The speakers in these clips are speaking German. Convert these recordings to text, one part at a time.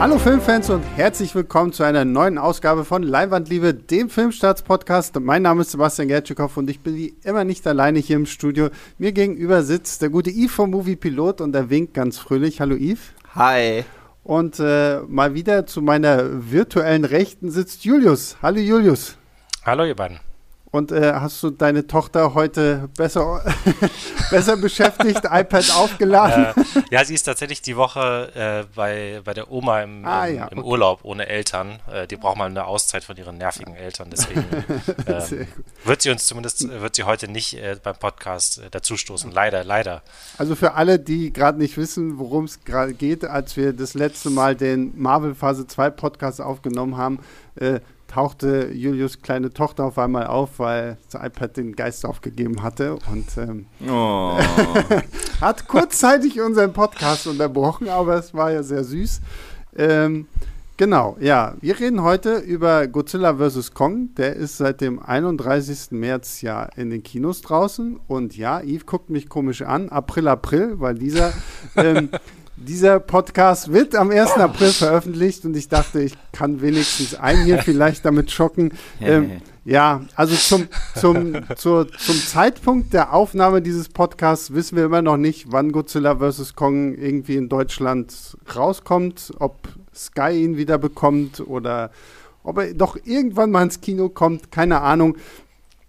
Hallo Filmfans und herzlich willkommen zu einer neuen Ausgabe von Leinwandliebe, dem Filmstarts-Podcast. Mein Name ist Sebastian Gertschikow und ich bin wie immer nicht alleine hier im Studio. Mir gegenüber sitzt der gute Yves vom Movie Pilot und er winkt ganz fröhlich. Hallo Yves. Hi. Und äh, mal wieder zu meiner virtuellen Rechten sitzt Julius. Hallo Julius. Hallo ihr beiden. Und äh, hast du deine Tochter heute besser, besser beschäftigt, iPad aufgeladen? Äh, ja, sie ist tatsächlich die Woche äh, bei, bei der Oma im, Ah, im, ja, im okay. Urlaub ohne Eltern. Äh, die braucht mal eine Auszeit von ihren nervigen Eltern. Deswegen ähm, wird sie uns zumindest, äh, wird sie heute nicht äh, beim Podcast dazustoßen. Leider, leider. Also für alle, die gerade nicht wissen, worum es gerade geht, als wir das letzte Mal den Marvel Phase 2 Podcast aufgenommen haben, tauchte Julius kleine Tochter auf einmal auf, weil das iPad den Geist aufgegeben hatte und ähm, Oh. hat kurzzeitig unseren Podcast unterbrochen, aber es war ja sehr süß. Ähm, genau, ja, wir reden heute über Godzilla vs. Kong. Der ist seit dem 31. März ja in den Kinos draußen. Und ja, Yves guckt mich komisch an. April, April, weil dieser, ähm, dieser Podcast wird am 1. April veröffentlicht und ich dachte, ich kann wenigstens einen hier vielleicht damit schocken. Ähm, ja, also zum, zum, zur, zum Zeitpunkt der Aufnahme dieses Podcasts wissen wir immer noch nicht, wann Godzilla vs. Kong irgendwie in Deutschland rauskommt, ob Sky ihn wieder bekommt oder ob er doch irgendwann mal ins Kino kommt, keine Ahnung.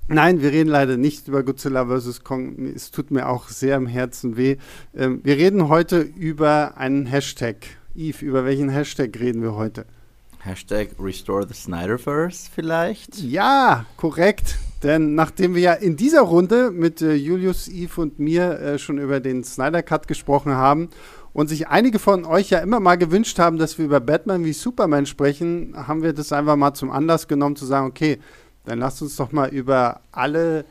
Nein, wir reden leider nicht über Godzilla vs. Kong. Es tut mir auch sehr im Herzen weh. Ähm, wir reden heute über einen Hashtag. Yves, über welchen Hashtag reden wir heute? Hashtag Restore the Snyderverse vielleicht? Ja, korrekt. Denn nachdem wir ja in dieser Runde mit äh, Julius, Yves und mir äh, schon über den Snyder Cut gesprochen haben und sich einige von euch ja immer mal gewünscht haben, dass wir über Batman wie Superman sprechen, haben wir das einfach mal zum Anlass genommen zu sagen, okay, dann lasst uns doch mal über alle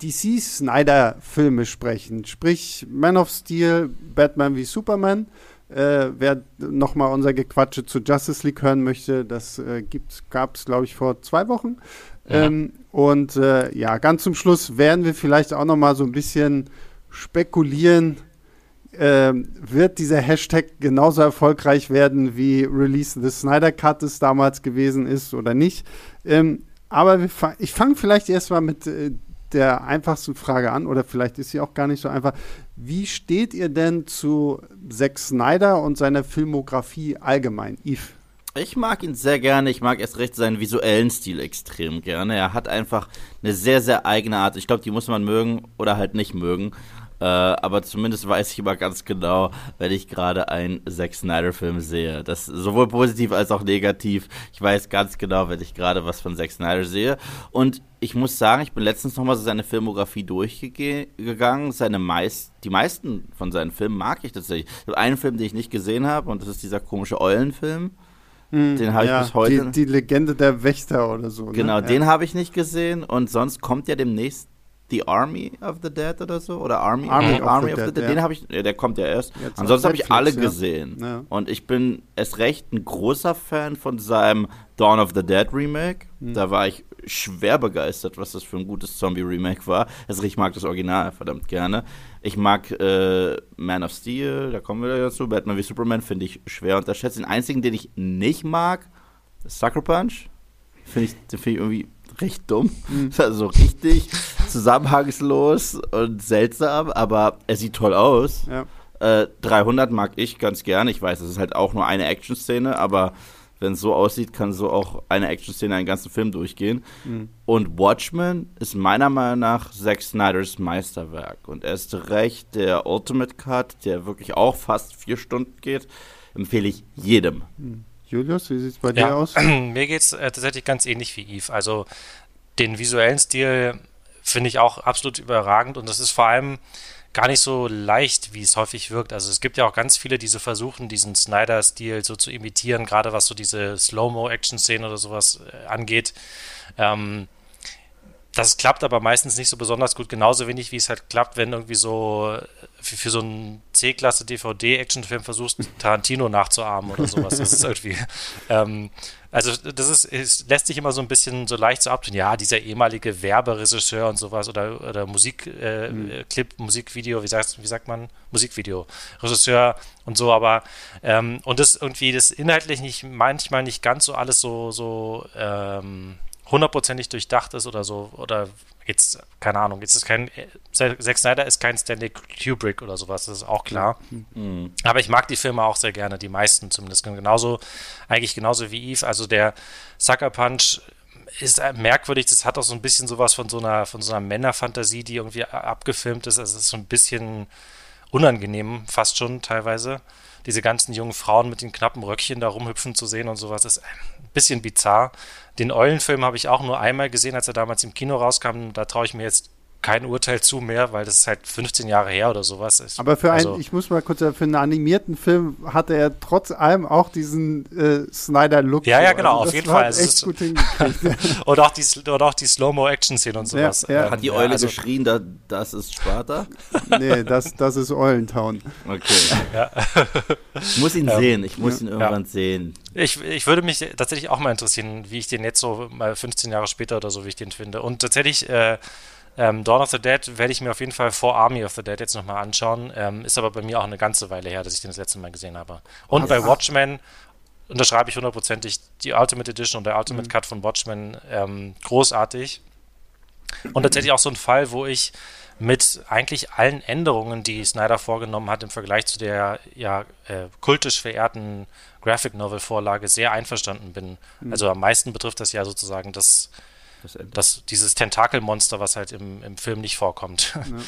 DC Snyder Filme sprechen. Sprich Man of Steel, Batman wie Superman. Äh, wer nochmal unser Gequatsche zu Justice League hören möchte, das äh, gab es, glaube ich, vor zwei Wochen. Ja. Ähm, und äh, ja, ganz zum Schluss werden wir vielleicht auch nochmal so ein bisschen spekulieren, ähm, wird dieser Hashtag genauso erfolgreich werden, wie Release the Snyder Cut es damals gewesen ist oder nicht. Ähm, aber fa ich fange vielleicht erstmal mit äh, der einfachsten Frage an, oder vielleicht ist sie auch gar nicht so einfach. Wie steht ihr denn zu Zack Snyder und seiner Filmografie allgemein? Yves? Ich mag ihn sehr gerne. Ich mag erst recht seinen visuellen Stil extrem gerne. Er hat einfach eine sehr, sehr eigene Art. Ich glaube, die muss man mögen oder halt nicht mögen. Äh, aber zumindest weiß ich immer ganz genau, wenn ich gerade einen Zack Snyder-Film sehe. Das sowohl positiv als auch negativ. Ich weiß ganz genau, wenn ich gerade was von Zack Snyder sehe. Und ich muss sagen, ich bin letztens nochmal so seine Filmografie durchgegangen. Seine meist, die meisten von seinen Filmen mag ich tatsächlich. Ich habe einen Film, den ich nicht gesehen habe, und das ist dieser komische Eulenfilm. Den habe ich bis heute. Die, die Legende der Wächter oder so. Genau, ne? den habe ich nicht gesehen und sonst kommt ja demnächst The Army of the Dead oder so oder Army, Army of Army the of the Dead, Dead, ja. den habe ich, der kommt ja erst. Jetzt Ansonsten habe ich alle gesehen Ja. und ich bin erst recht ein großer Fan von seinem Dawn of the Dead Remake. Hm. Da war ich schwer begeistert, was das für ein gutes Zombie Remake war. Also ich mag das Original verdammt gerne. Ich mag äh, Man of Steel, da kommen wir dazu. Batman wie Superman finde ich schwer unterschätzt. Den einzigen, den ich nicht mag, ist Sucker Punch. Finde ich, den finde ich irgendwie recht dumm. Also richtig zusammenhangslos und seltsam, aber er sieht toll aus. Ja. Äh, 300 mag ich ganz gerne. Ich weiß, es ist halt auch nur eine Action-Szene, aber wenn es so aussieht, kann so auch eine Action-Szene einen ganzen Film durchgehen. Und Watchmen ist meiner Meinung nach Zack Snyders Meisterwerk. Und erst recht der Ultimate Cut, der wirklich auch fast vier Stunden geht, empfehle ich jedem. Julius, wie sieht es bei dir Ja, aus? mir geht es äh, tatsächlich ganz ähnlich wie Yves. Also den visuellen Stil finde ich auch absolut überragend und das ist vor allem gar nicht so leicht, wie es häufig wirkt. Also es gibt ja auch ganz viele, die so versuchen, diesen Snyder-Stil so zu imitieren, gerade was so diese Slow-Mo-Action-Szenen oder sowas äh, angeht. Ähm, das klappt aber meistens nicht so besonders gut, genauso wenig wie es halt klappt, wenn irgendwie so für, für so einen C-Klasse DVD-Actionfilm versuchst, Tarantino nachzuahmen oder sowas. Das ist irgendwie. Ähm, also, das ist, es lässt sich immer so ein bisschen so leicht so abtun. Ja, dieser ehemalige Werberegisseur und sowas oder, oder Musikclip, äh, mhm. Musikvideo, wie, sagst, wie sagt man? Musikvideo, Regisseur und so, aber ähm, und das irgendwie das inhaltlich nicht manchmal nicht ganz so alles so, so ähm, hundertprozentig durchdacht ist oder so, oder jetzt, keine Ahnung, jetzt ist kein, Zack Snyder ist kein Stanley Kubrick oder sowas, das ist auch klar. Mhm. Aber ich mag die Filme auch sehr gerne, die meisten zumindest. Genauso, eigentlich genauso wie Eve, also der Sucker Punch ist merkwürdig, das hat auch so ein bisschen sowas von so einer, von so einer Männerfantasie, die irgendwie abgefilmt ist, also es ist so ein bisschen unangenehm, fast schon teilweise. Diese ganzen jungen Frauen mit den knappen Röckchen da rumhüpfen zu sehen und sowas ist ein bisschen bizarr. Den Eulenfilm habe ich auch nur einmal gesehen, als er damals im Kino rauskam. Da traue ich mir jetzt kein Urteil zu mehr, weil das ist halt 15 Jahre her oder sowas. Ich, Aber für also, einen, ich muss mal kurz sagen, für einen animierten Film hatte er trotz allem auch diesen äh, Snyder-Look. Ja, ja, genau, also auf jeden Fall. Also echt gut hingekriegt. und auch die, auch die Slow-Mo-Action-Szene und sowas. Ja, ja. Hat die Eule also, geschrien, da, das ist Sparta? nee, das, das ist Eulentown. Okay. Ja. ich muss ihn sehen, ich muss ihn irgendwann sehen. Ich, ich würde mich tatsächlich auch mal interessieren, wie ich den jetzt so mal 15 Jahre später oder so, wie ich den finde. Und tatsächlich, äh, ähm, Dawn of the Dead werde ich mir auf jeden Fall vor Army of the Dead jetzt nochmal anschauen. Ähm, ist aber bei mir auch eine ganze Weile her, dass ich den das letzte Mal gesehen habe. Und bei Watchmen unterschreibe ich hundertprozentig die Ultimate Edition und der Ultimate mhm. Cut von Watchmen ähm, großartig. Und tatsächlich auch so ein Fall, wo ich mit eigentlich allen Änderungen, die Snyder vorgenommen hat im Vergleich zu der ja äh, kultisch verehrten Graphic Novel Vorlage sehr einverstanden bin. Mhm. Also am meisten betrifft das ja sozusagen das das, das dieses Tentakelmonster, was halt im, im Film nicht vorkommt. Ja.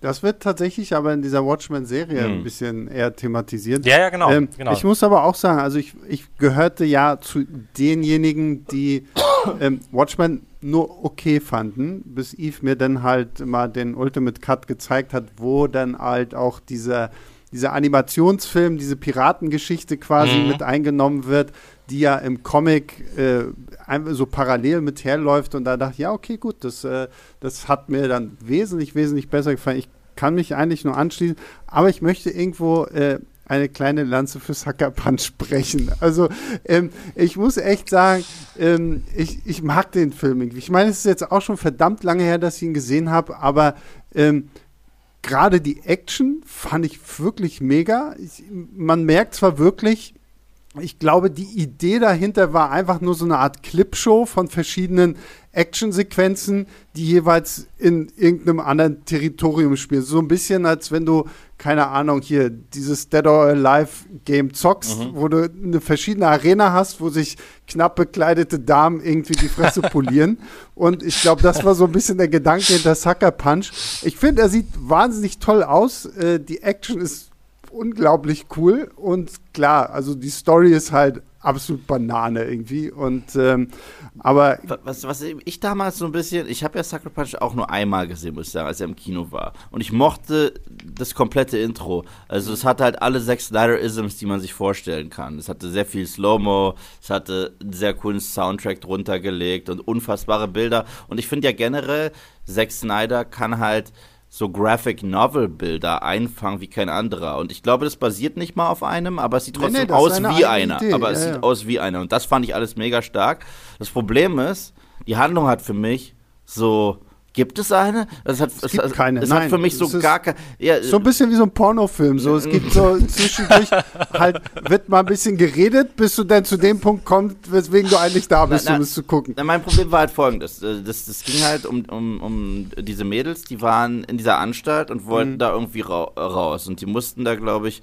Das wird tatsächlich aber in dieser Watchmen-Serie hm. ein bisschen eher thematisiert. Ja, ja, genau, ähm, genau. Ich muss aber auch sagen, also ich, ich gehörte ja zu denjenigen, die ähm, Watchmen nur okay fanden, bis Eve mir dann halt mal den Ultimate Cut gezeigt hat, wo dann halt auch dieser, dieser Animationsfilm, diese Piratengeschichte quasi mhm. mit eingenommen wird, die ja im Comic äh, so parallel mit herläuft und da dachte ich, ja, okay, gut, das, äh, das hat mir dann wesentlich, wesentlich besser gefallen. Ich kann mich eigentlich nur anschließen, aber ich möchte irgendwo äh, eine kleine Lanze für Sucker Punch sprechen. Also ähm, ich muss echt sagen, ähm, ich, ich mag den Film irgendwie. Ich meine, es ist jetzt auch schon verdammt lange her, dass ich ihn gesehen habe, aber ähm, gerade die Action fand ich wirklich mega. Ich, man merkt zwar wirklich, ich glaube, die Idee dahinter war einfach nur so eine Art Clipshow von verschiedenen Actionsequenzen, die jeweils in irgendeinem anderen Territorium spielen. So ein bisschen, als wenn du, keine Ahnung, hier dieses Dead or Alive Game zockst, mhm. wo du eine verschiedene Arena hast, wo sich knapp bekleidete Damen irgendwie die Fresse polieren. Und ich glaube, das war so ein bisschen der Gedanke hinter Sucker Punch. Ich finde, er sieht wahnsinnig toll aus. Äh, die Action ist unglaublich cool. Und klar, also die Story ist halt absolut Banane irgendwie. Und ähm, aber was, was ich damals so ein bisschen, ich habe ja Sucker Punch auch nur einmal gesehen, muss ich sagen, als er im Kino war. Und ich mochte das komplette Intro, also es hatte halt alle sechs Snyder-Isms, die man sich vorstellen kann. Es hatte sehr viel Slow-Mo, es hatte einen sehr coolen Soundtrack drunter gelegt und unfassbare Bilder. Und ich finde ja generell, Zack Snyder kann halt so Graphic Novel Bilder einfangen wie kein anderer. Und ich glaube, das basiert nicht mal auf einem, aber es sieht trotzdem nee, nee, aus wie einer. Idee. Aber es ja, sieht ja. aus wie einer. Und das fand ich alles mega stark. Das Problem ist, die Handlung hat für mich so Gibt es eine? Das hat, es gibt es, keine. Es Nein, hat für mich so gar keine. Ja, so ein bisschen wie so ein Pornofilm. So, es gibt so zwischendurch halt wird mal ein bisschen geredet, bis du dann zu dem Punkt kommst, weswegen du eigentlich da bist, na, na, um es zu gucken. Na, mein Problem war halt folgendes: äh, Das, das ging halt um, um, um diese Mädels, die waren in dieser Anstalt und wollten mhm. da irgendwie ra raus. Und die mussten da, glaube ich,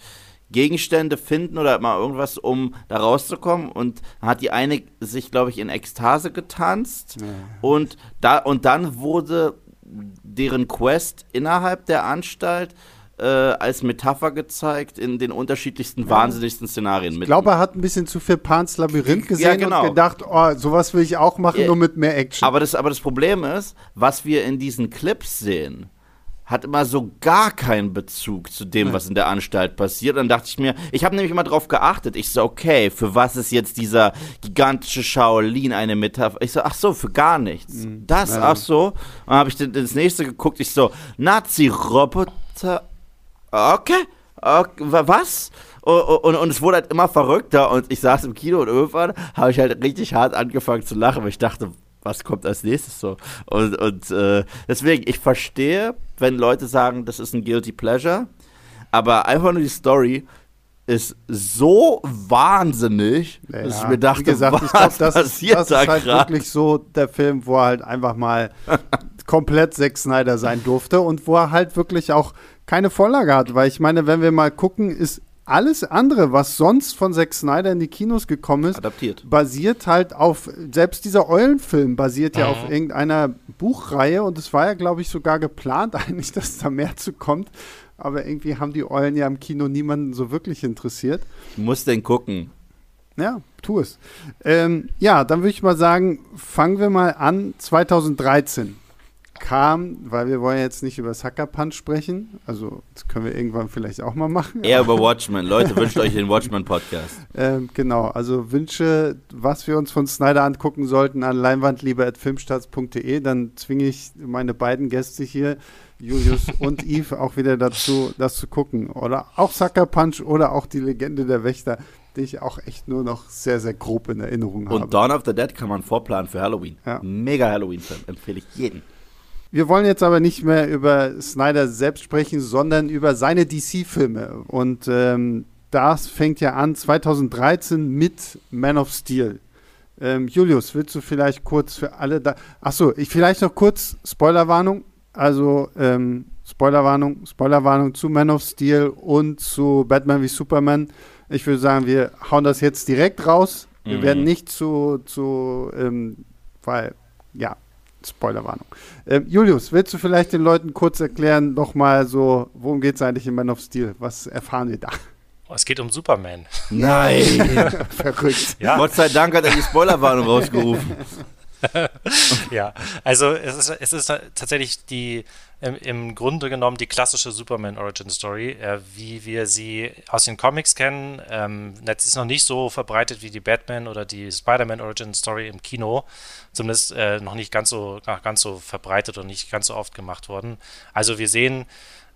Gegenstände finden oder mal irgendwas, um da rauszukommen. Und hat die eine sich, glaube ich, in Ekstase getanzt. Ja. Und, da, und dann wurde deren Quest innerhalb der Anstalt äh, als Metapher gezeigt in den unterschiedlichsten, ja. wahnsinnigsten Szenarien. Ich glaube, er hat ein bisschen zu viel Pans Labyrinth gesehen ja, genau. und gedacht, oh, sowas will ich auch machen, ja, nur mit mehr Action. Aber das, aber das Problem ist, was wir in diesen Clips sehen, hat immer so gar keinen Bezug zu dem, was in der Anstalt passiert. Und dann dachte ich mir, ich habe nämlich immer darauf geachtet. Ich so, okay, für was ist jetzt dieser gigantische Shaolin eine Metapher? Ich so, ach so, für gar nichts. Mhm. Das, ja. ach so. Und dann habe ich das nächste geguckt. Ich so, Nazi-Roboter. Okay. okay. Was? Und, und, und, es wurde halt immer verrückter und ich saß im Kino und irgendwann habe ich halt richtig hart angefangen zu lachen, weil ich dachte, was kommt als nächstes so? Und, und äh, deswegen, ich verstehe, wenn Leute sagen, das ist ein Guilty Pleasure, aber einfach nur die Story ist so wahnsinnig, ja, dass ich mir dachte, wie gesagt, was ich glaub, das passiert ist, das da ist halt grad? wirklich so der Film, wo er halt einfach mal komplett Zack Snyder sein durfte und wo er halt wirklich auch keine Vorlage hat, weil ich meine, wenn wir mal gucken, ist alles andere, was sonst von Zack Snyder in die Kinos gekommen ist, adaptiert. basiert halt auf, selbst dieser Eulenfilm basiert ja, ja auf irgendeiner Buchreihe und es war ja, glaube ich, sogar geplant eigentlich, dass da mehr zu kommt. Aber irgendwie haben die Eulen ja im Kino niemanden so wirklich interessiert. Muss den gucken. Ja, tu es. Ähm, ja, dann würde ich mal sagen, fangen wir mal an 2013 kam, weil wir wollen jetzt nicht über Sucker Punch sprechen, also das können wir irgendwann vielleicht auch mal machen. Eher über Watchmen. Leute, wünscht euch den Watchmen-Podcast. Ähm, genau, also Wünsche, was wir uns von Snyder angucken sollten, an leinwandliebe.filmstarts.de, dann zwinge ich meine beiden Gäste hier, Julius und Yves, auch wieder dazu, das zu gucken. Oder auch Sucker Punch oder auch die Legende der Wächter die ich auch echt nur noch sehr, sehr grob in Erinnerung habe. Und Dawn of the Dead kann man vorplanen für Halloween. Ja. Mega Halloween-Film, empfehle ich jeden. Wir wollen jetzt aber nicht mehr über Snyder selbst sprechen, sondern über seine DC-Filme. Und ähm, das fängt ja an 2013 mit Man of Steel. Ähm, Julius, willst du vielleicht kurz für alle da. Achso, ich vielleicht noch kurz Spoilerwarnung. Also, ähm, Spoilerwarnung, Spoilerwarnung zu Man of Steel und zu Batman wie Superman. Ich würde sagen, wir hauen das jetzt direkt raus. Wir mhm. werden nicht zu, zu ähm, weil, ja, Spoilerwarnung. Ähm, Julius, willst du vielleicht den Leuten kurz erklären, nochmal so, worum geht es eigentlich in Man of Steel? Was erfahren wir da? Oh, es geht um Superman. Nein! Verrückt. Ja. Gott sei Dank hat er die Spoilerwarnung rausgerufen. ja, also es ist, es ist tatsächlich die im, im Grunde genommen die klassische Superman Origin Story, äh, wie wir sie aus den Comics kennen. Ähm, das ist noch nicht so verbreitet wie die Batman oder die Spider-Man Origin Story im Kino. Zumindest äh, noch nicht ganz so, ganz so verbreitet und nicht ganz so oft gemacht worden. Also wir sehen,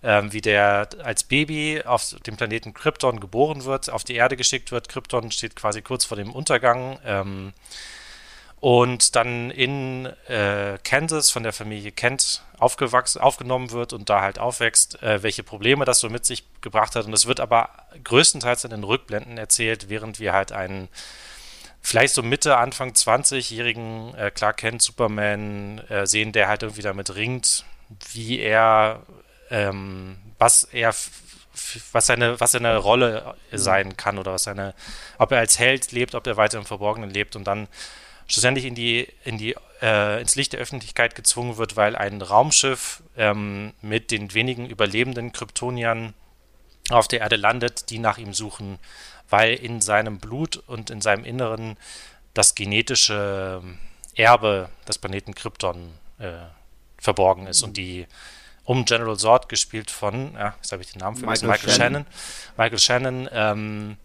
ähm, wie der als Baby auf dem Planeten Krypton geboren wird, auf die Erde geschickt wird. Krypton steht quasi kurz vor dem Untergang. Ähm, und dann in äh, Kansas von der Familie Kent aufgewachsen, aufgenommen wird und da halt aufwächst, äh, welche Probleme das so mit sich gebracht hat. Und es wird aber größtenteils in den Rückblenden erzählt, während wir halt einen vielleicht so Mitte, Anfang 20-jährigen äh, Clark Kent Superman äh, sehen, der halt irgendwie damit ringt, wie er, ähm, was er was seine, was seine Rolle sein kann oder was seine, ob er als Held lebt, ob er weiter im Verborgenen lebt und dann schlussendlich in die, in die, äh, ins Licht der Öffentlichkeit gezwungen wird, weil ein Raumschiff ähm, mit den wenigen überlebenden Kryptoniern auf der Erde landet, die nach ihm suchen, weil in seinem Blut und in seinem Inneren das genetische Erbe des Planeten Krypton äh, verborgen ist und die um General Zord gespielt von, ja, jetzt habe ich den Namen vergessen, Michael, Michael Shannon. Shannon. Michael Shannon ähm,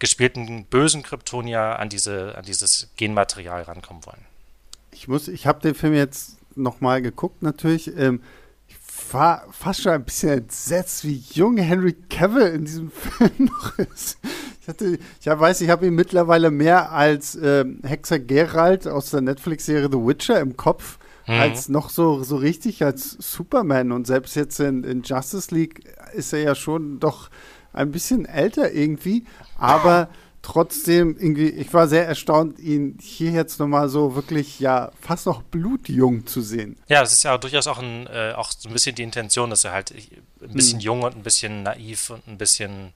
gespielten bösen Kryptonier an, diese, an dieses Genmaterial rankommen wollen. Ich muss, ich habe den Film jetzt nochmal geguckt natürlich. Ähm, ich war fast schon ein bisschen entsetzt, wie jung Henry Cavill in diesem Film noch ist. Ich, hatte, ich weiß, ich habe ihn mittlerweile mehr als ähm, Hexer Geralt aus der Netflix-Serie The Witcher im Kopf, mhm. als noch so, so richtig als Superman. Und selbst jetzt in, in Justice League ist er ja schon doch ein bisschen älter irgendwie, aber trotzdem irgendwie, ich war sehr erstaunt, ihn hier jetzt nochmal so wirklich ja fast noch blutjung zu sehen. Ja, das ist ja durchaus auch, ein, äh, auch so ein bisschen die Intention, dass er halt ein bisschen hm. jung und ein bisschen naiv und ein bisschen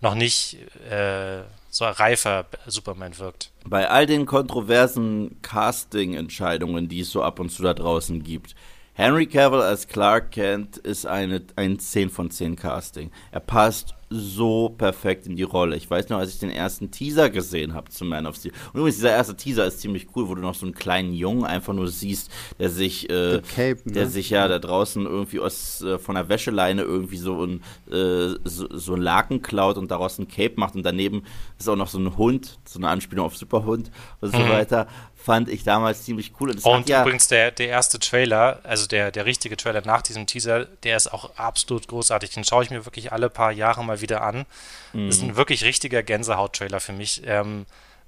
noch nicht äh, so reifer Superman wirkt. Bei all den kontroversen Casting-Entscheidungen, die es so ab und zu da draußen gibt, Henry Cavill als Clark Kent ist eine, ein 10 von 10 Casting. Er passt so perfekt in die Rolle. Ich weiß noch, als ich den ersten Teaser gesehen habe zu Man of Steel. Und übrigens, dieser erste Teaser ist ziemlich cool, wo du noch so einen kleinen Jungen einfach nur siehst, der sich, äh, Cape, ne? der sich ja da draußen irgendwie aus, äh, von der Wäscheleine irgendwie so ein, äh, so, so ein Laken klaut und daraus ein Cape macht. Und daneben ist auch noch so ein Hund, so eine Anspielung auf Superhund und mhm. so weiter fand ich damals ziemlich cool. Und, und ja übrigens der, der erste Trailer, also der, der richtige Trailer nach diesem Teaser, der ist auch absolut großartig. Den schaue ich mir wirklich alle paar Jahre mal wieder an. Mhm. Das ist ein wirklich richtiger Gänsehaut-Trailer für mich. Ähm,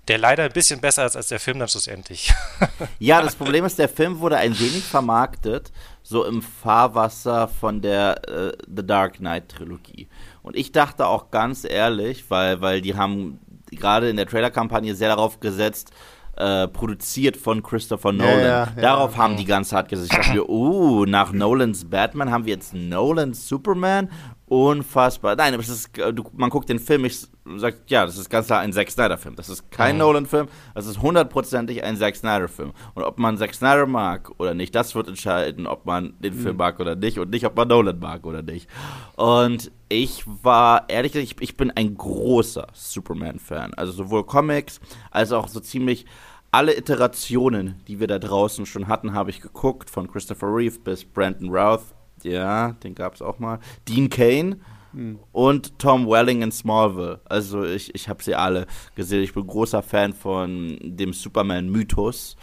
der leider ein bisschen besser ist als der Film dann schlussendlich. ja, das Problem ist, der Film wurde ein wenig vermarktet, so im Fahrwasser von der äh, The Dark Knight Trilogie. Und ich dachte auch ganz ehrlich, weil, weil die haben gerade in der Trailer-Kampagne sehr darauf gesetzt, äh, produziert von Christopher Nolan. Ja, ja, Darauf ja, haben die ganz hart gesagt. Ich dachte, uh, nach Nolans Batman haben wir jetzt Nolans Superman. Unfassbar. Nein, aber es ist, du, man guckt den Film, ich sage, ja, das ist ganz klar ein Zack Snyder-Film. Das ist kein mhm. Nolan-Film, das ist hundertprozentig ein Zack Snyder-Film. Und ob man Zack Snyder mag oder nicht, das wird entscheiden, ob man den mhm. Film mag oder nicht und nicht, ob man Nolan mag oder nicht. Und ich war, ehrlich gesagt, ich, ich bin ein großer Superman-Fan. Also sowohl Comics als auch so ziemlich alle Iterationen, die wir da draußen schon hatten, habe ich geguckt, von Christopher Reeve bis Brandon Routh. Ja, den gab es auch mal. Dean Kane hm. und Tom Welling in Smallville. Also ich, ich habe sie alle gesehen. Ich bin großer Fan von dem Superman-Mythos.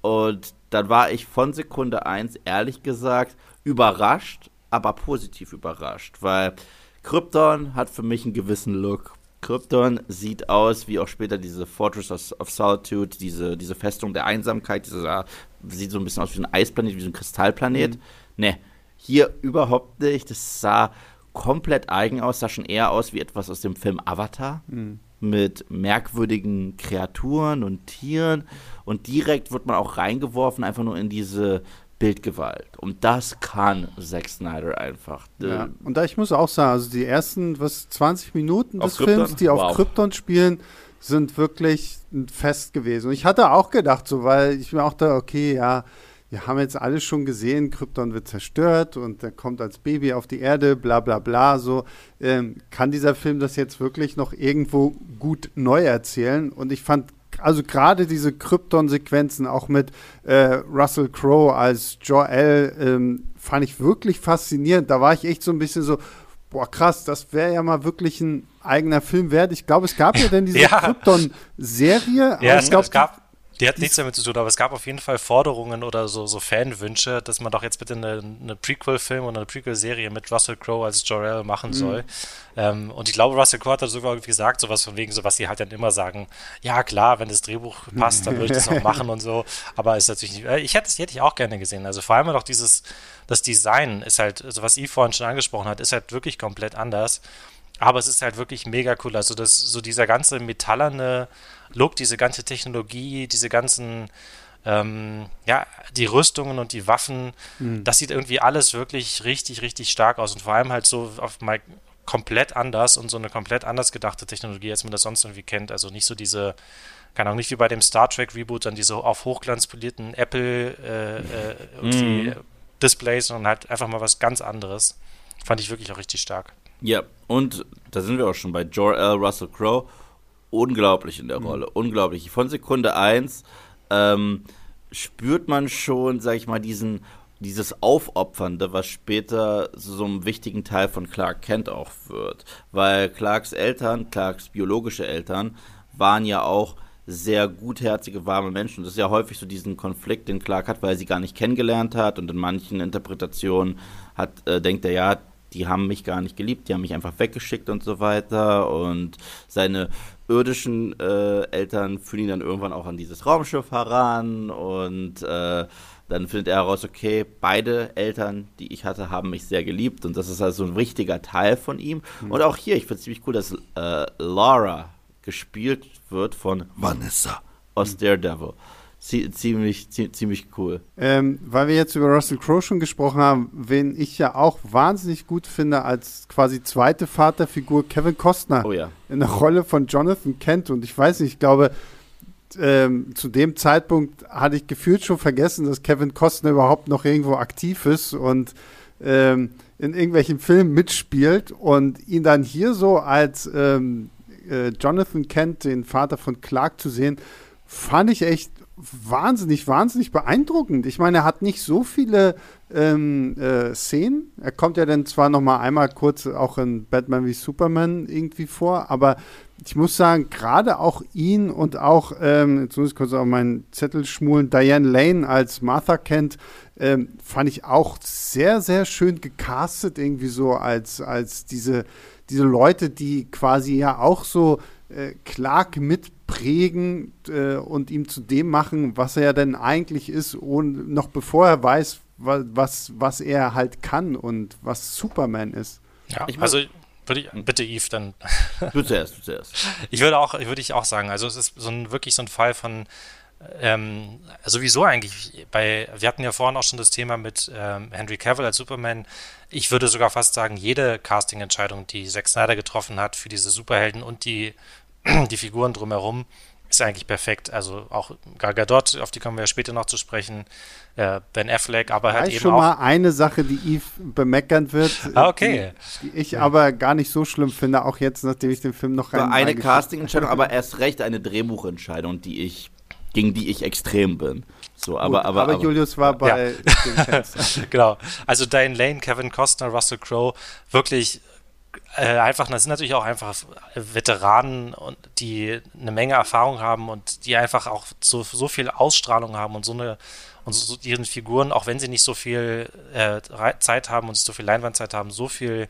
Und dann war ich von Sekunde 1, ehrlich gesagt, überrascht, aber positiv überrascht, weil Krypton hat für mich einen gewissen Look. Krypton sieht aus wie auch später diese Fortress of Solitude, diese, diese Festung der Einsamkeit, diese, sieht so ein bisschen aus wie ein Eisplanet, wie so ein Kristallplanet. Mhm. Ne, hier überhaupt nicht. Das sah komplett eigen aus, sah schon eher aus wie etwas aus dem Film Avatar. Mhm. Mit merkwürdigen Kreaturen und Tieren. Und direkt wird man auch reingeworfen, einfach nur in diese Bildgewalt. Und das kann Zack Snyder einfach. Ja. Und da ich muss auch sagen, also die ersten was 20 Minuten des Films, die wow. auf Krypton spielen, sind wirklich ein Fest gewesen. Und ich hatte auch gedacht, so, weil ich mir auch da, okay, ja, wir haben jetzt alles schon gesehen, Krypton wird zerstört und er kommt als Baby auf die Erde, bla bla bla. So ähm, kann dieser Film das jetzt wirklich noch irgendwo gut neu erzählen. Und ich fand also gerade diese Krypton-Sequenzen, auch mit äh, Russell Crowe als Jor-El, ähm, fand ich wirklich faszinierend. Da war ich echt so ein bisschen so, boah, krass, das wäre ja mal wirklich ein eigener Film wert. Ich glaube, es gab ja denn diese ja. Krypton-Serie. Ja, es, glaub, es gab die hat nichts damit zu tun, aber es gab auf jeden Fall Forderungen oder so, so Fanwünsche, dass man doch jetzt bitte eine, eine Prequel-Film oder eine Prequel-Serie mit Russell Crowe als Jor-El machen mhm. soll. Ähm, und ich glaube, Russell Crowe hat sogar gesagt, sowas von wegen, so was sie halt dann immer sagen, ja klar, wenn das Drehbuch passt, dann würde ich das auch machen und so. Aber ist natürlich nicht, äh, ich hätte, das hätte ich auch gerne gesehen. Also vor allem auch dieses, das Design ist halt, also was Yves vorhin schon angesprochen hat, ist halt wirklich komplett anders. Aber es ist halt wirklich mega cool. Also das, so dieser ganze metallerne Look, diese ganze Technologie, diese ganzen, ähm, ja, die Rüstungen und die Waffen, mhm. das sieht irgendwie alles wirklich richtig, richtig stark aus und vor allem halt so auf mal komplett anders und so eine komplett anders gedachte Technologie, als man das sonst irgendwie kennt. Also nicht so diese, keine Ahnung, nicht wie bei dem Star Trek Reboot, dann diese auf Hochglanz polierten Apple äh, äh, irgendwie mm. Displays, sondern halt einfach mal was ganz anderes. Fand ich wirklich auch richtig stark. Ja, und da sind wir auch schon bei Jor-El Russell Crowe unglaublich in der mhm. Rolle. Unglaublich. Von Sekunde 1 ähm, spürt man schon, sag ich mal, diesen dieses Aufopfernde, was später so einem wichtigen Teil von Clark Kent auch wird. Weil Clarks Eltern, Clarks biologische Eltern, waren ja auch sehr gutherzige, warme Menschen. Und das ist ja häufig so diesen Konflikt, den Clark hat, weil er sie gar nicht kennengelernt hat. Und in manchen Interpretationen hat, äh, denkt er, ja, die haben mich gar nicht geliebt, die haben mich einfach weggeschickt und so weiter. Und seine irdischen äh, Eltern führen ihn dann irgendwann auch an dieses Raumschiff heran und äh, dann findet er heraus, okay, beide Eltern, die ich hatte, haben mich sehr geliebt und das ist also ein wichtiger Teil von ihm. Mhm. Und auch hier, ich finde es ziemlich cool, dass äh, Laura gespielt wird von Vanessa aus mhm. Daredevil ziemlich, ziemlich cool. Ähm, weil wir jetzt über Russell Crowe schon gesprochen haben, wen ich ja auch wahnsinnig gut finde als quasi zweite Vaterfigur Kevin Costner oh ja. in der Rolle von Jonathan Kent. Und ich weiß nicht, ich glaube, ähm, zu dem Zeitpunkt hatte ich gefühlt schon vergessen, dass Kevin Costner überhaupt noch irgendwo aktiv ist und ähm, in irgendwelchen Filmen mitspielt und ihn dann hier so als ähm, äh, Jonathan Kent, den Vater von Clark, zu sehen, fand ich echt wahnsinnig, wahnsinnig beeindruckend. Ich meine, er hat nicht so viele ähm, äh, Szenen. Er kommt ja dann zwar noch mal einmal kurz auch in Batman wie Superman irgendwie vor, aber ich muss sagen, gerade auch ihn und auch, ähm, jetzt muss ich kurz auf meinen Zettel schmulen, Diane Lane als Martha kennt, ähm, fand ich auch sehr, sehr schön gecastet, irgendwie so als, als diese, diese Leute, die quasi ja auch so äh, Clark mitprägen äh, und ihm zu dem machen, was er denn eigentlich ist, und noch bevor er weiß, was, was er halt kann und was Superman ist. Ja, ich also würde ich, bitte Yves, dann. Du zuerst, du zuerst. Ich würde auch, würde ich auch sagen, also es ist so ein, wirklich so ein Fall von, ähm, sowieso eigentlich bei, wir hatten ja vorhin auch schon das Thema mit ähm, Henry Cavill als Superman. Ich würde sogar fast sagen, jede Casting-Entscheidung, die Zack Snyder getroffen hat für diese Superhelden und die, die Figuren drumherum, ist eigentlich perfekt. Also auch Gal Gadot, auf die kommen wir ja später noch zu sprechen, äh, Ben Affleck, aber halt eben schon auch mal eine Sache, die Eve bemeckern wird. Ah, okay. Die, die ich ja. aber gar nicht so schlimm finde, auch jetzt, nachdem ich den Film noch rein. War eine Casting-Entscheidung, aber erst recht eine Drehbuchentscheidung, die ich gegen die ich extrem bin. So, aber, Gut, aber, aber, aber, Julius war bei ja. genau. Also Diane Lane, Kevin Costner, Russell Crowe, wirklich äh, einfach, das sind natürlich auch einfach Veteranen, die eine Menge Erfahrung haben und die einfach auch so, so viel Ausstrahlung haben und so eine und so, ihren Figuren, auch wenn sie nicht so viel äh, Zeit haben und so viel Leinwandzeit haben, so viel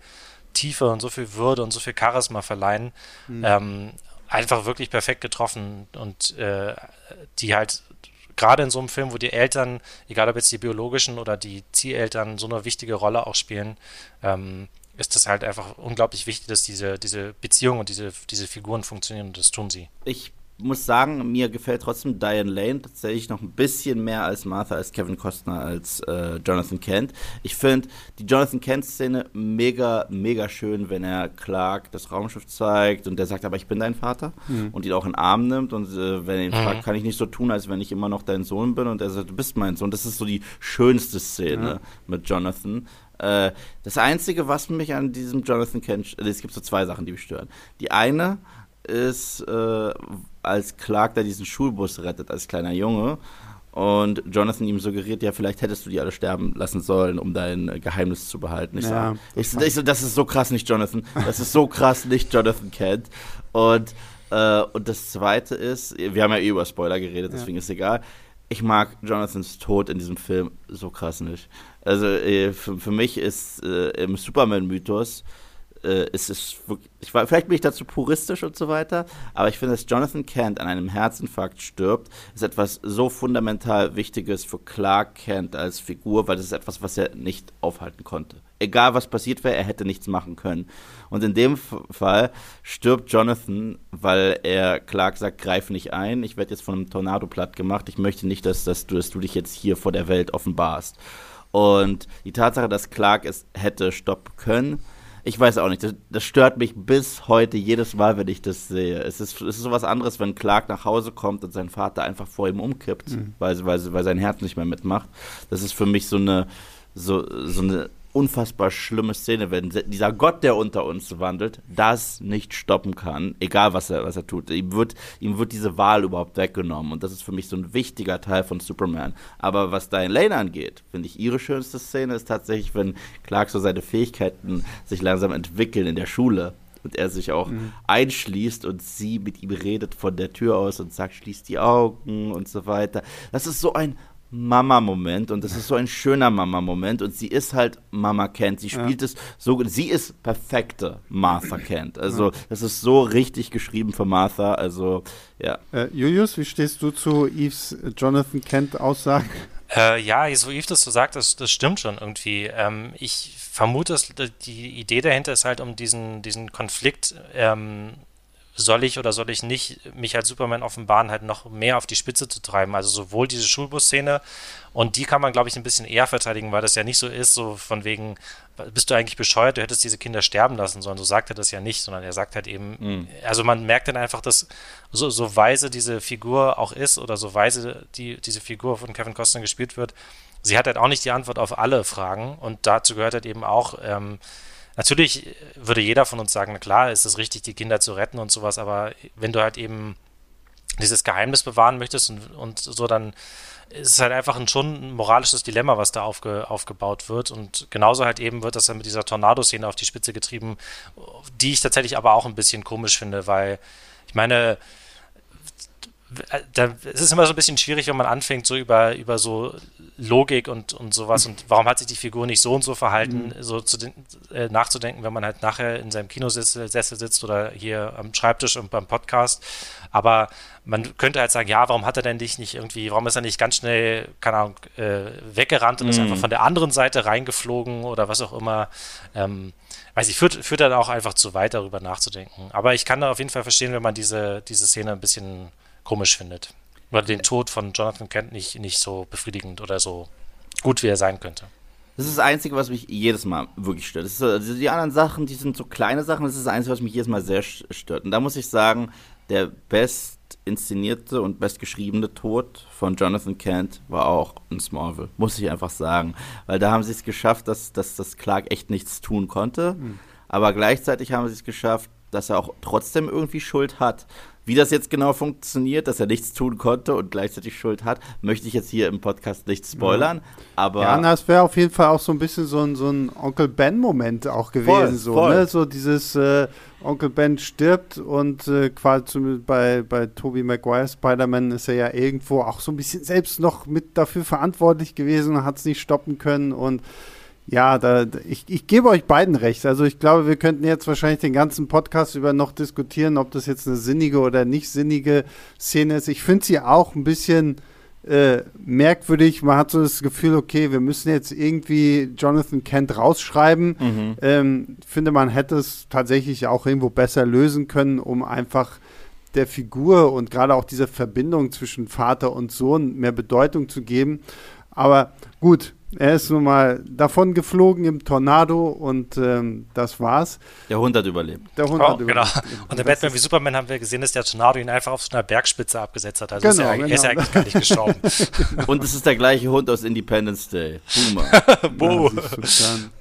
Tiefe und so viel Würde und so viel Charisma verleihen, mhm. ähm, einfach wirklich perfekt getroffen und äh, die halt gerade in so einem Film, wo die Eltern, egal ob jetzt die biologischen oder die Zieheltern, so eine wichtige Rolle auch spielen, ähm, ist das halt einfach unglaublich wichtig, dass diese, diese Beziehung und diese, diese Figuren funktionieren und das tun sie. Ich muss sagen, mir gefällt trotzdem Diane Lane tatsächlich noch ein bisschen mehr als Martha, als Kevin Costner, als äh, Jonathan Kent. Ich finde die Jonathan Kent-Szene mega, mega schön, wenn er Clark das Raumschiff zeigt und der sagt, aber ich bin dein Vater mhm. und ihn auch in den Arm nimmt und äh, wenn er ihn mhm. fragt, kann ich nicht so tun, als wenn ich immer noch dein Sohn bin und er sagt, du bist mein Sohn. Das ist so die schönste Szene ja. mit Jonathan. Äh, das Einzige, was mich an diesem Jonathan Kent, äh, es gibt so zwei Sachen, die mich stören. Die eine ist, äh, als Clark da diesen Schulbus rettet als kleiner Junge und Jonathan ihm suggeriert, ja, vielleicht hättest du die alle sterben lassen sollen, um dein Geheimnis zu behalten. Ich, ja, so, ich, ich so, das ist so krass nicht Jonathan. Das ist so krass nicht Jonathan Kent. Und, äh, und das Zweite ist, wir haben ja eh über Spoiler geredet, deswegen ja. ist egal. Ich mag Jonathans Tod in diesem Film so krass nicht. Also äh, für, für, mich ist äh, im Superman-Mythos äh, ist es ich war, vielleicht bin ich dazu puristisch und so weiter, aber ich finde, dass Jonathan Kent an einem Herzinfarkt stirbt, ist etwas so fundamental Wichtiges für Clark Kent als Figur, weil das ist etwas, was er nicht aufhalten konnte. Egal was passiert wäre, er hätte nichts machen können. Und in dem Fall stirbt Jonathan, weil er Clark sagt, greif nicht ein, ich werde jetzt von einem Tornado platt gemacht, ich möchte nicht, dass, dass, du, dass du dich jetzt hier vor der Welt offenbarst. Und die Tatsache, dass Clark es hätte stoppen können, ich weiß auch nicht, das, das, stört mich bis heute jedes Mal, wenn ich das sehe. Es ist, es ist sowas anderes, wenn Clark nach Hause kommt und sein Vater einfach vor ihm umkippt, mhm. weil, weil, weil sein Herz nicht mehr mitmacht. Das ist für mich so eine, so, so eine unfassbar schlimme Szene, wenn dieser Gott, der unter uns wandelt, das nicht stoppen kann, egal was er, was er tut. Ihm wird, ihm wird diese Wahl überhaupt weggenommen und das ist für mich so ein wichtiger Teil von Superman. Aber was Diane Lane angeht, finde ich, ihre schönste Szene ist tatsächlich, wenn Clark so seine Fähigkeiten sich langsam entwickeln in der Schule und er sich auch mhm. einschließt und sie mit ihm redet von der Tür aus und sagt, schließ die Augen und so weiter. Das ist so ein Mama-Moment und das ist so ein schöner Mama-Moment und sie ist halt Mama Kent. Sie spielt ja. es so, sie ist perfekte Martha Kent. Also ja. das ist so richtig geschrieben für Martha. Also ja. Äh, Julius, wie stehst du zu Eves Jonathan Kent Aussagen? Äh, ja, so Eve das so sagt, das, das stimmt schon irgendwie. Ähm, ich vermute, dass die Idee dahinter ist halt, um diesen, diesen Konflikt ähm, soll ich oder soll ich nicht mich als Superman offenbaren, halt noch mehr auf die Spitze zu treiben. Also sowohl diese Schulbus-Szene und die kann man, glaube ich, ein bisschen eher verteidigen, weil das ja nicht so ist, so von wegen, bist du eigentlich bescheuert, du hättest diese Kinder sterben lassen sollen. So sagt er das ja nicht, sondern er sagt halt eben, mhm. also man merkt dann einfach, dass so, so weise diese Figur auch ist oder so weise die, diese Figur von Kevin Costner gespielt wird, sie hat halt auch nicht die Antwort auf alle Fragen und dazu gehört halt eben auch, ähm, natürlich würde jeder von uns sagen, klar, ist es richtig, die Kinder zu retten und sowas, aber wenn du halt eben dieses Geheimnis bewahren möchtest und, und so, dann ist es halt einfach ein, schon ein moralisches Dilemma, was da aufge, aufgebaut wird. Und genauso halt eben wird das dann mit dieser Tornado-Szene auf die Spitze getrieben, die ich tatsächlich aber auch ein bisschen komisch finde, weil ich meine, da, es ist immer so ein bisschen schwierig, wenn man anfängt, so über, über so Logik und, und sowas und warum hat sich die Figur nicht so und so verhalten, mhm. so zu den, äh, nachzudenken, wenn man halt nachher in seinem Kinosessel sitzt oder hier am Schreibtisch und beim Podcast. Aber man könnte halt sagen, ja, warum hat er denn dich nicht irgendwie, warum ist er nicht ganz schnell, keine Ahnung, äh, weggerannt und mhm. ist einfach von der anderen Seite reingeflogen oder was auch immer. Ähm, weiß ich, führt, führt dann auch einfach zu weit, darüber nachzudenken. Aber ich kann da auf jeden Fall verstehen, wenn man diese, diese Szene ein bisschen komisch findet. Oder den Tod von Jonathan Kent nicht, nicht so befriedigend oder so gut, wie er sein könnte. Das ist das Einzige, was mich jedes Mal wirklich stört. Ist, also die anderen Sachen, die sind so kleine Sachen, das ist das Einzige, was mich jedes Mal sehr stört. Und da muss ich sagen, der best inszenierte und bestgeschriebene Tod von Jonathan Kent war auch in Smallville, muss ich einfach sagen. Weil da haben sie es geschafft, dass, dass, dass Clark echt nichts tun konnte. Mhm. Aber gleichzeitig haben sie es geschafft, dass er auch trotzdem irgendwie Schuld hat. Wie das jetzt genau funktioniert, dass er nichts tun konnte und gleichzeitig Schuld hat, möchte ich jetzt hier im Podcast nicht spoilern. Ja. Aber ja, das wäre auf jeden Fall auch so ein bisschen so ein, so ein Onkel Ben-Moment auch gewesen. Voll, so, voll. Ne? so dieses äh, Onkel Ben stirbt und äh, quasi bei, bei Tobey Maguire Spider-Man ist er ja irgendwo auch so ein bisschen selbst noch mit dafür verantwortlich gewesen und hat es nicht stoppen können und ja, da, ich, ich gebe euch beiden recht. Also ich glaube, wir könnten jetzt wahrscheinlich den ganzen Podcast über noch diskutieren, ob das jetzt eine sinnige oder nicht sinnige Szene ist. Ich finde sie auch ein bisschen äh, merkwürdig. Man hat so das Gefühl, okay, wir müssen jetzt irgendwie Jonathan Kent rausschreiben. Mhm. Ähm, finde, man hätte es tatsächlich auch irgendwo besser lösen können, um einfach der Figur und gerade auch dieser Verbindung zwischen Vater und Sohn mehr Bedeutung zu geben. Aber gut, er ist nun mal davon geflogen im Tornado und ähm, das war's. Der Hund hat überlebt. Der Hund oh, hat genau. überlebt. Und der Batman wie Superman haben wir gesehen, dass der Tornado ihn einfach auf so einer Bergspitze abgesetzt hat. Also genau, ist er, genau. er ist ja genau. eigentlich gar nicht gestorben. und es ist der gleiche Hund aus Independence Day. Boomer. Bo.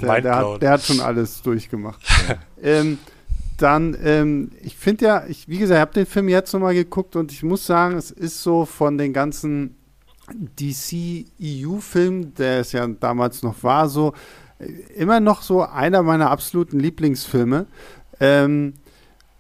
Der, der, hat, der, hat, schon alles durchgemacht. ähm, dann, ähm, ich finde ja, ich, wie gesagt, ich habe den Film jetzt nochmal geguckt und ich muss sagen, es ist so von den ganzen DC-EU-Film, der es ja damals noch war, so immer noch so einer meiner absoluten Lieblingsfilme. Ähm,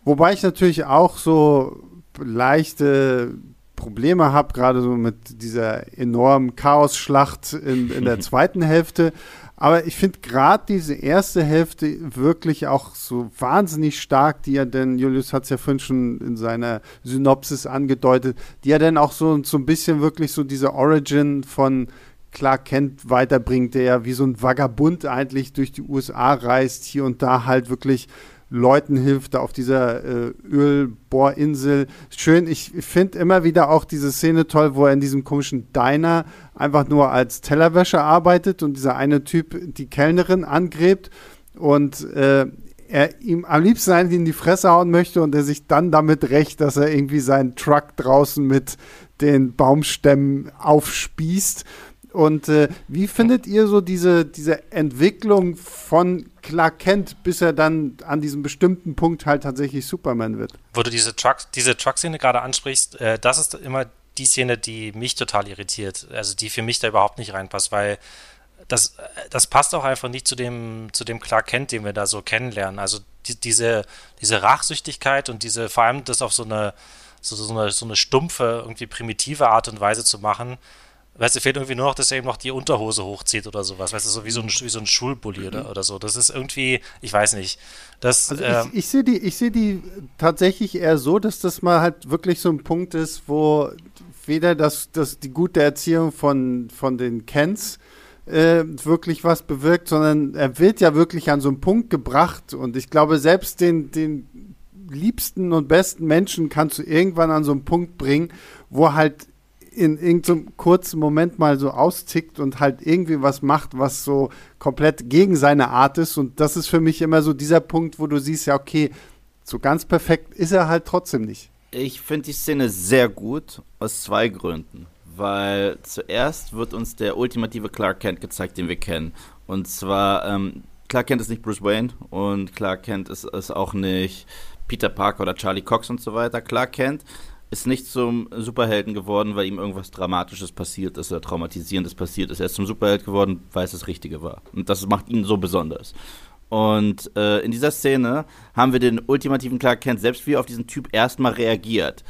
wobei ich natürlich auch so leichte Probleme habe, gerade so mit dieser enormen Chaosschlacht in, in der zweiten Hälfte. Aber ich finde gerade diese erste Hälfte wirklich auch so wahnsinnig stark, die ja denn, Julius hat es ja vorhin schon in seiner Synopsis angedeutet, die ja dann auch so, so ein bisschen wirklich so diese Origin von Clark Kent weiterbringt, der ja wie so ein Vagabund eigentlich durch die USA reist, hier und da halt wirklich Leuten hilft, da auf dieser äh, Ölbohrinsel. Schön, ich finde immer wieder auch diese Szene toll, wo er in diesem komischen Diner einfach nur als Tellerwäscher arbeitet und dieser eine Typ die Kellnerin angräbt und äh, er ihm am liebsten eigentlich in die Fresse hauen möchte und er sich dann damit rächt, dass er irgendwie seinen Truck draußen mit den Baumstämmen aufspießt. Und äh, wie findet ihr so diese, diese Entwicklung von Clark Kent, bis er dann an diesem bestimmten Punkt halt tatsächlich Superman wird? Wo du diese Truck, diese Truck-Szene gerade ansprichst, äh, das ist immer die Szene, die mich total irritiert. Also die für mich da überhaupt nicht reinpasst, weil das, das passt auch einfach nicht zu dem, zu dem Clark Kent, den wir da so kennenlernen. Also die, diese, diese Rachsüchtigkeit und diese, vor allem das auf so eine, so, so, eine, so eine stumpfe, irgendwie primitive Art und Weise zu machen, Weißt du, fehlt irgendwie nur noch, dass er eben noch die Unterhose hochzieht oder sowas. Weißt du, so wie so ein, wie so ein Schulbully oder, oder so. Das ist irgendwie, ich weiß nicht. Das, also ähm, ich, ich sehe die, seh die tatsächlich eher so, dass das mal halt wirklich so ein Punkt ist, wo weder das, das, die gute Erziehung von, von den Kens äh, wirklich was bewirkt, sondern er wird ja wirklich an so einen Punkt gebracht. Und ich glaube, selbst den, den liebsten und besten Menschen kannst du irgendwann an so einen Punkt bringen, wo halt in irgendeinem kurzen Moment mal so austickt und halt irgendwie was macht, was so komplett gegen seine Art ist. Und das ist für mich immer so dieser Punkt, wo du siehst, ja, okay, so ganz perfekt ist er halt trotzdem nicht. Ich finde die Szene sehr gut aus zwei Gründen. weil zuerst wird uns der ultimative Clark Kent gezeigt, den wir kennen. Und zwar, ähm, Clark Kent ist nicht Bruce Wayne und Clark Kent ist, ist auch nicht Peter Parker oder Charlie Cox und so weiter. Clark Kent ist nicht zum Superhelden geworden, weil ihm irgendwas Dramatisches passiert ist oder Traumatisierendes passiert ist. Er ist zum Superheld geworden, weil es das Richtige war. Und das macht ihn so besonders. Und äh, in dieser Szene haben wir den ultimativen Clark Kent, selbst wie er auf diesen Typ erstmal reagiert,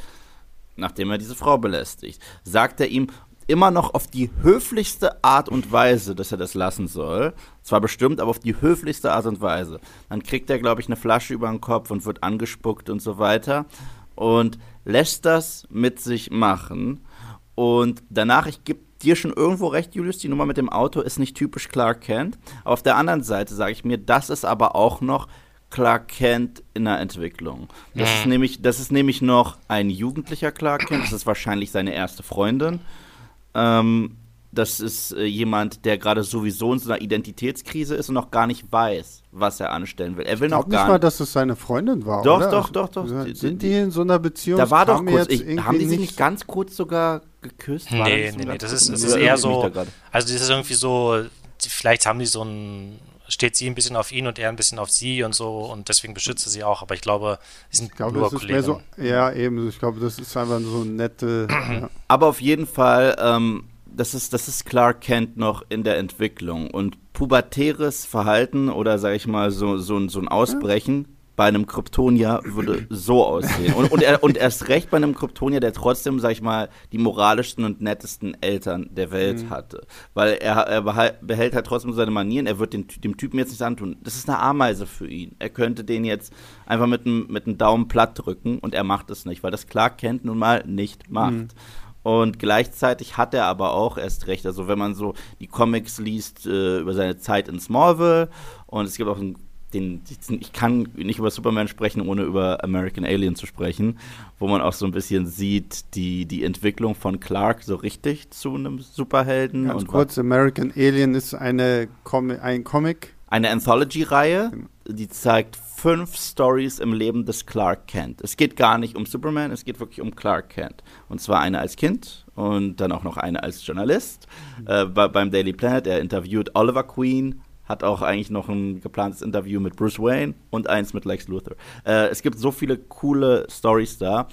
nachdem er diese Frau belästigt, sagt er ihm immer noch auf die höflichste Art und Weise, dass er das lassen soll. Zwar bestimmt, aber auf die höflichste Art und Weise. Dann kriegt er, glaube ich, eine Flasche über den Kopf und wird angespuckt und so weiter. Und lässt das mit sich machen. Und danach, ich gebe dir schon irgendwo recht, Julius, die Nummer mit dem Auto ist nicht typisch Clark Kent. Auf der anderen Seite sage ich mir, das ist aber auch noch Clark Kent in der Entwicklung. Das ist nämlich, das ist nämlich noch ein jugendlicher Clark Kent. Das ist wahrscheinlich seine erste Freundin. Ähm, das ist äh, jemand, der gerade sowieso in so einer Identitätskrise ist und noch gar nicht weiß, was er anstellen will. Er will Ich noch glaube gar nicht mal, dass es seine Freundin war. Doch, oder? doch, doch, doch. Sind Die- die in so einer Beziehung? Da war doch kurz, jetzt ich, haben die sich nicht ganz kurz sogar geküsst? Nee, nee, so nee, das ist, das ist eher da so, also das ist irgendwie so, vielleicht haben die so ein, steht sie ein bisschen auf ihn und er ein bisschen auf sie und so und deswegen beschützt er sie auch, aber ich glaube, sie sind Ich glaube, nur das ist mehr Kollegen. so. Ja, eben. Ich glaube, das ist einfach so eine nette. ja. Aber auf jeden Fall, ähm, das, ist, das ist Clark Kent noch in der Entwicklung. Und pubertäres Verhalten oder, sag ich mal, so, so, ein- so ein Ausbrechen bei einem Kryptonier würde so aussehen. Und, und, er, und erst recht bei einem Kryptonier, der trotzdem, sag ich mal, die moralischsten und nettesten Eltern der Welt hatte. Weil er, er behält halt trotzdem seine Manieren. Er wird den, dem Typen jetzt nichts antun. Das ist eine Ameise für ihn. Er könnte den jetzt einfach mit einem mit einem Daumen platt drücken und er macht es nicht, weil das Clark Kent nun mal nicht macht. Und gleichzeitig hat er aber auch erst recht, also wenn man so die Comics liest äh, über seine Zeit in Smallville und es gibt auch einen, den, ich kann nicht über Superman sprechen, ohne über American Alien zu sprechen, wo man auch so ein bisschen sieht, die, die Entwicklung von Clark so richtig zu einem Superhelden. Ganz und kurz: American Alien ist eine Com ein Comic. eine Anthology-Reihe, die zeigt fünf Stories im Leben des Clark Kent. Es geht gar nicht um Superman, es geht wirklich um Clark Kent. Und zwar eine als Kind und dann auch noch eine als Journalist äh, bei, beim Daily Planet. Er interviewt Oliver Queen, hat auch eigentlich noch ein geplantes Interview mit Bruce Wayne und eins mit Lex Luthor. Äh, es gibt so viele coole Stories da.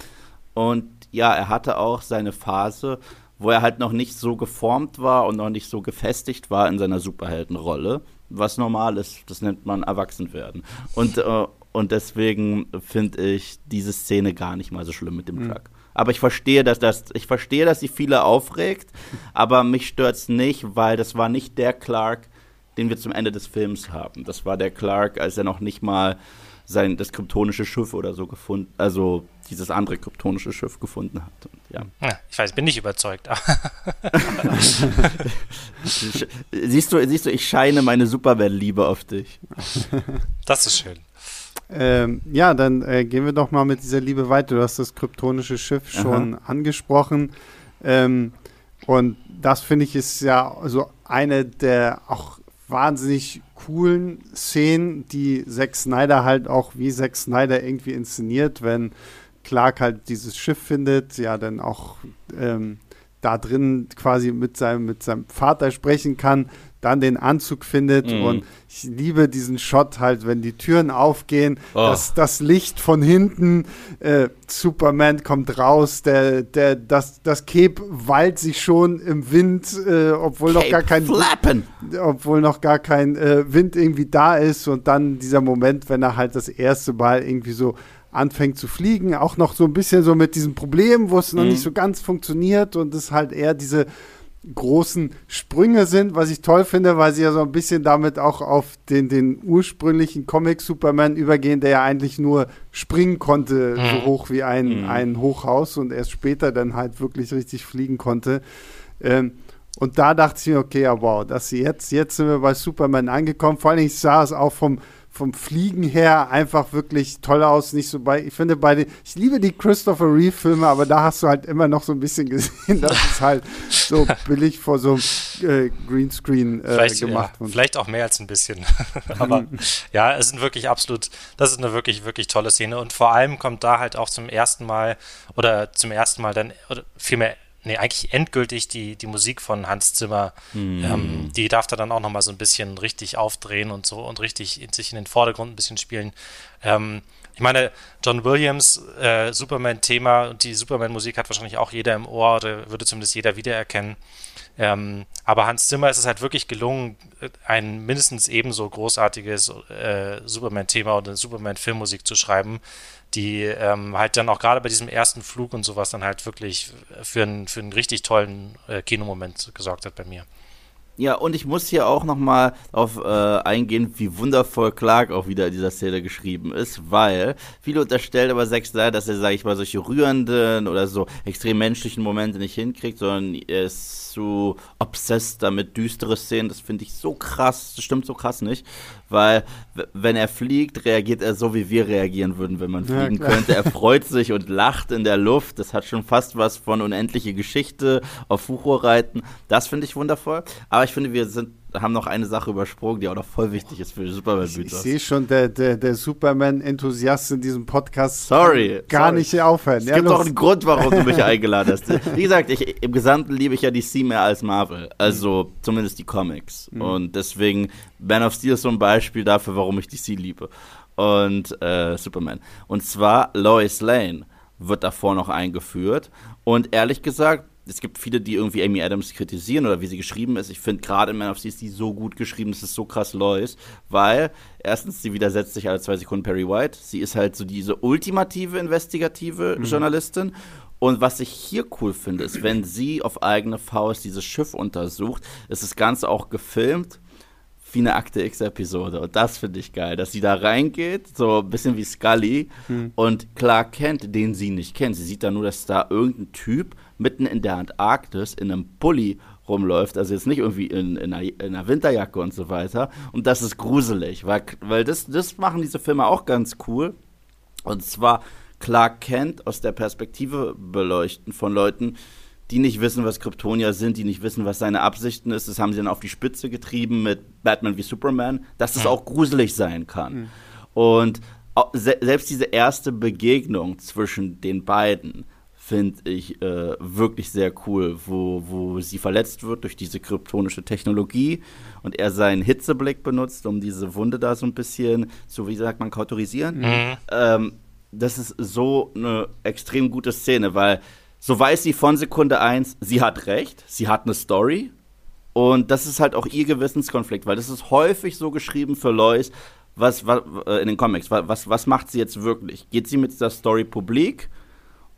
Und ja, er hatte auch seine Phase, wo er halt noch nicht so geformt war und noch nicht so gefestigt war in seiner Superheldenrolle, was normal ist. Das nennt man Erwachsenwerden. Und, äh, und deswegen finde ich diese Szene gar nicht mal so schlimm mit dem Truck. Aber ich verstehe, dass das, ich verstehe, dass sie viele aufregt, aber mich stört's nicht, weil das war nicht der Clark, den wir zum Ende des Films haben. Das war der Clark, als er noch nicht mal sein das kryptonische Schiff oder so gefunden, also dieses andere kryptonische Schiff gefunden hat. Und, ja. Ja, ich weiß, bin nicht überzeugt. siehst du, siehst du, ich scheine meine Superman-Liebe auf dich. das ist schön. Ähm, ja, dann äh, gehen wir doch mal mit dieser Liebe weiter. Du hast das kryptonische Schiff schon angesprochen. Ähm, und das finde ich ist ja so eine der auch wahnsinnig coolen Szenen, die Zack Snyder halt auch wie Zack Snyder irgendwie inszeniert, wenn Clark halt dieses Schiff findet, ja, dann auch ähm, da drin quasi mit seinem, mit seinem Vater sprechen kann, dann den Anzug findet Mhm. und ich liebe diesen Shot halt, wenn die Türen aufgehen, Oh. das, das Licht von hinten, äh, Superman kommt raus, der, der, das, das Cape wallt sich schon im Wind, äh, obwohl noch gar kein obwohl noch gar kein äh, Wind irgendwie da ist und dann dieser Moment, wenn er halt das erste Mal irgendwie so anfängt zu fliegen, auch noch so ein bisschen so mit diesem Problem, wo es noch Mhm. nicht so ganz funktioniert und es halt eher diese großen Sprünge sind, was ich toll finde, weil sie ja so ein bisschen damit auch auf den, den ursprünglichen Comic Superman übergehen, der ja eigentlich nur springen konnte, so Mhm. hoch wie ein, Mhm. ein Hochhaus und erst später dann halt wirklich richtig fliegen konnte. Ähm, und da dachte ich mir, okay, ja, wow, dass sie jetzt, jetzt sind wir bei Superman angekommen. Vor allem, ich sah es auch vom, vom Fliegen her einfach wirklich toll aus. Nicht so bei, ich finde bei den, ich liebe die Christopher Reeve-Filme, aber da hast du halt immer noch so ein bisschen gesehen, dass es halt so billig vor so einem äh, Greenscreen äh, Vielleicht, gemacht ja, vielleicht auch mehr als ein bisschen. Aber ja, es sind wirklich absolut, das ist eine wirklich, wirklich tolle Szene. Und vor allem kommt da halt auch zum ersten Mal oder zum ersten Mal dann, oder vielmehr nee, eigentlich endgültig die, die Musik von Hans Zimmer. Mhm. Ähm, die darf er dann auch nochmal so ein bisschen richtig aufdrehen und so und richtig in, sich in den Vordergrund ein bisschen spielen. Ähm, ich meine, John Williams, äh, Superman-Thema und die Superman-Musik hat wahrscheinlich auch jeder im Ohr oder würde zumindest jeder wiedererkennen. Ähm, aber Hans Zimmer ist es halt wirklich gelungen, ein mindestens ebenso großartiges äh, Superman-Thema oder Superman-Filmmusik zu schreiben, die ähm, halt dann auch gerade bei diesem ersten Flug und sowas dann halt wirklich für, ein, für einen richtig tollen äh, Kinomoment gesorgt hat bei mir. Ja, und ich muss hier auch nochmal auf äh, eingehen, wie wundervoll Clark auch wieder in dieser Szene geschrieben ist, weil viele unterstellen aber Zack Snyder, dass er, sage ich mal, solche rührenden oder so extrem menschlichen Momente nicht hinkriegt, sondern er ist zu obsessed damit, düstere Szenen. Das finde ich so krass, das stimmt so krass nicht, weil wenn er fliegt, reagiert er so, wie wir reagieren würden, wenn man fliegen ja, könnte. Er freut sich und lacht in der Luft. Das hat schon fast was von unendliche Geschichte auf Fuchur reiten. Das finde ich wundervoll. Aber ich finde, wir sind haben noch eine Sache übersprungen, die auch noch voll wichtig ist für den Superman-Mythos. Ich, ich sehe schon, der, der, der Superman-Enthusiast in diesem Podcast sorry, gar sorry. nicht aufhören. Es ja, gibt auch einen Grund, warum du mich eingeladen hast. Wie gesagt, ich, im Gesamten liebe ich ja DC mehr als Marvel. Also mhm. zumindest die Comics. Mhm. Und deswegen, Man of Steel ist so ein Beispiel dafür, warum ich DC liebe. Und äh, Superman. Und zwar Lois Lane wird davor noch eingeführt. Und ehrlich gesagt, es gibt viele, die irgendwie Amy Adams kritisieren oder wie sie geschrieben ist. Ich finde gerade in Man of Steel ist die so gut geschrieben, dass es so krass Lois, weil erstens, sie widersetzt sich alle zwei Sekunden Perry White. Sie ist halt so diese ultimative investigative mhm. Journalistin. Und was ich hier cool finde, ist, wenn sie auf eigene Faust dieses Schiff untersucht, ist das Ganze auch gefilmt wie eine Akte X-Episode. Und das finde ich geil, dass sie da reingeht, so ein bisschen wie Scully hm. und Clark kennt, den sie nicht kennt. Sie sieht da nur, dass da irgendein Typ mitten in der Antarktis in einem Pulli rumläuft, also jetzt nicht irgendwie in, in, einer, in einer Winterjacke und so weiter. Und das ist gruselig, weil, weil das, das machen diese Filme auch ganz cool. Und zwar Clark Kent aus der Perspektive beleuchten von Leuten, die nicht wissen, was Kryptonier sind, die nicht wissen, was seine Absichten ist. Das haben sie dann auf die Spitze getrieben mit Batman wie Superman, dass das auch gruselig sein kann. Mhm. Und selbst diese erste Begegnung zwischen den beiden finde ich äh, wirklich sehr cool, wo, wo sie verletzt wird durch diese kryptonische Technologie und er seinen Hitzeblick benutzt, um diese Wunde da so ein bisschen, so wie sagt man, kautorisieren. Mhm. Ähm, das ist so eine extrem gute Szene, weil so weiß sie von Sekunde eins, sie hat recht, sie hat eine Story. Und das ist halt auch ihr Gewissenskonflikt, weil das ist häufig so geschrieben für Lois, was, was äh, in den Comics, was, was macht sie jetzt wirklich? Geht sie mit der Story publik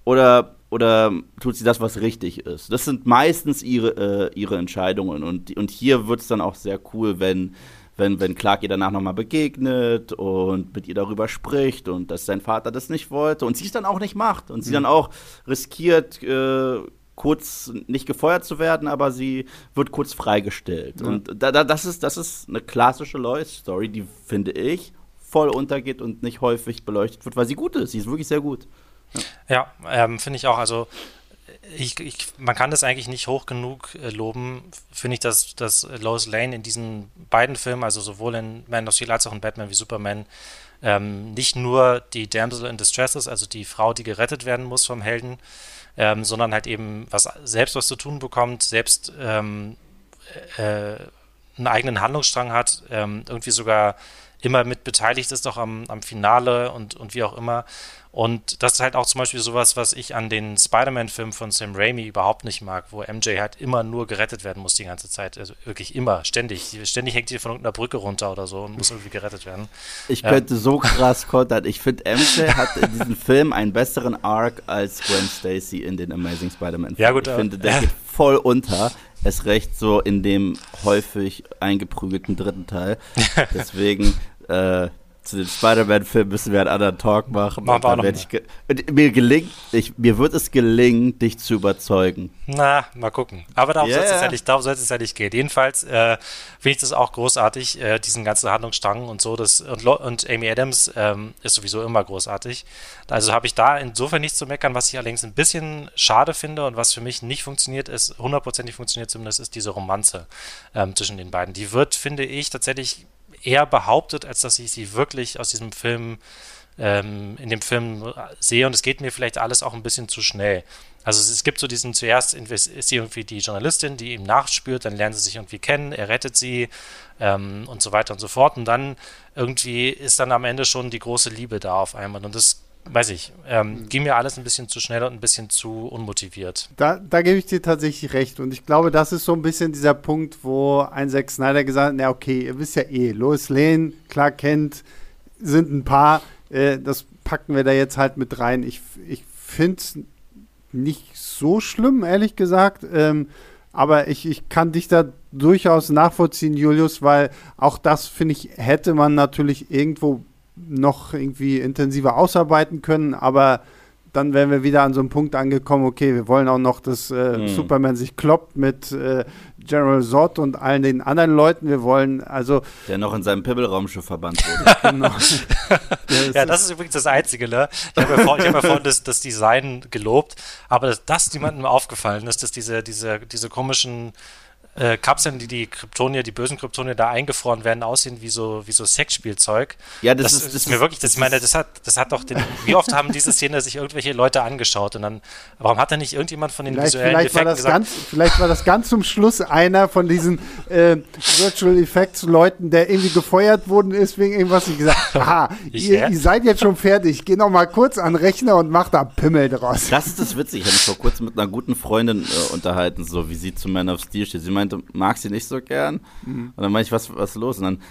oder, oder tut sie das, was richtig ist? Das sind meistens ihre, äh, ihre Entscheidungen. Und, und hier wird es dann auch sehr cool, wenn wenn, wenn Clark ihr danach nochmal begegnet und mit ihr darüber spricht und dass sein Vater das nicht wollte und sie es dann auch nicht macht und sie mhm. dann auch riskiert, äh, kurz nicht gefeuert zu werden, aber sie wird kurz freigestellt. Ja. Und da, da, das, ist, das ist eine klassische Lois-Story, die, finde ich, voll untergeht und nicht häufig beleuchtet wird, weil sie gut ist. Sie ist wirklich sehr gut. Ja, ja ähm, finde ich auch. Also ich, ich, man kann das eigentlich nicht hoch genug äh, loben, finde ich, dass, dass Lois Lane in diesen beiden Filmen, also sowohl in Man of Steel als auch in Batman wie Superman, ähm, nicht nur die Damsel in Distress ist, also die Frau, die gerettet werden muss vom Helden, ähm, sondern halt eben was selbst was zu tun bekommt, selbst ähm, äh, einen eigenen Handlungsstrang hat, ähm, irgendwie sogar immer mit beteiligt ist, doch am, am Finale und, und wie auch immer. Und das ist halt auch zum Beispiel sowas, was ich an den Spider-Man-Filmen von Sam Raimi überhaupt nicht mag, wo MJ halt immer nur gerettet werden muss die ganze Zeit. Also wirklich immer, ständig. Ständig hängt sie von irgendeiner Brücke runter oder so und muss irgendwie gerettet werden. Ich ja. könnte so krass kontern. Ich finde, MJ hat in diesem Film einen besseren Arc als Gwen Stacy in den Amazing Spider-Man-Filmen. Ja, gut, ich finde, der äh, geht voll unter. Es recht so in dem häufig eingeprügelten dritten Teil. Deswegen, äh, zu den Spider-Man-Filmen müssen wir einen anderen Talk machen. Machen wir auch noch ich ge mir gelingt, ich, mir wird es gelingen, dich zu überzeugen. Na, mal gucken. Aber darum yeah. soll es ja nicht, darum soll es ja nicht gehen. Jedenfalls äh, finde ich das auch großartig, äh, diesen ganzen Handlungsstrang und so. Das, und, und Amy Adams ähm, ist sowieso immer großartig. Also habe ich da insofern nichts zu meckern. Was ich allerdings ein bisschen schade finde und was für mich nicht funktioniert, ist, hundertprozentig funktioniert zumindest, ist diese Romanze ähm, zwischen den beiden. Die wird, finde ich, tatsächlich eher behauptet, als dass ich sie wirklich aus diesem Film ähm, in dem Film sehe. Und es geht mir vielleicht alles auch ein bisschen zu schnell. Also es, gibt so diesen, zuerst ist sie irgendwie die Journalistin, die ihm nachspürt, dann lernen sie sich irgendwie kennen, er rettet sie ähm, und so weiter und so fort. Und dann irgendwie ist dann am Ende schon die große Liebe da auf einmal. Und das weiß ich, ähm, mhm. ging mir alles ein bisschen zu schnell und ein bisschen zu unmotiviert. Da, da gebe ich dir tatsächlich recht. Und ich glaube, das ist so ein bisschen dieser Punkt, wo ein Zack Snyder gesagt hat, na okay, ihr wisst ja eh, Lois Lane, Clark Kent sind ein paar, äh, das packen wir da jetzt halt mit rein. Ich, ich finde es nicht so schlimm, ehrlich gesagt. Ähm, aber ich, ich kann dich da durchaus nachvollziehen, Julius, weil auch das, finde ich, hätte man natürlich irgendwo noch irgendwie intensiver ausarbeiten können, aber dann wären wir wieder an so einem Punkt angekommen, okay, wir wollen auch noch, dass äh, mhm. Superman sich kloppt mit äh, General Zod und allen den anderen Leuten. Wir wollen also. Der noch in seinem Pibbelraumschiff verbannt wurde. genau. ja, das ist übrigens das Einzige, ne? Ich habe ja, vor, hab ja vorhin das, das, Design gelobt, aber dass das niemandem aufgefallen ist, dass diese, diese, diese komischen äh, Kapseln, die die Kryptonier, die bösen Kryptonier da eingefroren werden, aussehen wie so, wie so Sexspielzeug. Ja, das, das ist, das ist mir wirklich, das, das meine, das hat, das hat doch den, wie oft haben diese Szene sich irgendwelche Leute angeschaut und dann, warum hat da nicht irgendjemand von den vielleicht, visuellen vielleicht Effekten war das gesagt, ganz, Vielleicht war das ganz zum Schluss einer von diesen äh, Virtual Effects Leuten, der irgendwie gefeuert worden ist wegen irgendwas und gesagt, aha, ihr, ihr, seid jetzt schon fertig, geh noch mal kurz an den Rechner und mach da Pimmel draus. Das ist das Witzige. Ich habe mich vor kurzem mit einer guten Freundin äh, unterhalten, so wie sie zu Man of Steel steht. Sie meinte, mag sie nicht so gern. Mhm. Und dann meinte ich, was, was ist los? Und dann,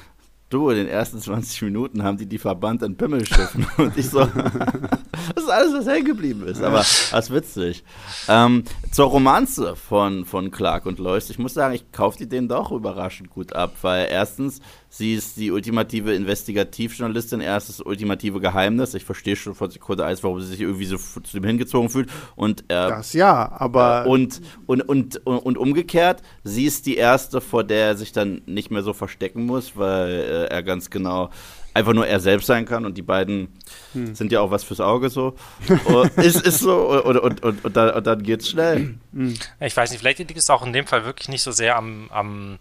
du, in den ersten 20 Minuten haben die die verbannt in Pimmelschiffen. Und ich so, das ist alles, was hängen geblieben ist. Aber das ist witzig. Ähm, zur Romanze von, von Clark und Lois. Ich muss sagen, ich kaufe die denen doch überraschend gut ab, weil erstens Sie ist die ultimative Investigativjournalistin, er ist das ultimative Geheimnis. Ich verstehe schon von Sekunde 1, warum sie sich irgendwie so zu dem hingezogen fühlt. Und, äh, das ja, aber. Äh, und, und, und, und, umgekehrt, sie ist die erste, vor der er sich dann nicht mehr so verstecken muss, weil äh, er ganz genau einfach nur er selbst sein kann und die beiden hm. sind ja auch was fürs Auge so. ist, ist so und, und, und, und, dann, und dann geht's schnell. Hm. Ich weiß nicht, vielleicht liegt es auch in dem Fall wirklich nicht so sehr am, am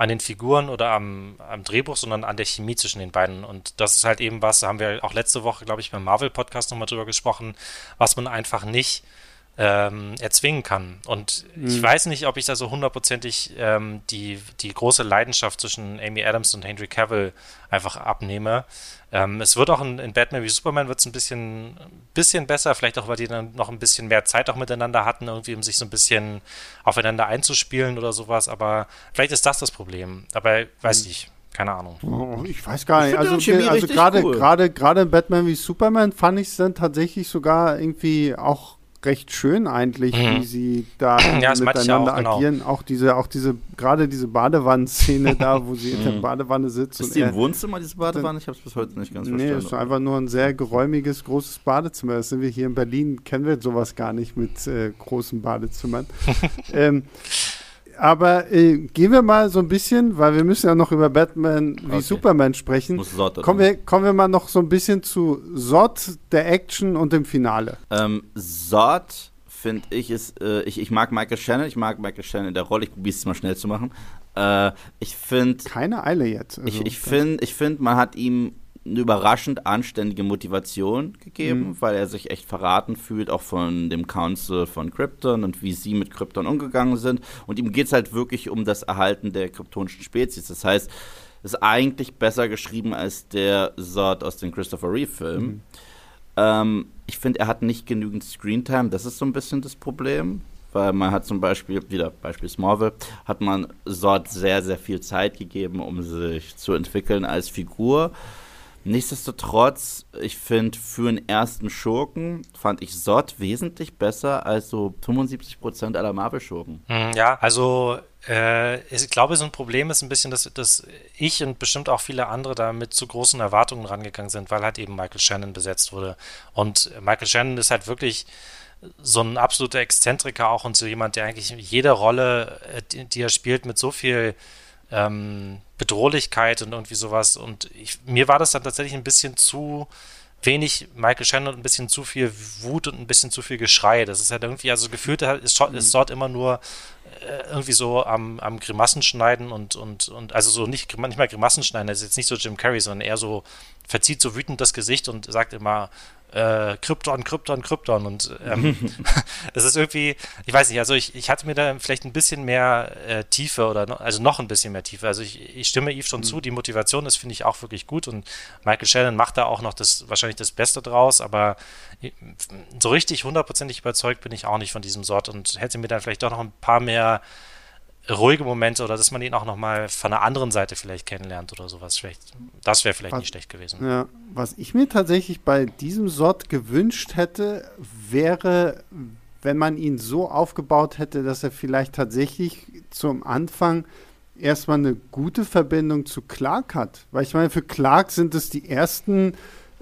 an den Figuren oder am, am Drehbuch, sondern an der Chemie zwischen den beiden. Und das ist halt eben was, da haben wir auch letzte Woche, glaube ich, beim Marvel-Podcast nochmal drüber gesprochen, was man einfach nicht ähm, erzwingen kann. Und mhm. ich weiß nicht, ob ich da so hundertprozentig ähm, die, die große Leidenschaft zwischen Amy Adams und Henry Cavill einfach abnehme. Ähm, es wird auch in, in, Batman wie Superman wird es ein bisschen, bisschen besser, vielleicht auch, weil die dann noch ein bisschen mehr Zeit auch miteinander hatten, irgendwie, um sich so ein bisschen aufeinander einzuspielen oder sowas. Aber vielleicht ist das das Problem. Aber weiß mhm. nicht. Keine Ahnung. Oh, ich weiß gar nicht. Also, also gerade cool. gerade gerade Batman wie Superman fand ich es dann tatsächlich sogar irgendwie auch recht schön eigentlich, mhm. wie sie da ja, miteinander auch, genau. agieren. Auch diese, auch diese, gerade diese Badewannenszene da, wo sie in der mhm. Badewanne sitzt. Ist die im Wohnzimmer, diese Badewanne? Ich habe es bis heute nicht ganz nee, verstanden. Nee, es ist einfach nur ein sehr geräumiges, großes Badezimmer. Das sind wir hier in Berlin, kennen wir sowas gar nicht mit äh, großen Badezimmern. ähm, aber äh, gehen wir mal so ein bisschen, weil wir müssen ja noch über Batman wie okay. Superman sprechen. Muss kommen, wir, kommen wir mal noch so ein bisschen zu Zod, der Action und dem Finale. Ähm, Zod finde ich ist, äh, ich, ich mag Michael Shannon, ich mag Michael Shannon in der Rolle, ich probiere es mal schnell zu machen. Äh, ich finde. Keine Eile jetzt. Also, ich ich finde, ich find, man hat ihm eine überraschend anständige Motivation gegeben, mhm. weil er sich echt verraten fühlt, auch von dem Council von Krypton und wie sie mit Krypton umgegangen sind. Und ihm geht es halt wirklich um das Erhalten der kryptonischen Spezies. Das heißt, ist eigentlich besser geschrieben als der Sort aus dem Christopher Reeve-Film. Mhm. Ähm, ich finde, er hat nicht genügend Screentime. Das ist so ein bisschen das Problem. Weil man hat zum Beispiel, wieder Beispiel Smallville, hat man Sort sehr, sehr viel Zeit gegeben, um sich zu entwickeln als Figur. Nichtsdestotrotz, ich finde, für einen ersten Schurken fand ich Sod wesentlich besser als so 75% aller Marvel-Schurken. Hm, ja, also äh, ich glaube, so ein Problem ist ein bisschen, dass, dass ich und bestimmt auch viele andere da mit zu großen Erwartungen rangegangen sind, weil halt eben Michael Shannon besetzt wurde. Und Michael Shannon ist halt wirklich so ein absoluter Exzentriker auch und so jemand, der eigentlich jede Rolle, äh, die, die er spielt, mit so viel ähm, Bedrohlichkeit und irgendwie sowas. Und ich, mir war das dann tatsächlich ein bisschen zu wenig Michael Shannon und ein bisschen zu viel Wut und ein bisschen zu viel Geschrei. Das ist halt irgendwie, also gefühlt ist, ist dort immer nur äh, irgendwie so am, am Grimassen schneiden und, und, und also so nicht, nicht mal Grimassen schneiden, das ist jetzt nicht so Jim Carrey, sondern eher so verzieht so wütend das Gesicht und sagt immer, äh, Krypton, Krypton, Krypton. Und ähm, es ist irgendwie, ich weiß nicht, also ich, ich hatte mir da vielleicht ein bisschen mehr äh, Tiefe oder no, also noch ein bisschen mehr Tiefe. Also ich, ich stimme Eve schon mhm. zu, die Motivation ist, finde ich, auch wirklich gut und Michael Shannon macht da auch noch das wahrscheinlich das Beste draus, aber so richtig hundertprozentig überzeugt bin ich auch nicht von diesem Sort und hätte mir dann vielleicht doch noch ein paar mehr ruhige Momente oder dass man ihn auch nochmal von einer anderen Seite vielleicht kennenlernt oder sowas. Vielleicht, das wäre vielleicht was, nicht schlecht gewesen. Ja, was ich mir tatsächlich bei diesem Sort gewünscht hätte, wäre, wenn man ihn so aufgebaut hätte, dass er vielleicht tatsächlich zum Anfang erstmal eine gute Verbindung zu Clark hat. Weil ich meine, für Clark sind es die ersten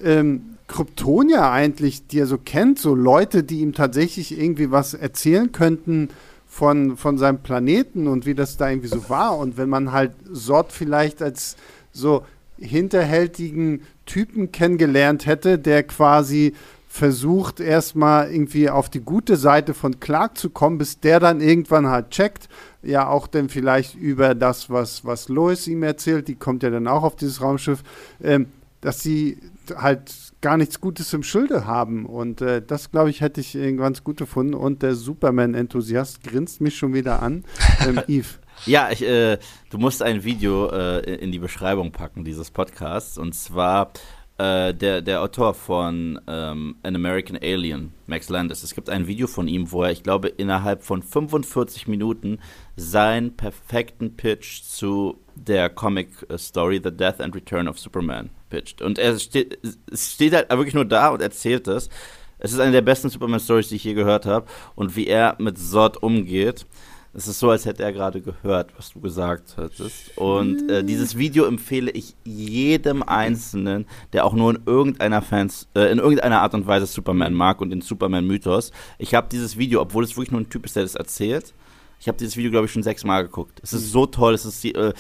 ähm, Kryptonier eigentlich, die er so kennt, so Leute, die ihm tatsächlich irgendwie was erzählen könnten von, von seinem Planeten und wie das da irgendwie so war. Und wenn man halt Sort vielleicht als so hinterhältigen Typen kennengelernt hätte, der quasi versucht, erstmal irgendwie auf die gute Seite von Clark zu kommen, bis der dann irgendwann halt checkt, ja auch dann vielleicht über das, was, was Lois ihm erzählt, die kommt ja dann auch auf dieses Raumschiff, ähm, dass sie halt gar nichts Gutes im Schilde haben. Und äh, das, glaube ich, hätte ich ganz gut gefunden. Und der Superman-Enthusiast grinst mich schon wieder an. Ähm, Yves. Ja, ich, äh, du musst ein Video äh, in die Beschreibung packen dieses Podcasts. Und zwar äh, der, der Autor von ähm, An American Alien, Max Landis. Es gibt ein Video von ihm, wo er, ich glaube, innerhalb von 45 Minuten seinen perfekten Pitch zu der Comic Story The Death and Return of Superman pitcht. Und er steht, steht halt wirklich nur da und erzählt das. Es ist eine der besten Superman-Stories, die ich je gehört habe. Und wie er mit Zod umgeht. Es ist so, als hätte er gerade gehört, was du gesagt hattest. Und äh, dieses Video empfehle ich jedem Einzelnen, der auch nur in irgendeiner Fans, äh, in irgendeiner Art und Weise Superman mag und den Superman-Mythos. Ich habe dieses Video, obwohl es wirklich nur ein Typ ist, der das erzählt, ich habe dieses Video, glaube ich, schon sechsmal geguckt. Es ist so toll. Es ist, äh,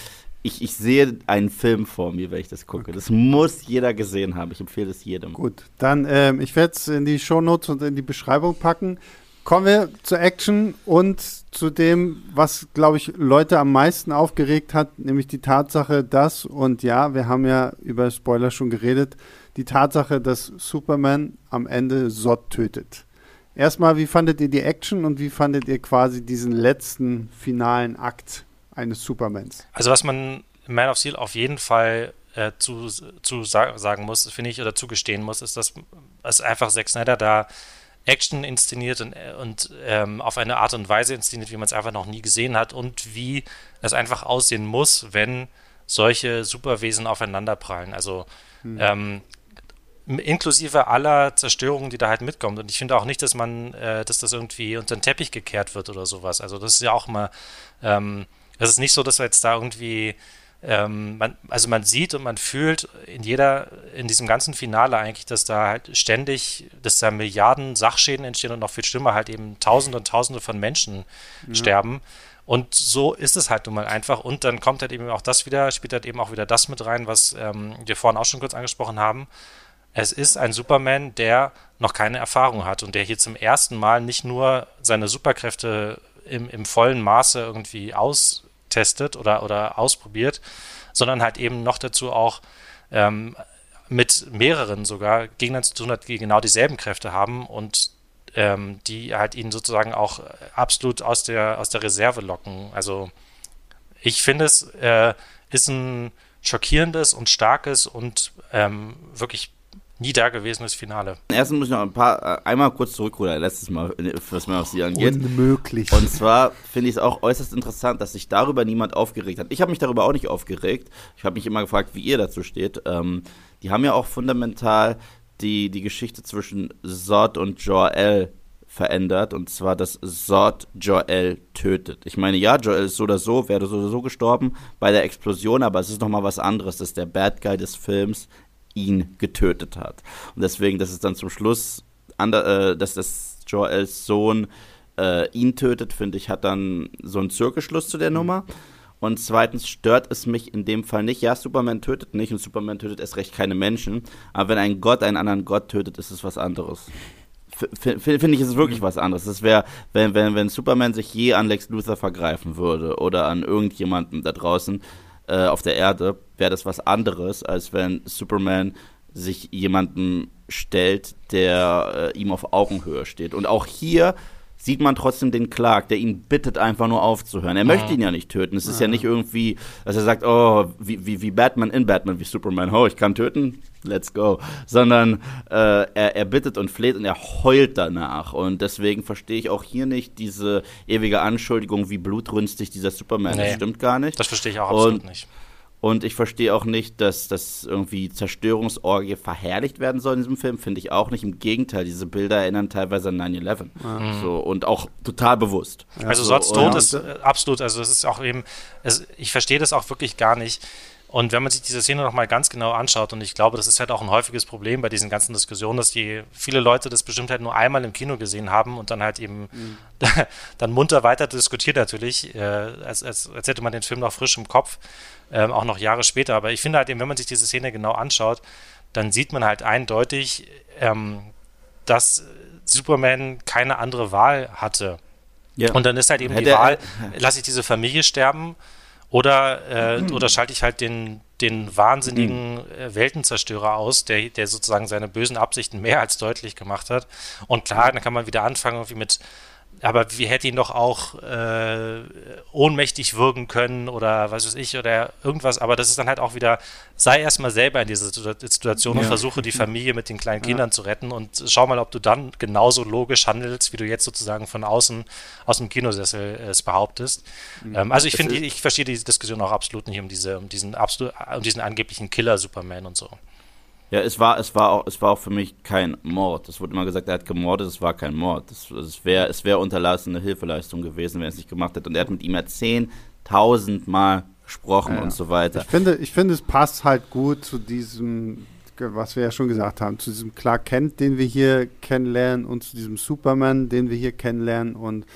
ich, ich sehe einen Film vor mir, wenn ich das gucke. Okay. Das muss jeder gesehen haben. Ich empfehle es jedem. Gut, dann ähm, ich werde es in die Shownotes und in die Beschreibung packen. Kommen wir zur Action und zu dem, was, glaube ich, Leute am meisten aufgeregt hat, nämlich die Tatsache, dass, und ja, wir haben ja über Spoiler schon geredet, die Tatsache, dass Superman am Ende Sod tötet. Erstmal, wie fandet ihr die Action und wie fandet ihr quasi diesen letzten finalen Akt eines Supermans. Also was man Man of Steel auf jeden Fall äh, zu, zu sagen muss, finde ich, oder zugestehen muss, ist, dass es einfach Zack Snyder da Action inszeniert und, und ähm, auf eine Art und Weise inszeniert, wie man es einfach noch nie gesehen hat und wie es einfach aussehen muss, wenn solche Superwesen aufeinanderprallen. Also hm. ähm, inklusive aller Zerstörungen, die da halt mitkommt. Und ich finde auch nicht, dass man, äh, dass das irgendwie unter den Teppich gekehrt wird oder sowas. Also das ist ja auch mal ähm, es ist nicht so, dass wir jetzt da irgendwie, ähm, man, also man sieht und man fühlt in jeder, in diesem ganzen Finale eigentlich, dass da halt ständig, dass da Milliarden Sachschäden entstehen und noch viel schlimmer halt eben Tausende und Tausende von Menschen ja. sterben. Und so ist es halt nun mal einfach. Und dann kommt halt eben auch das wieder, spielt halt eben auch wieder das mit rein, was ähm, wir vorhin auch schon kurz angesprochen haben. Es ist ein Superman, der noch keine Erfahrung hat und der hier zum ersten Mal nicht nur seine Superkräfte im, im vollen Maße irgendwie aus, testet oder, oder ausprobiert, sondern halt eben noch dazu auch ähm, mit mehreren sogar Gegnern zu tun hat, die genau dieselben Kräfte haben und ähm, die halt ihn sozusagen auch absolut aus der, aus der Reserve locken. Also ich finde es äh, ist ein schockierendes und starkes und ähm, wirklich nie dagewesenes Finale. Erstens muss ich noch ein paar, äh, einmal kurz zurückrudern, letztes Mal, was mir auf sie angeht. Unmöglich. Und zwar finde ich es auch äußerst interessant, dass sich darüber niemand aufgeregt hat. Ich habe mich darüber auch nicht aufgeregt. Ich habe mich immer gefragt, wie ihr dazu steht. Ähm, die haben ja auch fundamental die, die Geschichte zwischen Zod und Jor-El verändert. Und zwar, dass Zod Jor-El tötet. Ich meine, ja, Jor-El ist so oder so, wäre so oder so gestorben bei der Explosion, aber es ist nochmal was anderes, dass der Bad Guy des Films ihn getötet hat. Und deswegen, dass es dann zum Schluss, äh, dass das Joels Sohn äh, ihn tötet, finde ich, hat dann so einen Zirkelschluss zu der Nummer. Und zweitens stört es mich in dem Fall nicht. Ja, Superman tötet nicht und Superman tötet erst recht keine Menschen. Aber wenn ein Gott einen anderen Gott tötet, ist es was anderes. Finde ich, ist es wirklich was anderes. Das wäre, wenn, wenn, wenn Superman sich je an Lex Luthor vergreifen würde oder an irgendjemanden da draußen äh, auf der Erde, wäre das was anderes, als wenn Superman sich jemandem stellt, der äh, ihm auf Augenhöhe steht. Und auch hier sieht man trotzdem den Clark, der ihn bittet, einfach nur aufzuhören. Er ja. möchte ihn ja nicht töten. Es ist ja. ja nicht irgendwie, dass er sagt, oh, wie, wie, wie Batman in Batman, wie Superman, oh, ich kann töten, let's go. Sondern äh, er, er bittet und fleht und er heult danach. Und deswegen verstehe ich auch hier nicht diese ewige Anschuldigung, wie blutrünstig dieser Superman nee, ist. Das stimmt gar nicht. Das verstehe ich auch absolut und, nicht. Und ich verstehe auch nicht, dass das irgendwie Zerstörungsorgie verherrlicht werden soll in diesem Film. Finde ich auch nicht. Im Gegenteil, diese Bilder erinnern teilweise an 9-11. Mhm. So, und auch total bewusst. Also so, Sotz tot ist äh, absolut, also es ist auch eben, es, ich verstehe das auch wirklich gar nicht. Und wenn man sich diese Szene nochmal ganz genau anschaut, und ich glaube, das ist halt auch ein häufiges Problem bei diesen ganzen Diskussionen, dass die viele Leute das bestimmt halt nur einmal im Kino gesehen haben und dann halt eben mhm. dann munter weiter diskutiert natürlich, äh, als, als, als hätte man den Film noch frisch im Kopf, äh, auch noch Jahre später. Aber ich finde halt eben, wenn man sich diese Szene genau anschaut, dann sieht man halt eindeutig, ähm, dass Superman keine andere Wahl hatte. Ja. Und dann ist halt eben Hätte die Wahl, lasse ich diese Familie sterben oder, äh, mhm. oder schalte ich halt den, den wahnsinnigen mhm. Äh, Weltenzerstörer aus, der, der sozusagen seine bösen Absichten mehr als deutlich gemacht hat. Und klar, dann kann man wieder anfangen, irgendwie mit aber wir hätten ihn doch auch äh, ohnmächtig wirken können oder was weiß ich oder irgendwas. Aber das ist dann halt auch wieder, sei erstmal selber in dieser Situation ja. und versuche die Familie mit den kleinen Kindern ja. zu retten und schau mal, ob du dann genauso logisch handelst, wie du jetzt sozusagen von außen aus dem Kinosessel äh, es behauptest. Mhm. Ähm, also ich finde, ich verstehe die Diskussion auch absolut nicht um diese, um diesen absolut, um diesen angeblichen Killer Superman und so. Ja, es war, es war auch, es war auch für mich kein Mord. Es wurde immer gesagt, er hat gemordet, es war kein Mord. Es, es wäre, es wäre unterlassene Hilfeleistung gewesen, wenn er es nicht gemacht hätte. Und er hat mit ihm ja Mal gesprochen ja, und so weiter. Ich finde, ich finde, es passt halt gut zu diesem, was wir ja schon gesagt haben, zu diesem Clark Kent, den wir hier kennenlernen und zu diesem Superman, den wir hier kennenlernen und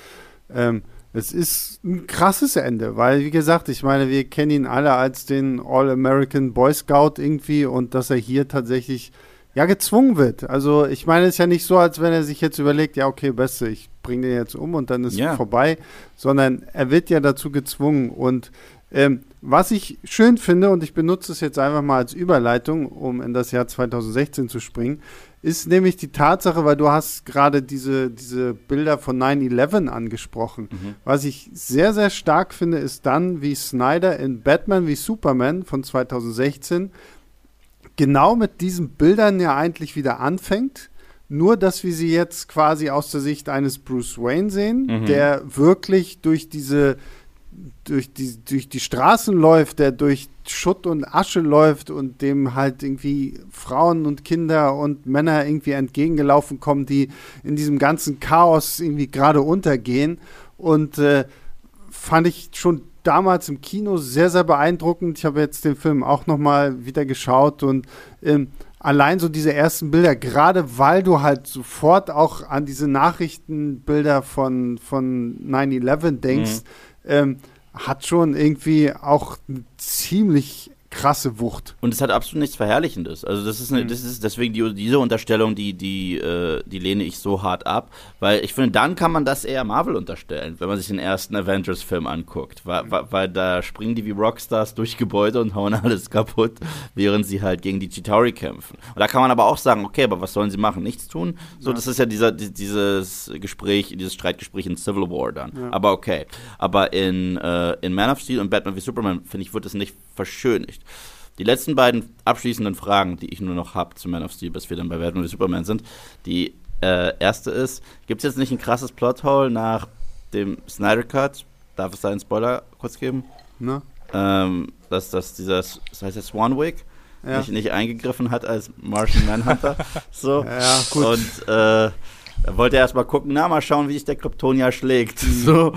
ähm, es ist ein krasses Ende, weil, wie gesagt, ich meine, wir kennen ihn alle als den All-American Boy Scout irgendwie und dass er hier tatsächlich ja gezwungen wird. Also, ich meine, es ist ja nicht so, als wenn er sich jetzt überlegt, ja, okay, Beste, ich bringe den jetzt um und dann ist ja. vorbei, sondern er wird ja dazu gezwungen. Und ähm, was ich schön finde, und ich benutze es jetzt einfach mal als Überleitung, um in das Jahr 2016 zu springen, ist nämlich die Tatsache, weil du hast gerade diese, diese Bilder von 9-11 angesprochen. Mhm. Was ich sehr, sehr stark finde, ist dann, wie Snyder in Batman wie Superman von 2016 genau mit diesen Bildern ja eigentlich wieder anfängt. Nur, dass wir sie jetzt quasi aus der Sicht eines Bruce Wayne sehen, mhm. der wirklich durch diese durch die, durch die Straßen läuft, der durch Schutt und Asche läuft und dem halt irgendwie Frauen und Kinder und Männer irgendwie entgegengelaufen kommen, die in diesem ganzen Chaos irgendwie gerade untergehen. Und äh, fand ich schon damals im Kino sehr, sehr beeindruckend. Ich habe jetzt den Film auch noch mal wieder geschaut und ähm, allein so diese ersten Bilder, gerade weil du halt sofort auch an diese Nachrichtenbilder von, von 9-11 denkst, mhm. Ähm, hat schon irgendwie auch ziemlich krasse Wucht. Und es hat absolut nichts Verherrlichendes. Also das ist, eine, mhm. das ist deswegen die, diese Unterstellung, die, die, äh, die lehne ich so hart ab, weil ich finde, dann kann man das eher Marvel unterstellen, wenn man sich den ersten Avengers-Film anguckt, weil, mhm. weil, da springen die wie Rockstars durch Gebäude und hauen alles kaputt, während sie halt gegen die Chitauri kämpfen. Und da kann man aber auch sagen, okay, aber was sollen sie machen? Nichts tun? So, ja. das ist ja dieser, dieses Gespräch, dieses Streitgespräch in Civil War dann. Ja. Aber okay. Aber in, äh, in Man of Steel und Batman wie Superman, finde ich, wird es nicht verschönigt. Die letzten beiden abschließenden Fragen, die ich nur noch habe zu Man of Steel, bis wir dann bei Batman wie Superman sind. Die äh, erste ist: Gibt es jetzt nicht ein krasses Plothole nach dem Snyder Cut? Darf es da einen Spoiler kurz geben? Ne? Ähm, dass, dass dieser, das heißt jetzt Swanwick, ja. nicht, nicht eingegriffen hat als Martian Manhunter. so. Ja, gut. Und äh, er wollte erst mal gucken, na, mal schauen, wie sich der Kryptonier schlägt. Mhm. So.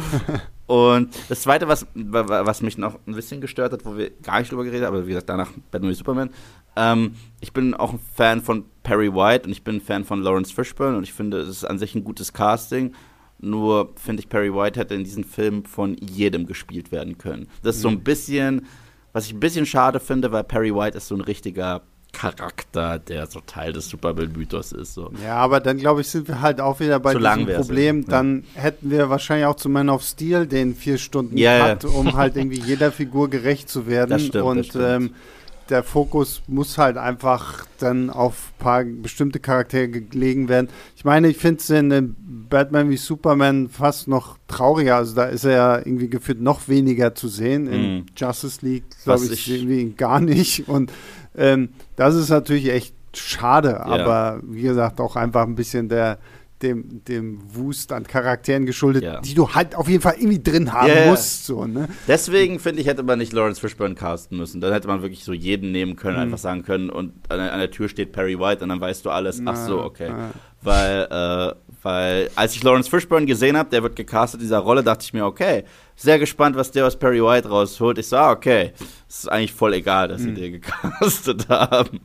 Und das Zweite, was, was mich noch ein bisschen gestört hat, wo wir gar nicht drüber geredet haben, aber wie gesagt, danach Batman wie Superman. Ähm, ich bin auch ein Fan von Perry White und ich bin ein Fan von Lawrence Fishburne und ich finde, es ist an sich ein gutes Casting. Nur finde ich, Perry White hätte in diesem Film von jedem gespielt werden können. Das ist so ein bisschen, was ich ein bisschen schade finde, weil Perry White ist so ein richtiger Charakter, der so Teil des Superman-Mythos ist. So. Ja, aber dann glaube ich, sind wir halt auch wieder bei Zu diesem Problem. ja. Dann hätten wir wahrscheinlich auch zu Man of Steel den vier Stunden Ja, ja. Cut, um halt irgendwie jeder Figur gerecht zu werden. Das stimmt, Und das stimmt. Ähm, der Fokus muss halt einfach dann auf ein paar bestimmte Charaktere gelegen werden. Ich meine, ich finde es in Batman wie Superman fast noch trauriger. Also da ist er ja irgendwie gefühlt noch weniger zu sehen. In Mhm. Justice League, glaube ich, ich- irgendwie gar nicht. Und ähm, das ist natürlich echt schade, aber wie gesagt, auch einfach ein bisschen der dem, dem Wust an Charakteren geschuldet, Ja. die du halt auf jeden Fall irgendwie drin haben Ja, ja. musst. So, ne? Deswegen finde ich, hätte man nicht Lawrence Fishburne casten müssen. Dann hätte man wirklich so jeden nehmen können, Mhm. einfach sagen können und an, der- an der Tür steht Perry White und dann weißt du alles. Ach so, okay. na. Weil, äh, weil als ich Lawrence Fishburne gesehen habe, der wird gecastet in dieser Rolle, dachte ich mir, okay, sehr gespannt, was der aus Perry White rausholt. Ich so, ah, okay, es ist eigentlich voll egal, dass sie den gecastet haben.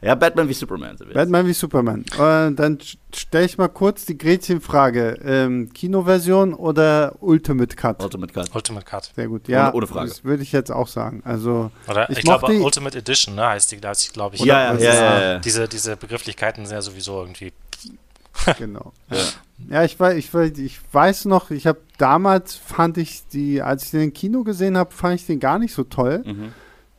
Ja, Batman wie Superman. so. Batman wie Superman. Äh, dann stelle ich mal kurz die Gretchenfrage. Ähm, Kinoversion oder Ultimate Cut? Ultimate Cut. Ultimate Cut. Sehr gut. Ja, Ohne- ohne Frage. das würde ich jetzt auch sagen. Also, Oder Ich ich, glaube, Ultimate Edition, ne, heißt die, glaube ich. Ja, ja, Das ja, ja, äh, ja. Diese, diese Begrifflichkeiten sind ja sowieso irgendwie. genau. Ja. Ja, ich weiß, ich, ich weiß noch, ich habe damals fand ich die, als ich den im Kino gesehen habe, fand ich den gar nicht so toll. Mhm.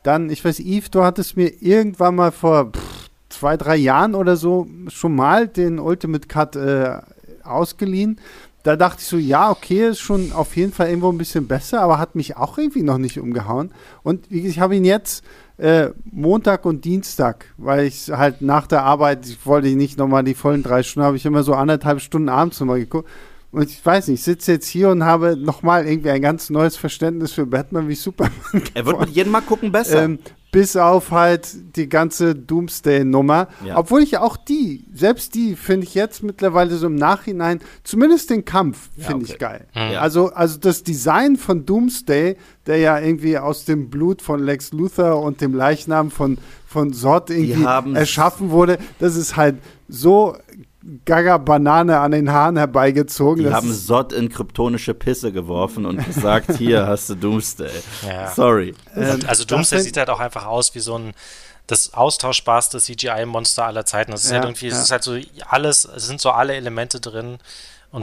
Dann, ich weiß, Yves, du hattest mir irgendwann mal vor pff, zwei, drei Jahren oder so schon mal den Ultimate Cut äh, ausgeliehen. Da dachte ich so, ja, okay, ist schon auf jeden Fall irgendwo ein bisschen besser, aber hat mich auch irgendwie noch nicht umgehauen. Und ich habe ihn jetzt äh, Montag und Dienstag, weil ich halt nach der Arbeit, ich wollte nicht nochmal die vollen drei Stunden, habe ich immer so anderthalb Stunden abends nochmal geguckt. Und ich weiß nicht, ich sitze jetzt hier und habe nochmal irgendwie ein ganz neues Verständnis für Batman wie Superman Er wird mit jedem Mal gucken besser. ähm, bis auf halt die ganze Doomsday-Nummer. Ja. Obwohl ich auch die, selbst die finde ich jetzt mittlerweile so im Nachhinein, zumindest den Kampf Ja, finde okay. ich geil. Ja. Also, also das Design von Doomsday, der ja irgendwie aus dem Blut von Lex Luthor und dem Leichnam von, von Zod irgendwie erschaffen wurde, das ist halt so gaga Banane an den Haaren herbeigezogen. Die das haben Sod in kryptonische Pisse geworfen und gesagt, hier hast du Doomsday. Ja. Sorry. Ähm, Und also Doomsday sieht halt auch einfach aus wie so ein das austauschbarste CGI-Monster aller Zeiten. Das ist Ja, halt irgendwie, es ja. ist halt so alles, es sind so alle Elemente drin.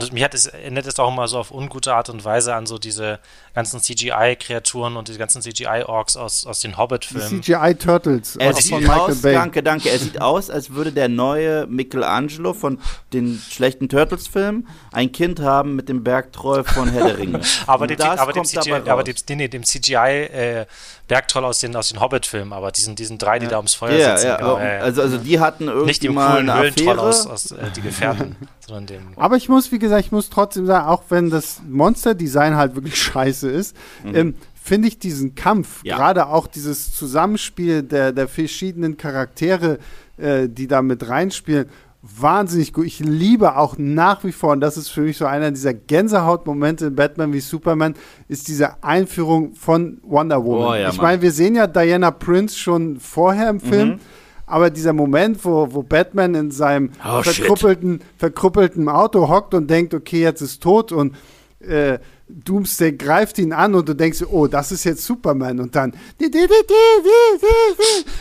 Und mich hat es erinnert es auch immer so auf ungute Art und Weise an so diese ganzen CGI-Kreaturen und die ganzen CGI-Orks aus, aus den die Hobbit-Filmen. CGI-Turtles Er sieht von Michael aus, Bay. danke, danke. Er sieht aus, als würde der neue Michelangelo von den schlechten Turtles-Filmen ein Kind haben mit dem Bergtroll von Herr der Ringe. Aber dem, das aber dem CGI, aber dem, nee, dem CGI-Bergtroll aus den, aus den Hobbit-Filmen, aber diesen, diesen drei, die da ums Feuer Ja, sitzen. ja, genau, aber- äh, also, also die hatten irgendwie nicht dem mal coolen eine Höhlentroll Affäre. aus, aus äh, Die Gefährten, sondern dem. Aber ich muss, wie gesagt, ich muss trotzdem sagen, auch wenn das Monster-Design halt wirklich scheiße ist, ähm, finde ich diesen Kampf, Mhm. Ja. gerade auch dieses Zusammenspiel der, der verschiedenen Charaktere, äh, die da mit reinspielen, wahnsinnig gut. Ich liebe auch nach wie vor, und das ist für mich so einer dieser Gänsehautmomente in Batman wie Superman, ist diese Einführung von Wonder Woman. Oh ja, ich meine, wir sehen ja Diana Prince schon vorher im Film. Mhm. Aber dieser Moment, wo, wo Batman in seinem Oh, shit. verkrüppelten, verkrüppelten Auto hockt und denkt, okay, jetzt ist tot und äh, Doomsday greift ihn an und du denkst, oh, das ist jetzt Superman und dann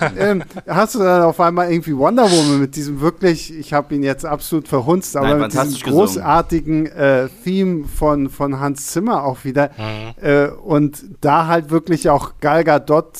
ähm, hast du dann auf einmal irgendwie Wonder Woman mit diesem wirklich, ich habe ihn jetzt absolut verhunzt, aber Nein, mit diesem großartigen äh, Theme von, von Hans Zimmer auch wieder. Äh, und da halt wirklich auch Gal Gadot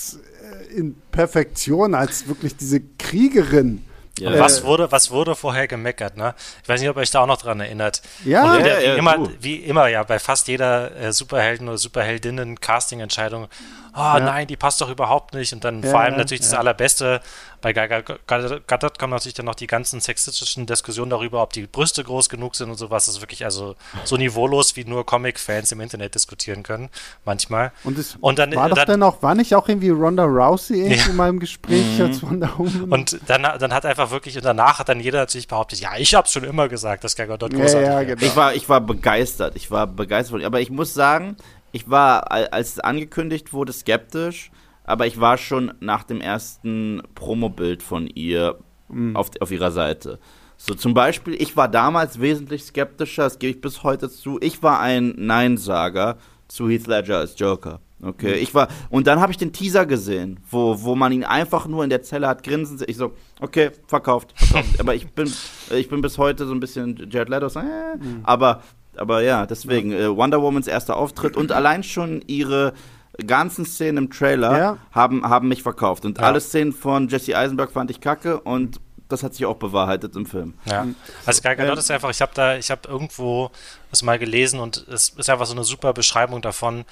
in Perfektion als wirklich diese Kriegerin. Ja. Und Äh, was wurde, was wurde vorher gemeckert, ne? Ich weiß nicht, ob ihr euch da auch noch dran erinnert. Ja, wieder, Ja, ja, wie, immer, wie immer, ja, bei fast jeder äh, Superhelden- oder Superheldinnen-Casting-Entscheidung, oh nein, die passt doch überhaupt nicht. Und dann Ja, vor allem ja, natürlich das ja. Allerbeste, bei Gal Gadot kommen natürlich dann noch die ganzen sexistischen Diskussionen darüber, ob die Brüste groß genug sind und sowas. Das ist wirklich also so niveaulos, wie nur Comic-Fans im Internet diskutieren können, manchmal. Und es Und dann- war doch dann- dann auch, war nicht auch irgendwie Ronda Rousey irgendwie Ja. Mhm. in meinem Gespräch als Wonder Woman? Und dann, dann hat einfach wirklich, und danach hat dann jeder natürlich behauptet, ja, ich hab's schon immer gesagt, dass Gal Gadot Ja, großartig ja, wäre. genau. Ich war, ich war begeistert. Ich war begeistert. Aber ich muss sagen, ich war, al- als es angekündigt wurde, skeptisch. Aber ich war schon nach dem ersten Promobild von ihr Mhm. auf, auf ihrer Seite. So zum Beispiel, ich war damals wesentlich skeptischer, das gebe ich bis heute zu. Ich war ein Nein-Sager zu Heath Ledger als Joker. Okay, ich war und dann habe ich den Teaser gesehen, wo, wo man ihn einfach nur in der Zelle hat grinsen. Ich so, okay, verkauft, verkauft. aber ich bin ich bin bis heute so ein bisschen Jared Leto, äh, mhm. aber aber ja, deswegen ja. Äh, Wonder Womans erster Auftritt und allein schon ihre ganzen Szenen im Trailer ja. haben, haben mich verkauft. Und ja. alle Szenen von Jesse Eisenberg fand ich kacke und das hat sich auch bewahrheitet im Film. Ja, also Gal Gadot ist einfach, ich habe da, ich habe irgendwo das mal gelesen und es ist einfach so eine super Beschreibung davon,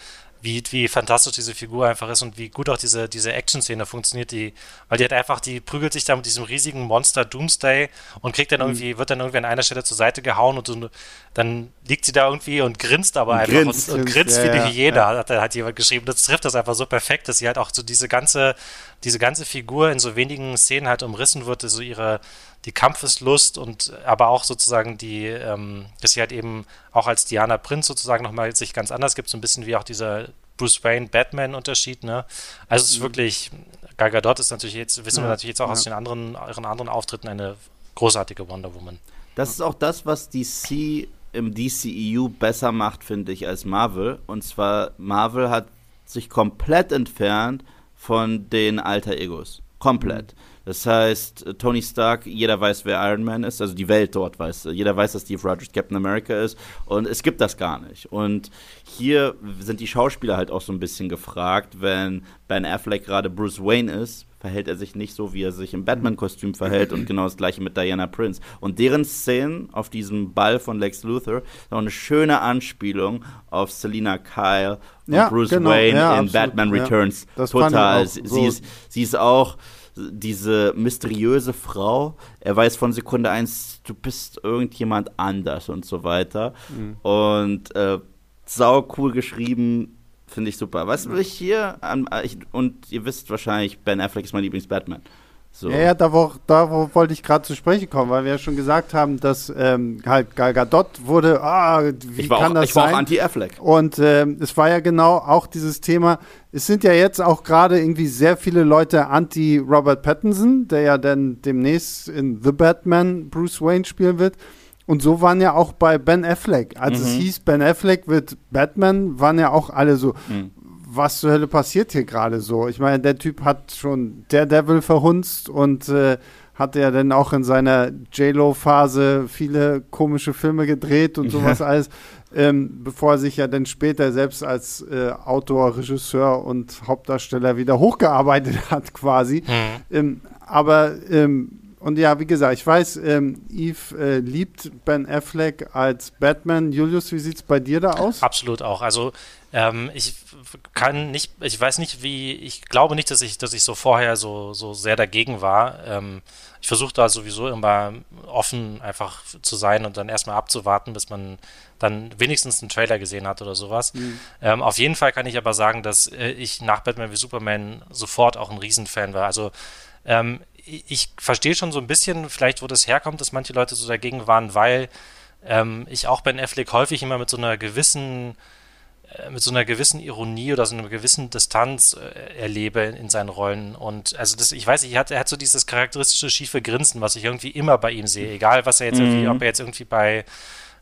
wie, wie fantastisch diese Figur einfach ist und wie gut auch diese, diese Action-Szene funktioniert, die, weil die hat einfach, die prügelt sich da mit diesem riesigen Monster Doomsday und kriegt dann mhm. irgendwie, wird dann irgendwie an einer Stelle zur Seite gehauen und so, dann liegt sie da irgendwie und grinst aber einfach grinst, und, und, grinst ja, wie eine Hyäne, ja. hat, hat jemand geschrieben. Das trifft das einfach so perfekt, dass sie halt auch so diese ganze, diese ganze Figur in so wenigen Szenen halt umrissen wird, so ihre, die Kampfeslust und aber auch sozusagen die, ähm, dass sie halt eben auch als Diana Prinz sozusagen nochmal sich ganz anders gibt, so ein bisschen wie auch dieser Bruce Wayne Batman-Unterschied, ne? Also es ist mhm. wirklich, Gal Gadot ist natürlich jetzt, wissen ja, wir natürlich jetzt auch ja. aus den anderen, ihren anderen Auftritten eine großartige Wonder Woman. Das ist auch das, was DC im DCEU besser macht, finde ich, als Marvel. Und zwar, Marvel hat sich komplett entfernt von den Alter Egos. Komplett. Mhm. Das heißt, Tony Stark, jeder weiß, wer Iron Man ist, also die Welt dort weiß, jeder weiß, dass Steve Rogers Captain America ist und es gibt das gar nicht. Und hier sind die Schauspieler halt auch so ein bisschen gefragt, wenn Ben Affleck gerade Bruce Wayne ist, verhält er sich nicht so, wie er sich im Batman-Kostüm verhält und genau das gleiche mit Diana Prince. Und deren Szenen auf diesem Ball von Lex Luthor ist auch eine schöne Anspielung auf Selina Kyle und ja, Bruce genau, Wayne ja, in absolut, Batman Returns. Ja, Total. So. Sie, ist, sie ist auch diese mysteriöse Frau. Er weiß von Sekunde eins, du bist irgendjemand anders und so weiter. Mhm. Und äh, sau cool geschrieben, finde ich super. Was will ich hier an, ich, und ihr wisst wahrscheinlich, Ben Affleck ist mein Lieblings-Batman. So. Ja, ja, da, wo, da wo wollte ich gerade zu sprechen kommen, weil wir ja schon gesagt haben, dass ähm, halt Gal Gadot wurde, ah, wie kann auch, das ich sein? Ich war auch anti-Affleck. Und ähm, es war ja genau auch dieses Thema, es sind ja jetzt auch gerade irgendwie sehr viele Leute anti-Robert Pattinson, der ja dann demnächst in The Batman Bruce Wayne spielen wird. Und so waren ja auch bei Ben Affleck. Als mhm. es hieß, Ben Affleck wird Batman, waren ja auch alle so, mhm was zur Hölle passiert hier gerade so? Ich meine, der Typ hat schon Daredevil verhunzt und äh, hat ja dann auch in seiner J-Lo-Phase viele komische Filme gedreht und sowas ja. alles, ähm, bevor er sich ja dann später selbst als äh, Autor, Regisseur und Hauptdarsteller wieder hochgearbeitet hat quasi. Mhm. Ähm, aber ähm, und ja, wie gesagt, ich weiß, ähm, Eve äh, liebt Ben Affleck als Batman. Julius, wie sieht es bei dir da aus? Absolut auch. Also ähm, ich kann nicht, ich weiß nicht, wie, ich glaube nicht, dass ich, dass ich so vorher so, so sehr dagegen war. Ähm, ich versuche da sowieso immer offen einfach zu sein und dann erstmal abzuwarten, bis man dann wenigstens einen Trailer gesehen hat oder sowas. Mhm. Ähm, auf jeden Fall kann ich aber sagen, dass äh, ich nach Batman wie Superman sofort auch ein Riesenfan war. Also ähm, ich verstehe schon so ein bisschen, vielleicht wo das herkommt, dass manche Leute so dagegen waren, weil ähm, ich auch Ben Affleck häufig immer mit so einer gewissen äh, mit so einer gewissen Ironie oder so einer gewissen Distanz äh, erlebe in, seinen Rollen. Und also das, ich weiß nicht, er hat, er hat so dieses charakteristische schiefe Grinsen, was ich irgendwie immer bei ihm sehe. Egal, was er jetzt mhm. irgendwie, ob er jetzt irgendwie bei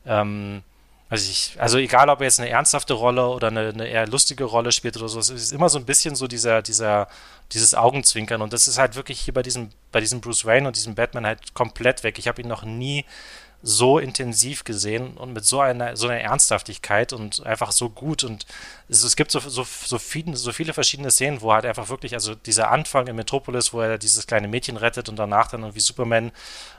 ähm, also, ich, also egal, ob er jetzt eine ernsthafte Rolle oder eine, eine, eher lustige Rolle spielt oder so, es ist immer so ein bisschen so dieser, dieser, dieses Augenzwinkern und das ist halt wirklich hier bei diesem, bei diesem Bruce Wayne und diesem Batman halt komplett weg. Ich habe ihn noch nie so intensiv gesehen und mit so einer, so einer Ernsthaftigkeit und einfach so gut. Und es, es gibt so, so, so, viele, so viele verschiedene Szenen, wo halt einfach wirklich, also dieser Anfang in Metropolis, wo er dieses kleine Mädchen rettet und danach dann irgendwie Superman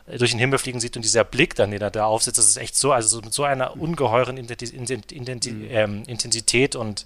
äh, durch den Himmel fliegen sieht und dieser Blick dann, den er da aufsetzt, das ist echt so, also mit so einer ungeheuren Identi Identi mhm. ähm, Intensität und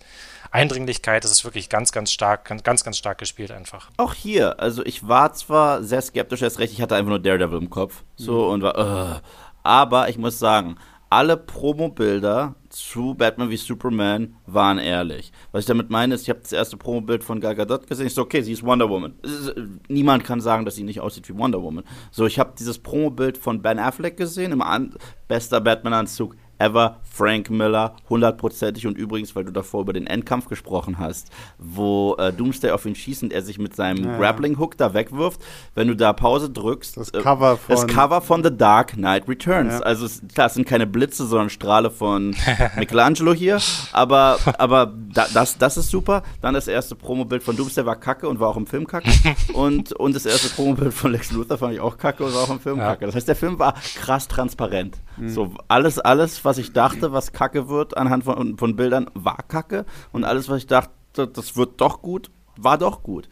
Eindringlichkeit, das ist wirklich ganz, ganz stark, ganz, ganz stark gespielt einfach. Auch hier, also ich war zwar sehr skeptisch, erst recht, ich hatte einfach nur Daredevil im Kopf, so mhm. und war, uh, aber ich muss sagen, alle Promo-Bilder zu Batman wie Superman waren ehrlich. Was ich damit meine, ist, ich habe das erste Promo-Bild von Gal Gadot gesehen. Ich so, okay, sie ist Wonder Woman. Ist, niemand kann sagen, dass sie nicht aussieht wie Wonder Woman. So, ich habe dieses Promo-Bild von Ben Affleck gesehen, im An bester Batman-Anzug ever. Frank Miller, hundertprozentig. Und übrigens, weil du davor über den Endkampf gesprochen hast, wo äh, Doomsday auf ihn schießt und er sich mit seinem Ja, ja. Grappling-Hook da wegwirft, wenn du da Pause drückst, Das äh, Cover das von- Cover von The Dark Knight Returns. Ja. Also es, klar, es sind keine Blitze, sondern Strahle von Michelangelo hier. Aber, aber da, das, das ist super. Dann das erste Promobild von Doomsday war kacke und war auch im Film kacke. und, und das erste Promobild von Lex Luthor fand ich auch kacke und war auch im Film Ja. kacke. Das heißt, der Film war krass transparent. So alles, alles, was ich dachte, was kacke wird anhand von, von Bildern, war kacke. Und alles, was ich dachte, das wird doch gut, war doch gut.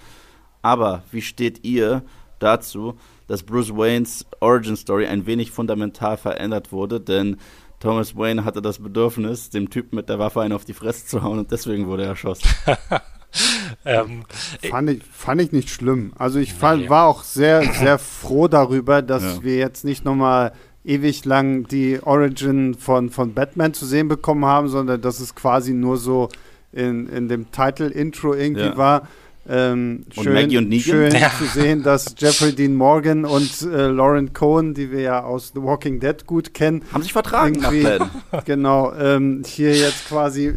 Aber wie steht ihr dazu, dass Bruce Waynes Origin Story ein wenig fundamental verändert wurde? Denn Thomas Wayne hatte das Bedürfnis, dem Typen mit der Waffe einen auf die Fresse zu hauen und deswegen wurde er erschossen. Ähm, Fand ich, fand ich nicht schlimm. Also ich fand, war auch sehr, sehr froh darüber, dass Ja. wir jetzt nicht nochmal ewig lang die Origin von, von Batman zu sehen bekommen haben, sondern dass es quasi nur so in, in dem Title-Intro irgendwie Ja. war. Ähm, Und schön, Maggie und Negan? schön Ja. zu sehen, dass Jeffrey Dean Morgan und äh, Lauren Cohen, die wir ja aus The Walking Dead gut kennen, Haben sich vertragen nach Irgendwie- genau, ähm, hier jetzt quasi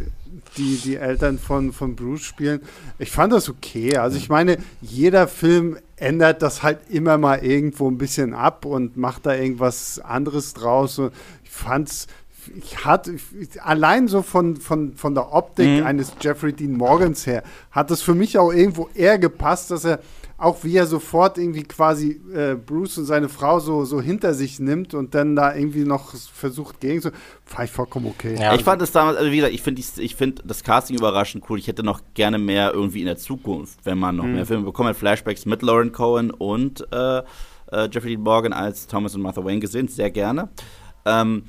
die, die Eltern von, von Bruce spielen. Ich fand das okay. Also ich meine, jeder Film ändert das halt immer mal irgendwo ein bisschen ab und macht da irgendwas anderes draus. Und ich fand's, ich hatte, allein so von, von, von der Optik Mhm. eines Jeffrey Dean Morgans her, hat es für mich auch irgendwo eher gepasst, dass er auch wie er sofort irgendwie quasi äh, Bruce und seine Frau so, so hinter sich nimmt und dann da irgendwie noch versucht gegen so, fand ich vollkommen okay. Ja. Ich fand es damals, also wie gesagt, ich finde ich find das Casting überraschend cool. Ich hätte noch gerne mehr irgendwie in der Zukunft, wenn man noch Mhm. mehr Filme bekommt, hat Flashbacks mit Lauren Cohen und äh, äh, Jeffrey Dean Morgan als Thomas und Martha Wayne gesehen, sehr gerne. Ähm,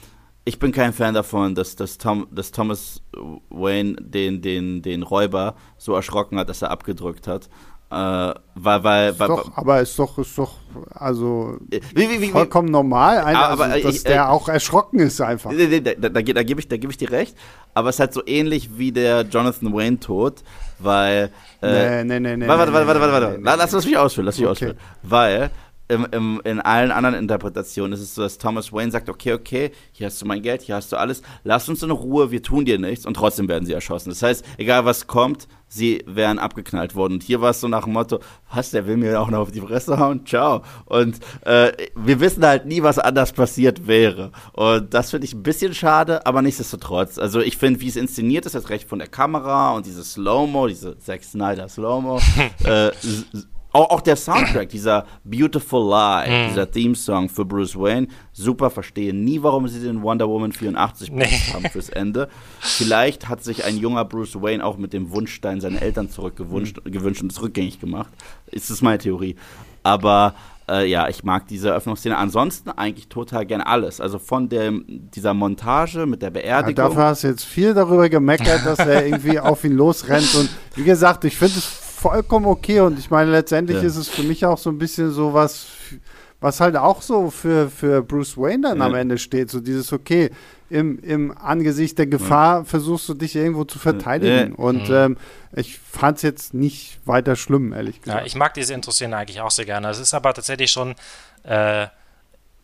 ich bin kein Fan davon, dass, dass, Tom, dass Thomas Wayne den, den, den Räuber so erschrocken hat, dass er abgedrückt hat. Äh, weil, weil, Ist weil, doch, aber ist doch, ist doch, also wie, wie, wie, wie, vollkommen normal, ein- Aber- also, dass ich- der äh, auch erschrocken ist einfach. Nee, nee, Da, da, da, da gebe ich, da geb ich dir recht. Aber es ist halt so ähnlich wie der Jonathan Wayne-Tod, weil. Äh, nee, nee, nee, nee. warte, warte, nee, warte, warte, nee, warte. nee, La- Lass, lass mich ausführen, lass mich Okay. ausführen. Weil im, im, in allen anderen Interpretationen ist es so, dass Thomas Wayne sagt, okay, okay, hier hast du mein Geld, hier hast du alles, lass uns in Ruhe, wir tun dir nichts und trotzdem werden sie erschossen. Das heißt, egal was kommt, sie wären abgeknallt worden. Und hier war es so nach dem Motto, was, der will mir auch noch auf die Fresse hauen, ciao. Und äh, wir wissen halt nie, was anders passiert wäre. Und das finde ich ein bisschen schade, aber nichtsdestotrotz. Also ich finde, wie es inszeniert ist, das Recht von der Kamera und diese Slow-Mo, diese Zack Snyder Slow-Mo, äh, auch, auch der Soundtrack, dieser Beautiful Lie, dieser Theme-Song für Bruce Wayne, super, verstehe nie, warum sie den Wonder Woman 84 Nee. haben fürs Ende. Vielleicht hat sich ein junger Bruce Wayne auch mit dem Wunschstein seine Eltern zurückgewünscht gewünscht und es rückgängig gemacht. Ist das meine Theorie. Aber äh, ja, ich mag diese Eröffnungsszene. Ansonsten eigentlich total gerne alles. Also von dem, dieser Montage mit der Ja, Beerdigung. dafür hast du jetzt viel darüber gemeckert, dass er irgendwie auf ihn losrennt. Und wie gesagt, ich finde es vollkommen okay. Und ich meine, letztendlich Ja. ist es für mich auch so ein bisschen so was, was halt auch so für, für Bruce Wayne dann Ja. am Ende steht. So dieses, okay, im, im Angesicht der Gefahr versuchst du dich irgendwo zu verteidigen. Ja. Und Mhm. ähm, ich fand es jetzt nicht weiter schlimm, ehrlich Ja, gesagt. ich mag diese Intro-Szene eigentlich auch sehr gerne. Es ist aber tatsächlich schon, äh,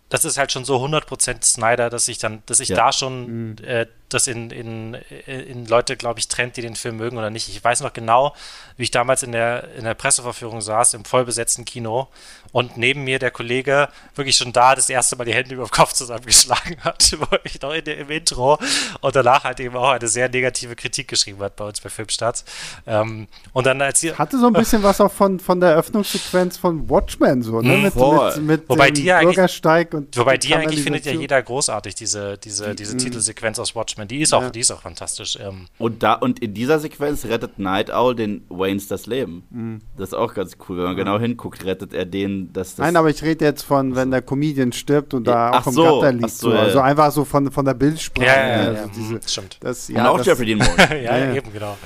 das ist halt schon so 100% Snyder, dass ich dann, dass ich Ja. da schon äh, das in, in, in Leute, glaube ich, trennt, die den Film mögen oder nicht. Ich weiß noch genau, wie ich damals in der, in der Presseverführung saß, im vollbesetzten Kino und neben mir der Kollege wirklich schon da das erste Mal die Hände über den Kopf zusammengeschlagen hat, wo ich noch in der, im Intro und danach halt eben auch eine sehr negative Kritik geschrieben hat bei uns bei Filmstarts. Ähm, und dann als ihr, Hatte so ein bisschen was auch von, von der Eröffnungssequenz von Watchmen, so, ne? Mhm, Mit, mit, mit Wobei dem Bürgersteig und Wobei die eigentlich findet ja jeder großartig, diese, diese, diese Titelsequenz aus Watchmen. Die ist auch, Ja. die ist auch fantastisch. Ähm, Und, da, und in dieser Sequenz rettet Night Owl den Waynes das Leben. Mhm. Das ist auch ganz cool. Wenn man genau hinguckt, rettet er den das. das Nein, aber ich rede jetzt von, wenn der Comedian stirbt und da Ja, auch ach im so, Gatter liegt. so, So, ja, Also einfach so von, von der Bildsprache. ja, ja, also ja, diese, mhm, stimmt. das, und ja, auch das, Jeffrey Dean Morgan. ja, eben, genau.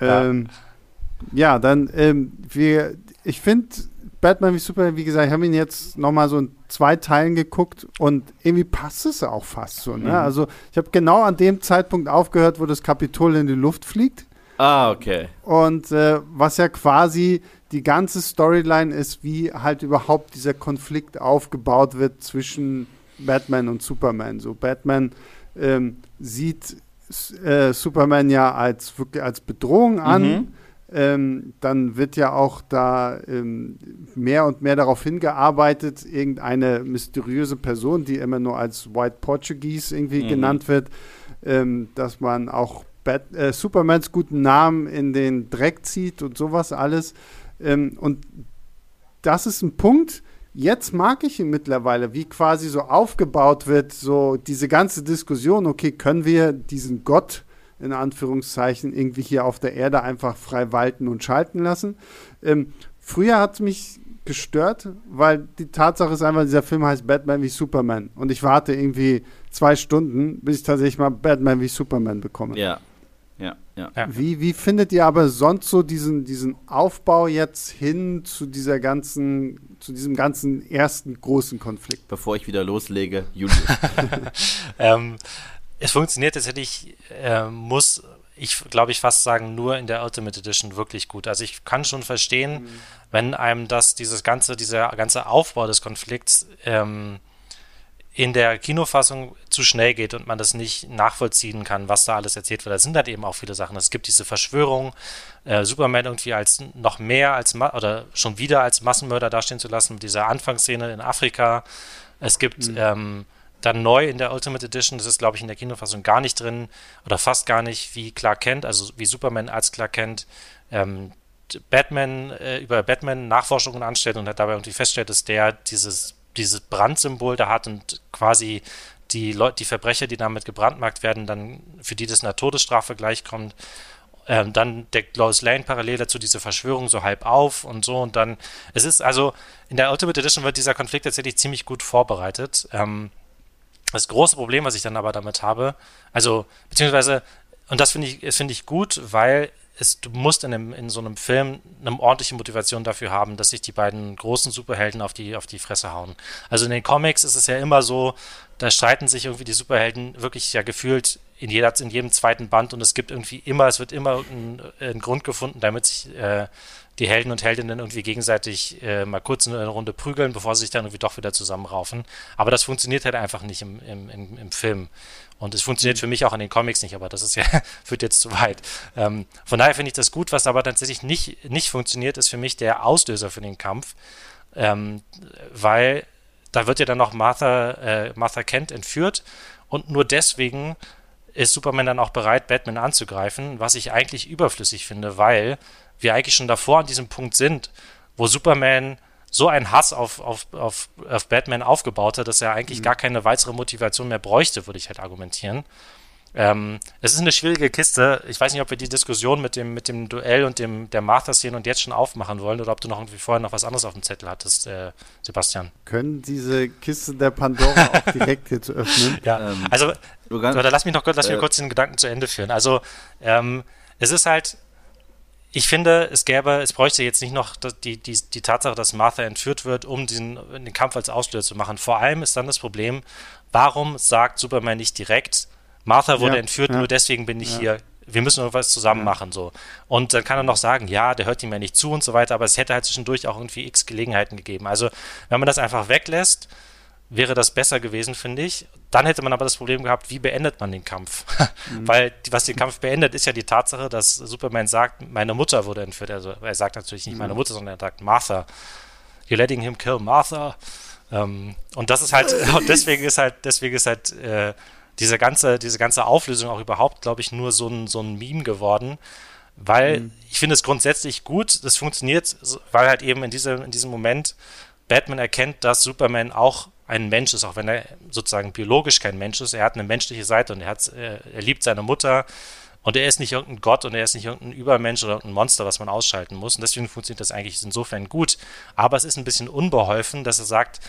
Ja. Ähm, ja, dann, ähm, wir, ich finde, Batman wie Superman, wie gesagt, ich habe ihn jetzt nochmal so in zwei Teilen geguckt und irgendwie passt es auch fast so. Ne? Mhm. Also ich habe genau an dem Zeitpunkt aufgehört, wo das Kapitol in die Luft fliegt. Ah, okay. Und äh, was ja quasi die ganze Storyline ist, wie halt überhaupt dieser Konflikt aufgebaut wird zwischen Batman und Superman. So Batman ähm, sieht äh, Superman ja als wirklich als Bedrohung an. Mhm. Ähm, dann wird ja auch da ähm, mehr und mehr darauf hingearbeitet, irgendeine mysteriöse Person, die immer nur als White Portuguese irgendwie mhm. genannt wird, ähm, dass man auch Bat äh, Supermans guten Namen in den Dreck zieht und sowas alles. Ähm, und das ist ein Punkt, jetzt mag ich ihn mittlerweile, wie quasi so aufgebaut wird, so diese ganze Diskussion, okay, können wir diesen Gott in Anführungszeichen irgendwie hier auf der Erde einfach frei walten und schalten lassen. Ähm, früher hat es mich gestört, weil die Tatsache ist einfach, dieser Film heißt Batman wie Superman und ich warte irgendwie zwei Stunden, bis ich tatsächlich mal Batman wie Superman bekomme. Ja, ja, ja. Wie, wie findet ihr aber sonst so diesen, diesen Aufbau jetzt hin zu dieser ganzen, zu diesem ganzen ersten großen Konflikt? Bevor ich wieder loslege, Julius. ähm, es funktioniert tatsächlich, äh, muss ich glaube ich fast sagen, nur in der Ultimate Edition wirklich gut. Also ich kann schon verstehen, mhm. wenn einem das, dieses ganze, dieser ganze Aufbau des Konflikts ähm, in der Kinofassung zu schnell geht und man das nicht nachvollziehen kann, was da alles erzählt wird. Da sind halt eben auch viele Sachen. Es gibt diese Verschwörung, äh, Superman irgendwie als noch mehr als Ma oder schon wieder als Massenmörder dastehen zu lassen, mit dieser Anfangsszene in Afrika. Es gibt mhm. ähm, dann neu in der Ultimate Edition, das ist glaube ich in der Kinofassung gar nicht drin oder fast gar nicht, wie Clark Kent, also wie Superman als Clark Kent ähm, Batman äh, über Batman Nachforschungen anstellt und hat dabei irgendwie feststellt, dass der dieses dieses Brandsymbol da hat und quasi die Leute, die Verbrecher, die damit gebrandmarkt werden, dann für die das einer Todesstrafe gleichkommt. Ähm, dann deckt Lois Lane parallel dazu diese Verschwörung so halb auf und so und dann, es ist also, in der Ultimate Edition wird dieser Konflikt tatsächlich ziemlich gut vorbereitet. Ähm, das große Problem, was ich dann aber damit habe, also, beziehungsweise, und das finde ich, finde ich gut, weil es, du musst in, einem, in so einem Film eine ordentliche Motivation dafür haben, dass sich die beiden großen Superhelden auf die, auf die Fresse hauen. Also in den Comics ist es ja immer so, da streiten sich irgendwie die Superhelden wirklich ja gefühlt in, jeder, in jedem zweiten Band und es gibt irgendwie immer, es wird immer ein, Grund gefunden, damit sich äh, die Helden und Heldinnen irgendwie gegenseitig äh, mal kurz eine Runde prügeln, bevor sie sich dann irgendwie doch wieder zusammenraufen. Aber das funktioniert halt einfach nicht im, im, im, im Film. Und es funktioniert für mich auch in den Comics nicht, aber das ist ja, führt jetzt zu weit. Ähm, von daher finde ich das gut. Was aber tatsächlich nicht, nicht funktioniert, ist für mich der Auslöser für den Kampf. Ähm, weil da wird ja dann noch Martha, äh, Martha Kent entführt und nur deswegen ist Superman dann auch bereit, Batman anzugreifen, was ich eigentlich überflüssig finde, weil wir eigentlich schon davor an diesem Punkt sind, wo Superman so einen Hass auf, auf, auf, auf Batman aufgebaut hat, dass er eigentlich mhm. gar keine weitere Motivation mehr bräuchte, würde ich halt argumentieren. Ähm, es ist eine schwierige Kiste. Ich weiß nicht, ob wir die Diskussion mit dem, mit dem Duell und dem, der Martha-Szene und jetzt schon aufmachen wollen oder ob du noch irgendwie vorher noch was anderes auf dem Zettel hattest, äh, Sebastian. Können diese Kiste der Pandora auch direkt jetzt öffnen? Ja, ähm, also, oder lass mich noch lass mich äh, kurz den Gedanken zu Ende führen. Also, ähm, es ist halt, ich finde, es gäbe, es bräuchte jetzt nicht noch die, die, die Tatsache, dass Martha entführt wird, um diesen, den Kampf als Auslöser zu machen. Vor allem ist dann das Problem, warum sagt Superman nicht direkt, Martha wurde ja, entführt, ja. nur deswegen bin ich ja. hier. Wir müssen irgendwas zusammen machen, so. Und dann kann er noch sagen, ja, der hört ihm ja nicht zu und so weiter, aber es hätte halt zwischendurch auch irgendwie x Gelegenheiten gegeben. Also, wenn man das einfach weglässt, wäre das besser gewesen, finde ich. Dann hätte man aber das Problem gehabt, wie beendet man den Kampf? Mhm. Weil was den Kampf beendet, ist ja die Tatsache, dass Superman sagt, meine Mutter wurde entführt. Also er sagt natürlich nicht mhm. meine Mutter, sondern er sagt Martha. You're letting him kill Martha. Ähm, und das ist halt, und deswegen ist halt, deswegen ist halt äh, diese ganze, diese ganze Auflösung auch überhaupt, glaube ich, nur so ein, so ein Meme geworden. Weil mhm. ich finde es grundsätzlich gut, das funktioniert, weil halt eben in, diese, in diesem Moment Batman erkennt, dass Superman auch ein Mensch ist, auch wenn er sozusagen biologisch kein Mensch ist. Er hat eine menschliche Seite und er, hat, er liebt seine Mutter und er ist nicht irgendein Gott und er ist nicht irgendein Übermensch oder irgendein Monster, was man ausschalten muss. Und deswegen funktioniert das eigentlich insofern gut. Aber es ist ein bisschen unbeholfen, dass er sagt,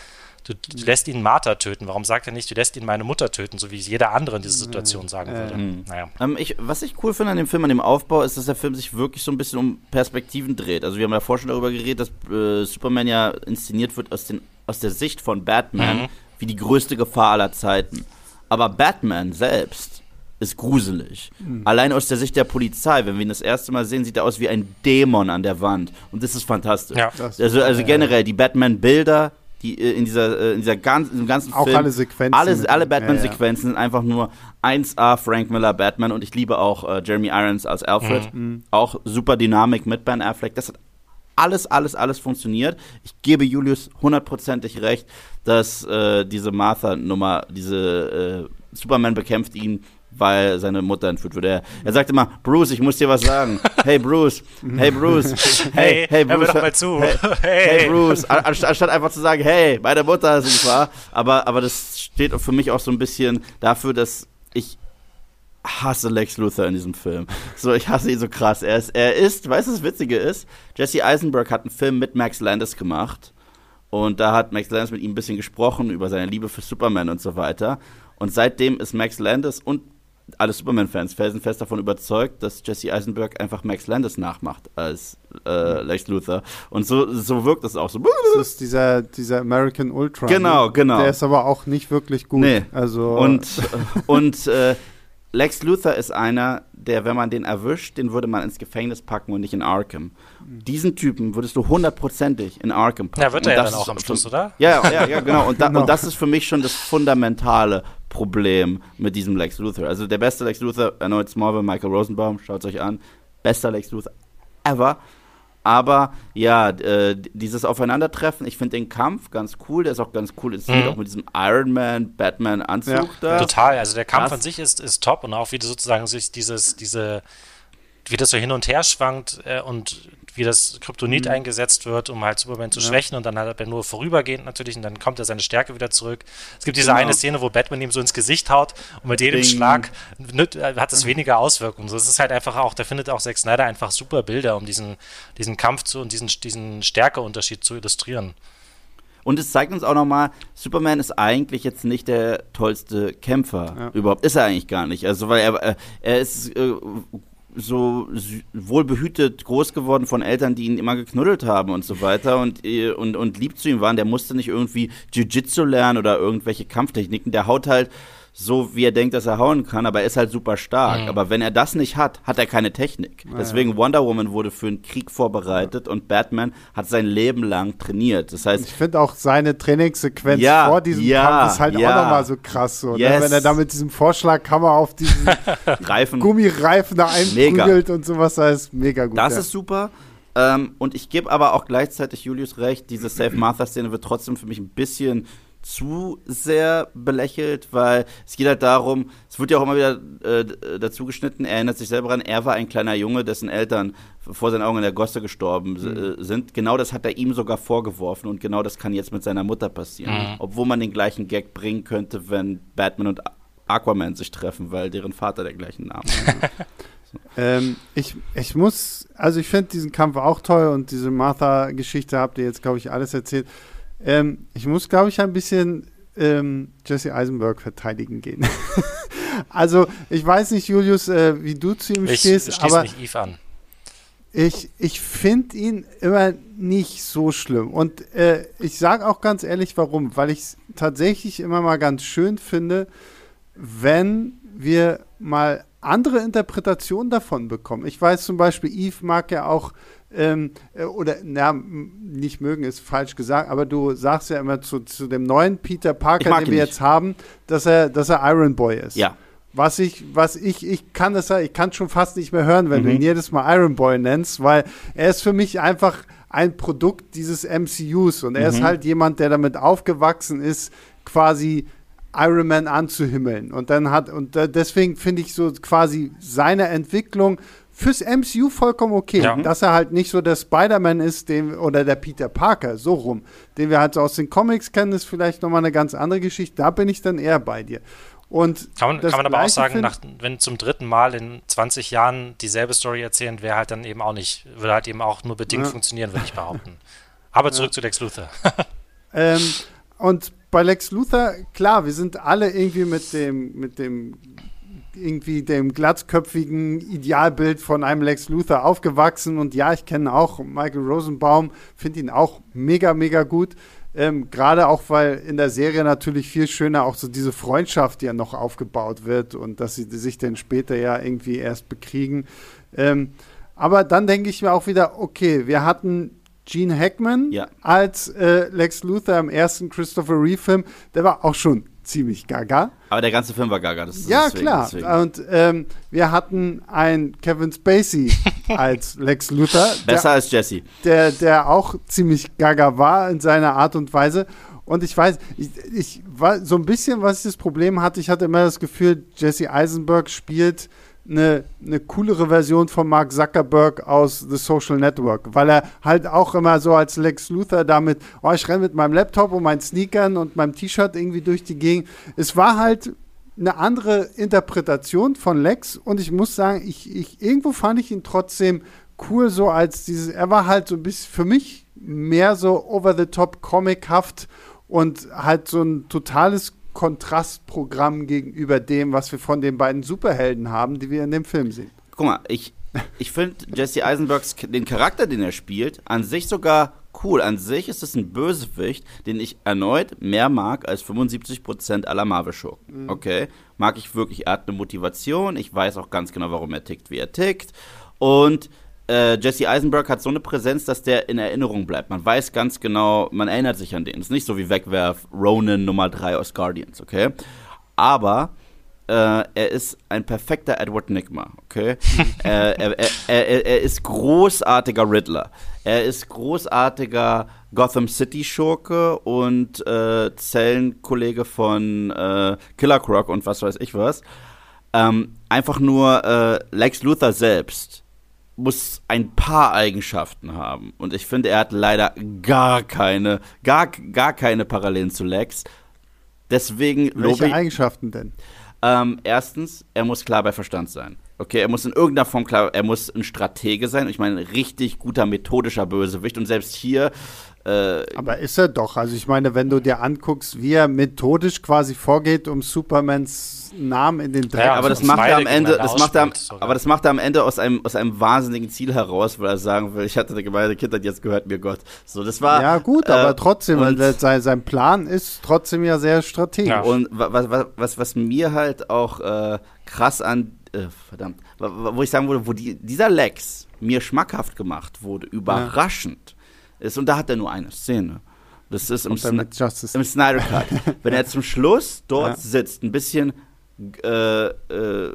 du, du lässt ihn Martha töten. Warum sagt er nicht, du lässt ihn meine Mutter töten, so wie es jeder andere in dieser Situation sagen würde? Mhm. Naja. Ähm, ich, was ich cool finde an dem Film, an dem Aufbau, ist, dass der Film sich wirklich so ein bisschen um Perspektiven dreht. Also wir haben ja vorher schon darüber geredet, dass äh, Superman ja inszeniert wird aus den aus der Sicht von Batman mhm. wie die größte Gefahr aller Zeiten. Aber Batman selbst ist gruselig. Mhm. Allein aus der Sicht der Polizei, wenn wir ihn das erste Mal sehen, sieht er aus wie ein Dämon an der Wand. Und das ist fantastisch. Ja. also, also generell, die Batman-Bilder, die äh, in dieser, äh, in dieser ganzen, in ganzen auch Film. alle Sequenzen. Alle, alle Ja, Batman-Sequenzen sind einfach nur 1A Frank Miller Batman und ich liebe auch äh, Jeremy Irons als Alfred. Mhm. Auch super Dynamik mit Ben Affleck. Das hat alles, alles, alles funktioniert. Ich gebe Julius hundertprozentig recht, dass äh, diese Martha-Nummer, diese äh, Superman bekämpft ihn, weil seine Mutter entführt wurde. Er, er sagte immer, Bruce, ich muss dir was sagen. Hey Bruce, hey Bruce, hey, hey hör mir Bruce. doch mal zu. Hey, hey Bruce, An- anstatt, einfach zu sagen, hey, meine Mutter ist in Gefahr. Aber, aber das steht für mich auch so ein bisschen dafür, dass ich hasse Lex Luthor in diesem Film. So, ich hasse ihn so krass. Er ist, er ist, weißt du, was das Witzige ist? Jesse Eisenberg hat einen Film mit Max Landis gemacht. Und da hat Max Landis mit ihm ein bisschen gesprochen über seine Liebe für Superman und so weiter. Und seitdem ist Max Landis und alle Superman-Fans felsenfest davon überzeugt, dass Jesse Eisenberg einfach Max Landis nachmacht als äh, Lex Luthor. Und so, so wirkt es auch so. Das ist dieser, dieser American Ultra. Genau, ne? genau. Der ist aber auch nicht wirklich gut. Nee. Also, Und, äh, und äh, Lex Luthor ist einer, der, wenn man den erwischt, den würde man ins Gefängnis packen und nicht in Arkham. Diesen Typen würdest du hundertprozentig in Arkham packen. Ja, wird er ja dann auch am Schluss, oder? Ja, ja, ja, genau. Und, da, Genau. und das ist für mich schon das fundamentale Problem mit diesem Lex Luthor. Also der beste Lex Luthor, erneut Smallville, Michael Rosenbaum, schaut es euch an. Bester Lex Luthor ever. Aber ja, äh, dieses Aufeinandertreffen, ich finde den Kampf ganz cool, der ist auch ganz cool inszeniert, Mhm. auch mit diesem Iron Man, Batman-Anzug Ja. da. Total, also der Kampf Krass. an sich ist, ist top und auch wie du sozusagen sich dieses, diese, wie das so hin und her schwankt äh, und wie das Kryptonit eingesetzt wird, um halt Superman zu schwächen und dann hat er nur vorübergehend natürlich und dann kommt er seine Stärke wieder zurück. Es gibt diese Genau. eine Szene, wo Batman ihm so ins Gesicht haut und mit jedem Ding. Schlag äh, hat es weniger Auswirkungen. So, es ist halt einfach auch, da findet auch Zack Snyder einfach super Bilder, um diesen, diesen Kampf zu und diesen, diesen Stärkeunterschied zu illustrieren. Und es zeigt uns auch nochmal, Superman ist eigentlich jetzt nicht der tollste Kämpfer. Ja. Überhaupt ist er eigentlich gar nicht. Also, weil er, äh, er ist äh, so wohlbehütet groß geworden von Eltern, die ihn immer geknuddelt haben und so weiter und, äh, und, und lieb zu ihm waren. Der musste nicht irgendwie Jiu-Jitsu lernen oder irgendwelche Kampftechniken. Der haut halt so, wie er denkt, dass er hauen kann, aber er ist halt super stark. Mhm. Aber wenn er das nicht hat, hat er keine Technik. Deswegen Wonder Woman wurde für einen Krieg vorbereitet und Batman hat sein Leben lang trainiert. Das heißt, ich finde auch seine Trainingssequenz Ja, vor diesem ja, Kampf ist halt ja. auch nochmal so krass. So, ne? Yes. Wenn er da mit diesem Vorschlaghammer auf diesen Reifen. Gummireifen da einprügelt und sowas, das ist mega gut. Das ja. ist super. Ähm, und ich gebe aber auch gleichzeitig Julius recht, diese Save Martha-Szene wird trotzdem für mich ein bisschen zu sehr belächelt, weil es geht halt darum, es wird ja auch immer wieder äh, dazu geschnitten, er erinnert sich selber an, er war ein kleiner Junge, dessen Eltern vor seinen Augen in der Gosse gestorben äh, sind. Genau das hat er ihm sogar vorgeworfen und genau das kann jetzt mit seiner Mutter passieren. Mhm. Obwohl man den gleichen Gag bringen könnte, wenn Batman und Aquaman sich treffen, weil deren Vater der gleichen Name hat. Ähm, ich, ich muss, also ich finde diesen Kampf auch toll und diese Martha-Geschichte habt ihr jetzt, glaube ich, alles erzählt. Ähm, ich muss, glaube ich, ein bisschen ähm, Jesse Eisenberg verteidigen gehen. also, ich weiß nicht, Julius, äh, wie du zu ihm Ich stehst, schließe aber mich Eve an. ich, ich finde ihn immer nicht so schlimm. Und äh, ich sage auch ganz ehrlich, warum. Weil ich es tatsächlich immer mal ganz schön finde, wenn wir mal andere Interpretationen davon bekommen. Ich weiß zum Beispiel, Eve mag ja auch, ähm, äh, oder, na, nicht mögen ist falsch gesagt, aber du sagst ja immer zu, zu dem neuen Peter Parker, den wir nicht. jetzt haben, dass er, dass er Iron Boy ist. ja. Was ich, was ich, ich kann das ja, ich kann schon fast nicht mehr hören, wenn du Mhm. ihn jedes Mal Iron Boy nennst, weil er ist für mich einfach ein Produkt dieses MCUs und er ist Mhm. halt jemand, der damit aufgewachsen ist, quasi Iron Man anzuhimmeln. Und dann hat, und deswegen finde ich so quasi seine Entwicklung fürs MCU vollkommen okay. Ja. Dass er halt nicht so der Spider-Man ist, den, oder der Peter Parker, so rum, den wir halt so aus den Comics kennen, ist vielleicht nochmal eine ganz andere Geschichte. Da bin ich dann eher bei dir. Und Kann man, kann man aber auch sagen, nach, wenn zum dritten Mal in 20 Jahren dieselbe Story erzählen, wäre halt dann eben auch nicht, würde halt eben auch nur bedingt Ja. funktionieren, würde ich behaupten. Aber zurück zu Lex Luthor. Ähm, und bei Lex Luthor, klar, wir sind alle irgendwie mit dem, mit dem, irgendwie dem glatzköpfigen Idealbild von einem Lex Luthor aufgewachsen. Und ja, ich kenne auch Michael Rosenbaum, finde ihn auch mega, mega gut. Ähm, Gerade auch, weil in der Serie natürlich viel schöner auch so diese Freundschaft, die ja noch aufgebaut wird und dass sie sich dann später ja irgendwie erst bekriegen. Ähm, aber dann denke ich mir auch wieder, okay, wir hatten Gene Hackman Ja. als äh, Lex Luthor im ersten Christopher Reeve-Film, der war auch schon ziemlich gaga. Aber der ganze Film war gaga. Das ist Ja, deswegen, klar. Deswegen. Und ähm, wir hatten einen Kevin Spacey als Lex Luthor, Besser der, als Jesse. der, der auch ziemlich gaga war in seiner Art und Weise. Und ich weiß, ich, ich war so ein bisschen, was ich das Problem hatte, ich hatte immer das Gefühl, Jesse Eisenberg spielt eine, eine coolere Version von Mark Zuckerberg aus The Social Network, weil er halt auch immer so als Lex Luthor damit, oh, ich renne mit meinem Laptop und meinen Sneakern und meinem T-Shirt irgendwie durch die Gegend. Es war halt eine andere Interpretation von Lex und ich muss sagen, ich, ich irgendwo fand ich ihn trotzdem cool, so als dieses, er war halt so ein bisschen für mich mehr so over the top comichaft und halt so ein totales Kontrastprogramm gegenüber dem, was wir von den beiden Superhelden haben, die wir in dem Film sehen. Guck mal, ich, ich finde Jesse Eisenbergs, den Charakter, den er spielt, an sich sogar cool. An sich ist es ein Bösewicht, den ich erneut mehr mag als 75% aller Marvel-Schurken. Okay? Mag ich wirklich. Er hat eine Motivation. Ich weiß auch ganz genau, warum er tickt, wie er tickt. Und äh, Jesse Eisenberg hat so eine Präsenz, dass der in Erinnerung bleibt. Man weiß ganz genau, man erinnert sich an den. Es ist nicht so wie Wegwerf Ronan Nummer 3 aus Guardians, okay? Aber äh, er ist ein perfekter Edward Nigma, okay? äh, er, er, er, er ist großartiger Riddler. Er ist großartiger Gotham City Schurke und äh, Zellenkollege von äh, Killer Croc und was weiß ich was. Ähm, einfach nur äh, Lex Luthor selbst muss ein paar Eigenschaften haben. Und ich finde, er hat leider gar keine, gar, gar keine Parallelen zu Lex. Deswegen Welche Eigenschaften denn? ähm, erstens, er muss klar bei Verstand sein. Okay, er muss in irgendeiner Form klar, er muss ein Stratege sein. Ich meine, ein richtig guter methodischer Bösewicht. Und selbst hier, äh, Aber ist er doch. Also ich meine, wenn du dir anguckst, wie er methodisch quasi vorgeht, um Supermans Namen in den Dreck Ja, aber das macht er am Ende, das macht er, aber das macht er am Ende aus einem, aus einem wahnsinnigen Ziel heraus, weil er sagen will, ich hatte eine gemeine Kindheit, jetzt gehört mir Gott. So, das war. Ja, gut, äh, aber trotzdem, und- weil sein, sein Plan ist trotzdem ja sehr strategisch. Ja. Und wa- wa- wa- was, was mir halt auch äh, krass an, äh, verdammt, wo ich sagen würde, wo die, dieser Lex mir schmackhaft gemacht wurde, überraschend ist, und da hat er nur eine Szene. Das ist im, Justice. im Snyder Cut. Wenn er zum Schluss dort Ja. sitzt, ein bisschen, äh, äh,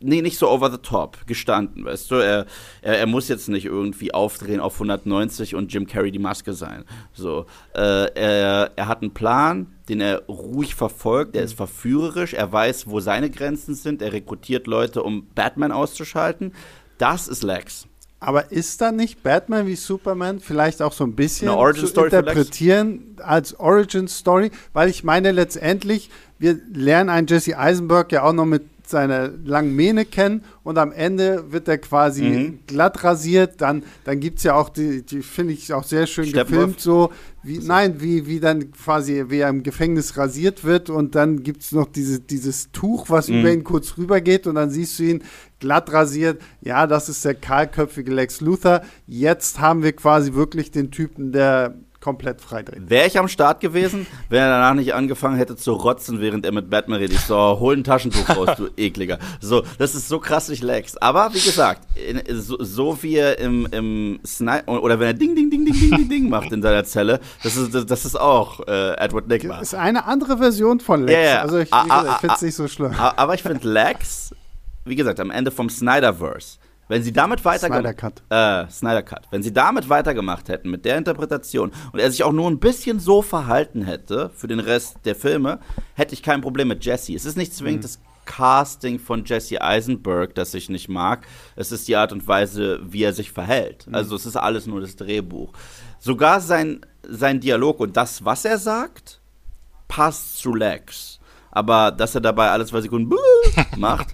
nee, nicht so over the top gestanden, weißt du, er, er, er muss jetzt nicht irgendwie aufdrehen auf 190 und Jim Carrey die Maske sein. So, äh, er, er hat einen Plan, den er ruhig verfolgt, er ist verführerisch, er weiß, wo seine Grenzen sind, er rekrutiert Leute, um Batman auszuschalten. Das ist Lex. Aber ist da nicht Batman wie Superman vielleicht auch so ein bisschen zu interpretieren als Origin Story? Weil ich meine letztendlich, wir lernen einen Jesse Eisenberg ja auch noch mit seiner langen Mähne kennen und am Ende wird er quasi Mhm. glatt rasiert. Dann, dann gibt es ja auch die, die finde ich auch sehr schön gefilmt, so wie, nein, wie, wie dann quasi, wie er im Gefängnis rasiert wird und dann gibt es noch diese, dieses Tuch, was Mhm. über ihn kurz rübergeht und dann siehst du ihn glatt rasiert. Ja, das ist der kahlköpfige Lex Luthor. Jetzt haben wir quasi wirklich den Typen, der komplett freidreht. Wäre ich am Start gewesen, wenn er danach nicht angefangen hätte zu rotzen, während er mit Batman redet. Ich so, hol ein Taschentuch raus, du ekliger. So, das ist so krass nicht Lex. Aber wie gesagt, in, so, so wie er im, im Snipe, oder wenn er Ding, Ding, Ding, Ding, Ding, Ding, Ding macht in seiner Zelle, das ist, das, das ist auch äh, Edward Nigma. Das ist eine andere Version von Lex. Ja. Also ich, ich finde es nicht so schlimm. Aber ich finde Lex, wie gesagt, am Ende vom Snyderverse, wenn sie damit weiter Snyder Cut. Äh, Snyder Cut. Wenn sie damit weitergemacht hätten, mit der Interpretation, und er sich auch nur ein bisschen so verhalten hätte für den Rest der Filme, hätte ich kein Problem mit Jesse. Es ist nicht zwingend Mhm. das Casting von Jesse Eisenberg, das ich nicht mag. Es ist die Art und Weise, wie er sich verhält. Mhm. Also es ist alles nur das Drehbuch. Sogar sein, sein Dialog und das, was er sagt, passt zu Lex. Aber dass er dabei alle zwei Sekunden macht,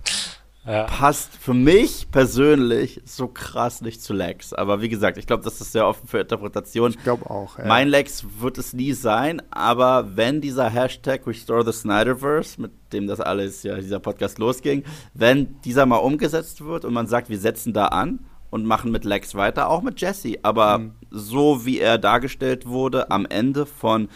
Ja. passt für mich persönlich so krass nicht zu Lex. Aber wie gesagt, ich glaube, das ist sehr offen für Interpretation. Ich glaube auch. Ja. Mein Lex wird es nie sein, aber wenn dieser Hashtag Restore the Snyderverse, mit dem das alles ja dieser Podcast losging, wenn dieser mal umgesetzt wird und man sagt, wir setzen da an und machen mit Lex weiter, auch mit Jesse, aber Mhm. so wie er dargestellt wurde am Ende von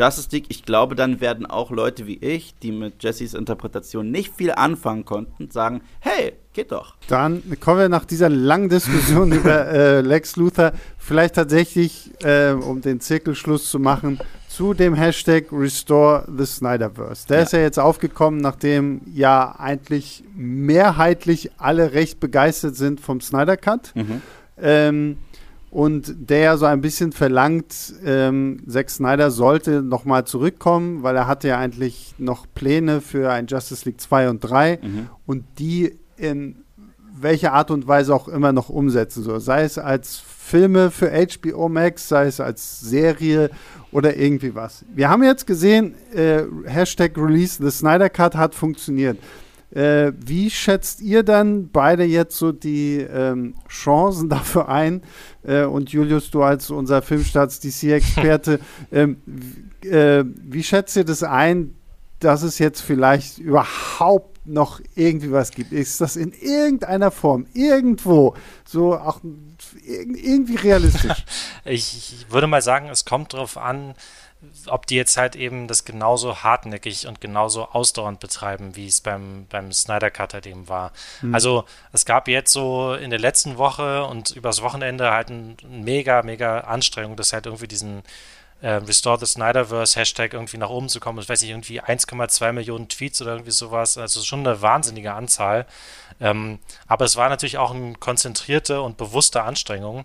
Justice League, ich glaube, dann werden auch Leute wie ich, die mit Jessys Interpretation nicht viel anfangen konnten, sagen, hey, geht doch. Dann kommen wir nach dieser langen Diskussion über äh, Lex Luthor vielleicht tatsächlich, äh, um den Zirkelschluss zu machen, zu dem Hashtag Restore the Snyderverse. Der ja. ist ja jetzt aufgekommen, nachdem ja eigentlich mehrheitlich alle recht begeistert sind vom Snyder Cut. Mhm. Ähm, und der ja so ein bisschen verlangt, ähm, Zack Snyder sollte nochmal zurückkommen, weil er hatte ja eigentlich noch Pläne für ein Justice League 2 und 3 mhm. und die in welcher Art und Weise auch immer noch umsetzen soll. Sei es als Filme für HBO Max, sei es als Serie oder irgendwie was. Wir haben jetzt gesehen, äh, Hashtag Release the Snyder Cut hat funktioniert. Äh, wie schätzt ihr dann beide jetzt so die ähm, Chancen dafür ein? Äh, und Julius, du als unser Filmstarts DC-Experte, ähm, äh, wie schätzt ihr das ein, dass es jetzt vielleicht überhaupt noch irgendwie was gibt? Ist das in irgendeiner Form, irgendwo, so auch irgendwie realistisch? ich, ich würde mal sagen, es kommt darauf an, ob die jetzt halt eben das genauso hartnäckig und genauso ausdauernd betreiben, wie es beim, beim Snyder Cut halt eben war. Mhm. Also es gab jetzt so in der letzten Woche und übers Wochenende halt eine mega, mega Anstrengung, dass halt irgendwie diesen äh, Restore the Snyderverse Hashtag irgendwie nach oben zu kommen. Ich weiß nicht, irgendwie 1,2 Millionen Tweets oder irgendwie sowas. Also schon eine wahnsinnige Anzahl. Ähm, aber es war natürlich auch eine konzentrierte und bewusste Anstrengung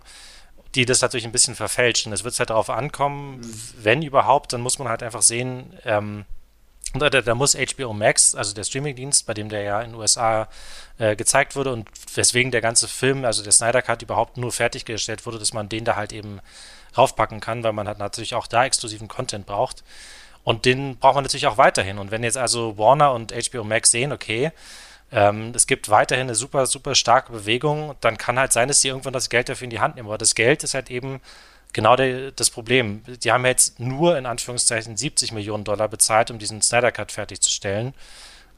die das natürlich ein bisschen verfälscht. Und es wird halt darauf ankommen, mhm. wenn überhaupt, dann muss man halt einfach sehen, ähm, da, da, muss HBO Max, also der Streamingdienst, bei dem der ja in den USA äh, gezeigt wurde und weswegen der ganze Film, also der Snyder Cut überhaupt nur fertiggestellt wurde, dass man den da halt eben raufpacken kann, weil man halt natürlich auch da exklusiven Content braucht. Und den braucht man natürlich auch weiterhin. Und wenn jetzt also Warner und HBO Max sehen, okay, ähm, es gibt weiterhin eine super, super starke Bewegung. Dann kann halt sein, dass sie irgendwann das Geld dafür in die Hand nehmen. Aber das Geld ist halt eben genau der, das Problem. Die haben jetzt nur in Anführungszeichen 70 Millionen Dollar bezahlt, um diesen Snyder Cut fertigzustellen.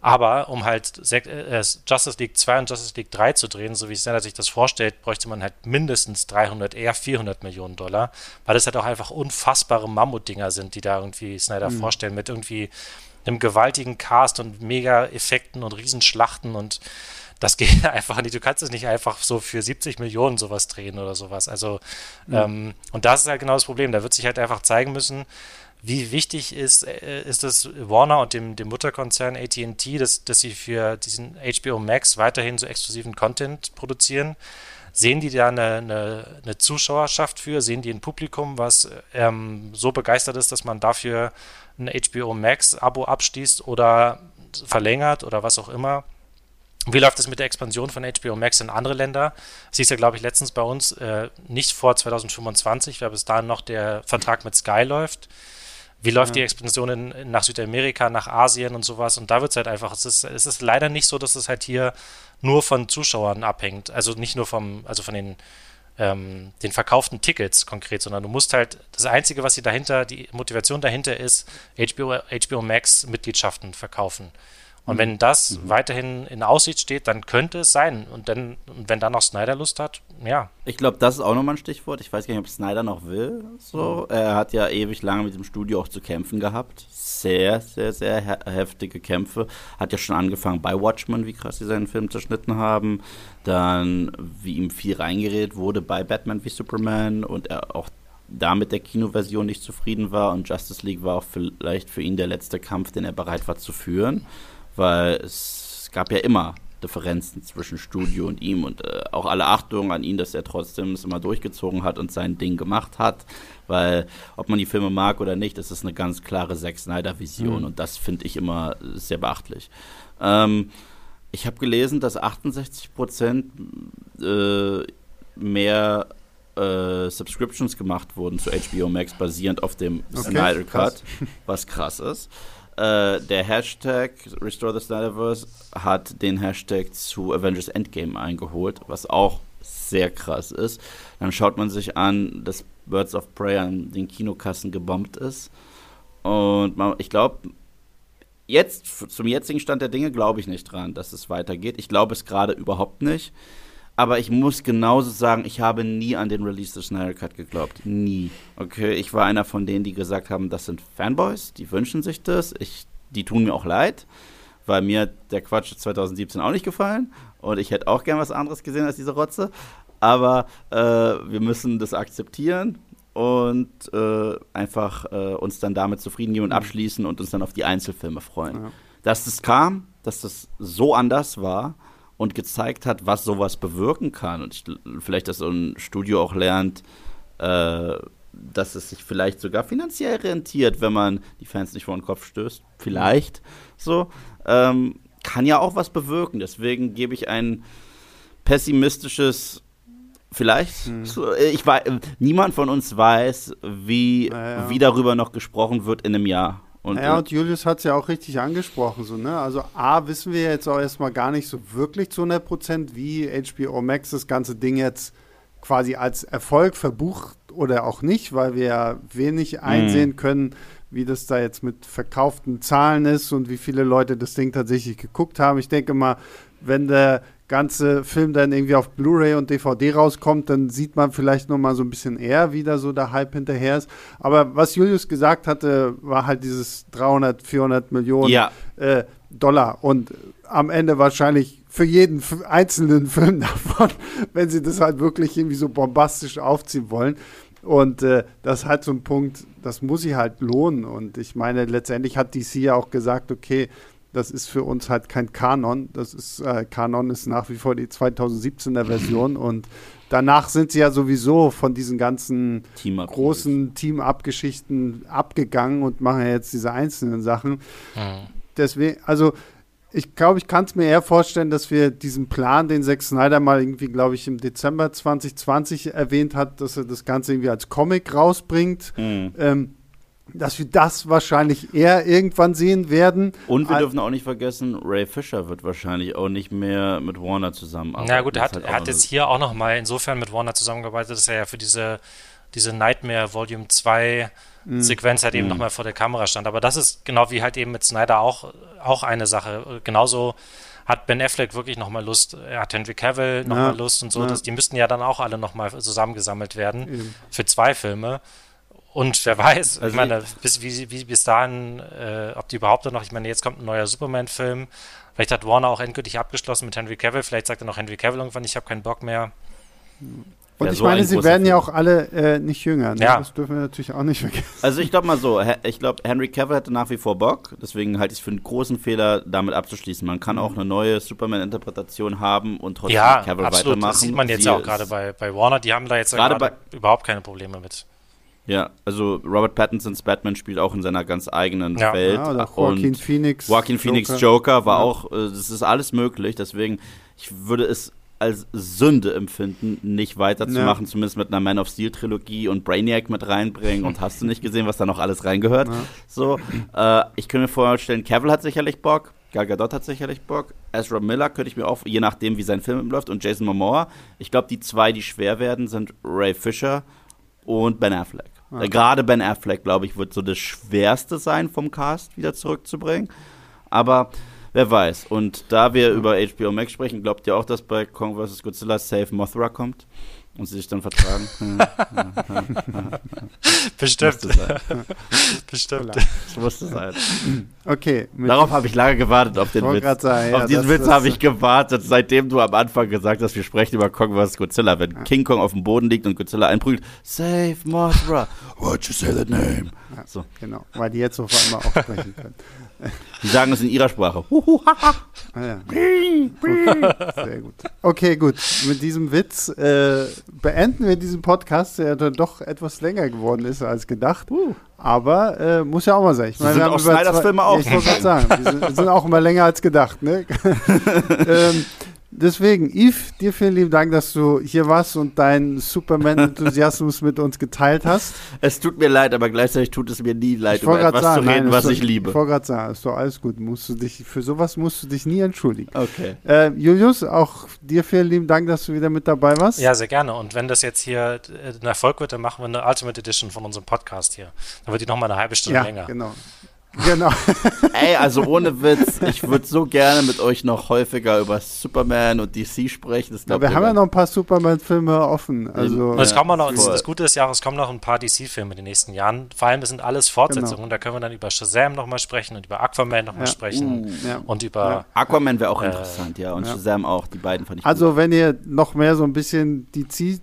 Aber um halt äh, Justice League 2 und Justice League 3 zu drehen, so wie Snyder sich das vorstellt, bräuchte man halt mindestens 300, eher 400 Millionen Dollar, weil es halt auch einfach unfassbare Mammutdinger sind, die da irgendwie Snyder mhm. vorstellen, mit irgendwie einem gewaltigen Cast und Mega-Effekten und Riesenschlachten und das geht einfach nicht. Du kannst es nicht einfach so für 70 Millionen sowas drehen oder sowas. Also, mhm. ähm, und das ist halt genau das Problem. Da wird sich halt einfach zeigen müssen, wie wichtig ist, äh, ist es Warner und dem, dem Mutterkonzern ATT, dass, dass sie für diesen HBO Max weiterhin so exklusiven Content produzieren. Sehen die da eine, eine, eine Zuschauerschaft für? Sehen die ein Publikum, was ähm, so begeistert ist, dass man dafür ein HBO Max-Abo abschließt oder verlängert oder was auch immer. Wie läuft es mit der Expansion von HBO Max in andere Länder? Sie ist ja, glaube ich, letztens bei uns äh, nicht vor 2025, weil bis dahin noch der Vertrag mit Sky läuft. Wie läuft ja. die Expansion in, nach Südamerika, nach Asien und sowas? Und da wird es halt einfach, es ist, es ist leider nicht so, dass es halt hier nur von Zuschauern abhängt. Also nicht nur vom, also von den ähm, den verkauften Tickets konkret, sondern du musst halt, das Einzige, was hier dahinter, die Motivation dahinter ist, HBO, HBO Max Mitgliedschaften verkaufen. Und mhm. wenn das mhm. weiterhin in Aussicht steht, dann könnte es sein. Und dann, wenn dann noch Snyder Lust hat, ja. Ich glaube, das ist auch nochmal ein Stichwort. Ich weiß gar nicht, ob Snyder noch will. So, mhm. er hat ja ewig lange mit dem Studio auch zu kämpfen gehabt. Sehr, sehr, sehr he heftige Kämpfe. Hat ja schon angefangen bei Watchmen, wie krass sie seinen Film zerschnitten haben. Dann, wie ihm viel reingeredet wurde bei Batman wie Superman und er auch damit der Kinoversion nicht zufrieden war. Und Justice League war auch vielleicht für ihn der letzte Kampf, den er bereit war zu führen weil es gab ja immer Differenzen zwischen Studio und ihm und äh, auch alle Achtung an ihn, dass er trotzdem es immer durchgezogen hat und sein Ding gemacht hat, weil ob man die Filme mag oder nicht, das ist eine ganz klare Zack Snyder Vision mhm. und das finde ich immer sehr beachtlich. Ähm, ich habe gelesen, dass 68 Prozent äh, mehr äh, Subscriptions gemacht wurden zu HBO Max basierend auf dem okay, Snyder Cut, krass. was krass ist. Äh, der Hashtag Restore the Snyderverse hat den Hashtag zu Avengers Endgame eingeholt, was auch sehr krass ist. Dann schaut man sich an, dass Birds of Prey an den Kinokassen gebombt ist. Und man, ich glaube, jetzt, zum jetzigen Stand der Dinge, glaube ich nicht dran, dass es weitergeht. Ich glaube es gerade überhaupt nicht. Aber ich muss genauso sagen, ich habe nie an den Release des Snyder Cut geglaubt. Nie. Okay, ich war einer von denen, die gesagt haben, das sind Fanboys, die wünschen sich das. Ich, die tun mir auch leid, weil mir der Quatsch 2017 auch nicht gefallen. Und ich hätte auch gern was anderes gesehen als diese Rotze. Aber äh, wir müssen das akzeptieren und äh, einfach äh, uns dann damit zufrieden geben und mhm. abschließen und uns dann auf die Einzelfilme freuen. Ja. Dass das kam, dass das so anders war und gezeigt hat, was sowas bewirken kann. Und ich, vielleicht, dass so ein Studio auch lernt, äh, dass es sich vielleicht sogar finanziell rentiert, wenn man die Fans nicht vor den Kopf stößt. Vielleicht so. Ähm, kann ja auch was bewirken. Deswegen gebe ich ein pessimistisches Vielleicht. Hm. Ich weiß, niemand von uns weiß, wie, ja. wie darüber noch gesprochen wird in einem Jahr. Und, ja, und Julius hat es ja auch richtig angesprochen. So, ne? Also A, wissen wir jetzt auch erstmal gar nicht so wirklich zu 100 Prozent, wie HBO Max das ganze Ding jetzt quasi als Erfolg verbucht oder auch nicht, weil wir ja wenig mhm. einsehen können, wie das da jetzt mit verkauften Zahlen ist und wie viele Leute das Ding tatsächlich geguckt haben. Ich denke mal, wenn der ganze Film dann irgendwie auf Blu-ray und DVD rauskommt, dann sieht man vielleicht noch mal so ein bisschen eher, wie da so der Hype hinterher ist. Aber was Julius gesagt hatte, war halt dieses 300, 400 Millionen ja. äh, Dollar und am Ende wahrscheinlich für jeden einzelnen Film davon, wenn sie das halt wirklich irgendwie so bombastisch aufziehen wollen. Und äh, das ist halt so ein Punkt, das muss sich halt lohnen. Und ich meine, letztendlich hat DC ja auch gesagt, okay, das ist für uns halt kein Kanon. Das ist, äh, Kanon ist nach wie vor die 2017er Version und danach sind sie ja sowieso von diesen ganzen Team großen Team-Up-Geschichten abgegangen und machen ja jetzt diese einzelnen Sachen. Mhm. Deswegen, also ich glaube, ich kann es mir eher vorstellen, dass wir diesen Plan, den Zack Snyder mal irgendwie, glaube ich, im Dezember 2020 erwähnt hat, dass er das Ganze irgendwie als Comic rausbringt. Mhm. Ähm, dass wir das wahrscheinlich eher irgendwann sehen werden. Und wir dürfen auch nicht vergessen, Ray Fisher wird wahrscheinlich auch nicht mehr mit Warner zusammenarbeiten. Na gut, er hat, halt er hat jetzt hier auch noch mal insofern mit Warner zusammengearbeitet, dass er ja für diese, diese Nightmare Volume 2 mhm. Sequenz halt eben mhm. nochmal vor der Kamera stand. Aber das ist genau wie halt eben mit Snyder auch, auch eine Sache. Genauso hat Ben Affleck wirklich nochmal Lust, er hat Henry Cavill nochmal ja, Lust und so. Ja. Das, die müssten ja dann auch alle nochmal zusammengesammelt werden mhm. für zwei Filme. Und wer weiß, also ich meine, bis, wie, wie bis dahin, äh, ob die überhaupt noch, ich meine, jetzt kommt ein neuer Superman-Film. Vielleicht hat Warner auch endgültig abgeschlossen mit Henry Cavill. Vielleicht sagt er noch Henry Cavill irgendwann, ich habe keinen Bock mehr. Und ja, ich so meine, sie werden Film. ja auch alle äh, nicht jünger. Ne? Ja. Das dürfen wir natürlich auch nicht vergessen. Also ich glaube mal so, ich glaube, Henry Cavill hätte nach wie vor Bock. Deswegen halte ich es für einen großen Fehler, damit abzuschließen. Man kann auch eine neue Superman-Interpretation haben und trotzdem ja, Cavill absolut. weitermachen. Das sieht man jetzt Sie auch gerade bei, bei Warner. Die haben da jetzt gerade überhaupt keine Probleme mit. Ja, also Robert Pattinsons Batman spielt auch in seiner ganz eigenen ja. Welt. Ja, oder Joaquin Phoenix. Joaquin Phoenix Joker, Joker war ja. auch, äh, das ist alles möglich. Deswegen, ich würde es als Sünde empfinden, nicht weiterzumachen, ja. zumindest mit einer Man of Steel Trilogie und Brainiac mit reinbringen und hast du nicht gesehen, was da noch alles reingehört. Ja. So, äh, ich könnte mir vorstellen, Cavill hat sicherlich Bock, Gal Gadot hat sicherlich Bock, Ezra Miller könnte ich mir auch, je nachdem wie sein Film läuft und Jason Momoa. Ich glaube, die zwei, die schwer werden, sind Ray Fisher und Ben Affleck. Ja. Gerade Ben Affleck, glaube ich, wird so das Schwerste sein, vom Cast wieder zurückzubringen. Aber wer weiß. Und da wir über HBO Max sprechen, glaubt ihr auch, dass bei Kong vs. Godzilla Save Mothra kommt? Und sie sich dann vertragen. Bestimmt. Bestimmt. Das musste sein. Okay. Darauf habe ich lange gewartet, auf den Witz. Sagen, ja, auf diesen das, Witz habe ich gewartet, seitdem du am Anfang gesagt hast, wir sprechen über Kong vs. Godzilla. Wenn ja. King Kong auf dem Boden liegt und Godzilla einprügelt, Save Mothra. Why'd you say that name? Ja, so. Genau, weil die jetzt auf einmal auch sprechen können. Die sagen es in ihrer Sprache. Ah, ja. okay. Sehr gut. Okay, gut. Mit diesem Witz äh, beenden wir diesen Podcast, der dann doch etwas länger geworden ist als gedacht. Uh. Aber äh, muss ja auch mal sein. Ich meine, sind auch Snyders Filme auch. Ich wollte gerade sagen, die sind, sind, auch immer länger als gedacht. Ne? ähm, deswegen, Yves, dir vielen lieben Dank, dass du hier warst und deinen Superman-Enthusiasmus mit uns geteilt hast. Es tut mir leid, aber gleichzeitig tut es mir nie leid, über etwas sagen, zu reden, nein, was doch, ich liebe. Ich wollte gerade sagen, ist doch alles gut. Musst du dich, für sowas musst du dich nie entschuldigen. Okay. Äh, Julius, auch dir vielen lieben Dank, dass du wieder mit dabei warst. Ja, sehr gerne. Und wenn das jetzt hier ein Erfolg wird, dann machen wir eine Ultimate Edition von unserem Podcast hier. Dann wird die nochmal eine halbe Stunde ja, länger. genau. Genau. Ey, also ohne Witz, ich würde so gerne mit euch noch häufiger über Superman und DC sprechen. Das ja, wir haben ja noch ein paar Superman-Filme offen. Also, es kommen noch, das, das Gute ist ja auch, es kommen noch ein paar DC-Filme in den nächsten Jahren. Vor allem, das sind alles Fortsetzungen. Genau. Da können wir dann über Shazam nochmal sprechen und über Aquaman nochmal ja. sprechen. Uh, ja. Und über. Aquaman wäre auch äh, interessant, ja. Und Shazam auch. Die beiden fand ich Also, gut. wenn ihr noch mehr so ein bisschen DC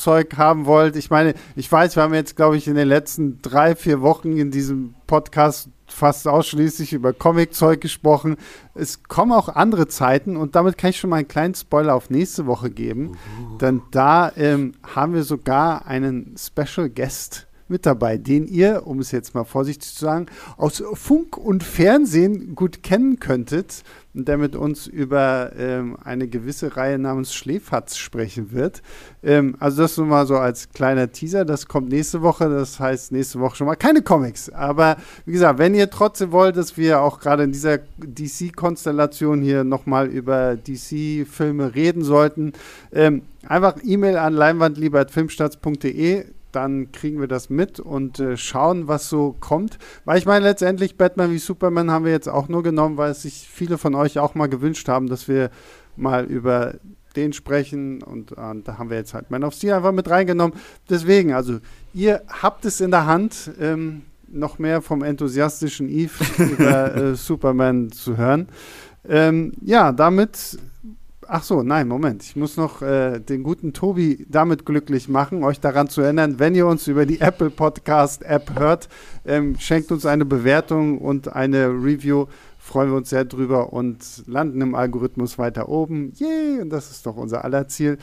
Zeug haben wollt. Ich meine, ich weiß, wir haben jetzt, glaube ich, in den letzten drei, vier Wochen in diesem Podcast fast ausschließlich über Comic-Zeug gesprochen. Es kommen auch andere Zeiten und damit kann ich schon mal einen kleinen Spoiler auf nächste Woche geben. Uh. Denn da ähm, haben wir sogar einen Special Guest mit dabei, den ihr, um es jetzt mal vorsichtig zu sagen, aus Funk und Fernsehen gut kennen könntet der mit uns über ähm, eine gewisse Reihe namens Schläferz sprechen wird. Ähm, also das nur mal so als kleiner Teaser, das kommt nächste Woche, das heißt nächste Woche schon mal keine Comics. Aber wie gesagt, wenn ihr trotzdem wollt, dass wir auch gerade in dieser DC-Konstellation hier nochmal über DC-Filme reden sollten, ähm, einfach E-Mail an leinwandliebertfilmstarts.de dann kriegen wir das mit und äh, schauen, was so kommt. Weil ich meine, letztendlich Batman wie Superman haben wir jetzt auch nur genommen, weil es sich viele von euch auch mal gewünscht haben, dass wir mal über den sprechen und, und da haben wir jetzt halt Man of Steel einfach mit reingenommen. Deswegen, also ihr habt es in der Hand, ähm, noch mehr vom enthusiastischen Eve über äh, Superman zu hören. Ähm, ja, damit Ach so, nein, Moment. Ich muss noch äh, den guten Tobi damit glücklich machen, euch daran zu erinnern, wenn ihr uns über die Apple Podcast App hört, ähm, schenkt uns eine Bewertung und eine Review. Freuen wir uns sehr drüber und landen im Algorithmus weiter oben. Yay! Und das ist doch unser aller Ziel.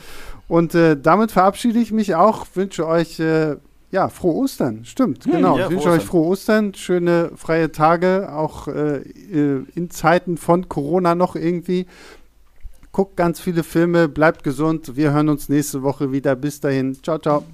Und äh, damit verabschiede ich mich auch. Wünsche euch äh, ja, frohe Ostern, stimmt, hm, genau. Ja, ich wünsche euch frohe Ostern, schöne freie Tage, auch äh, in Zeiten von Corona noch irgendwie guckt ganz viele Filme, bleibt gesund. Wir hören uns nächste Woche wieder. Bis dahin. Ciao, ciao.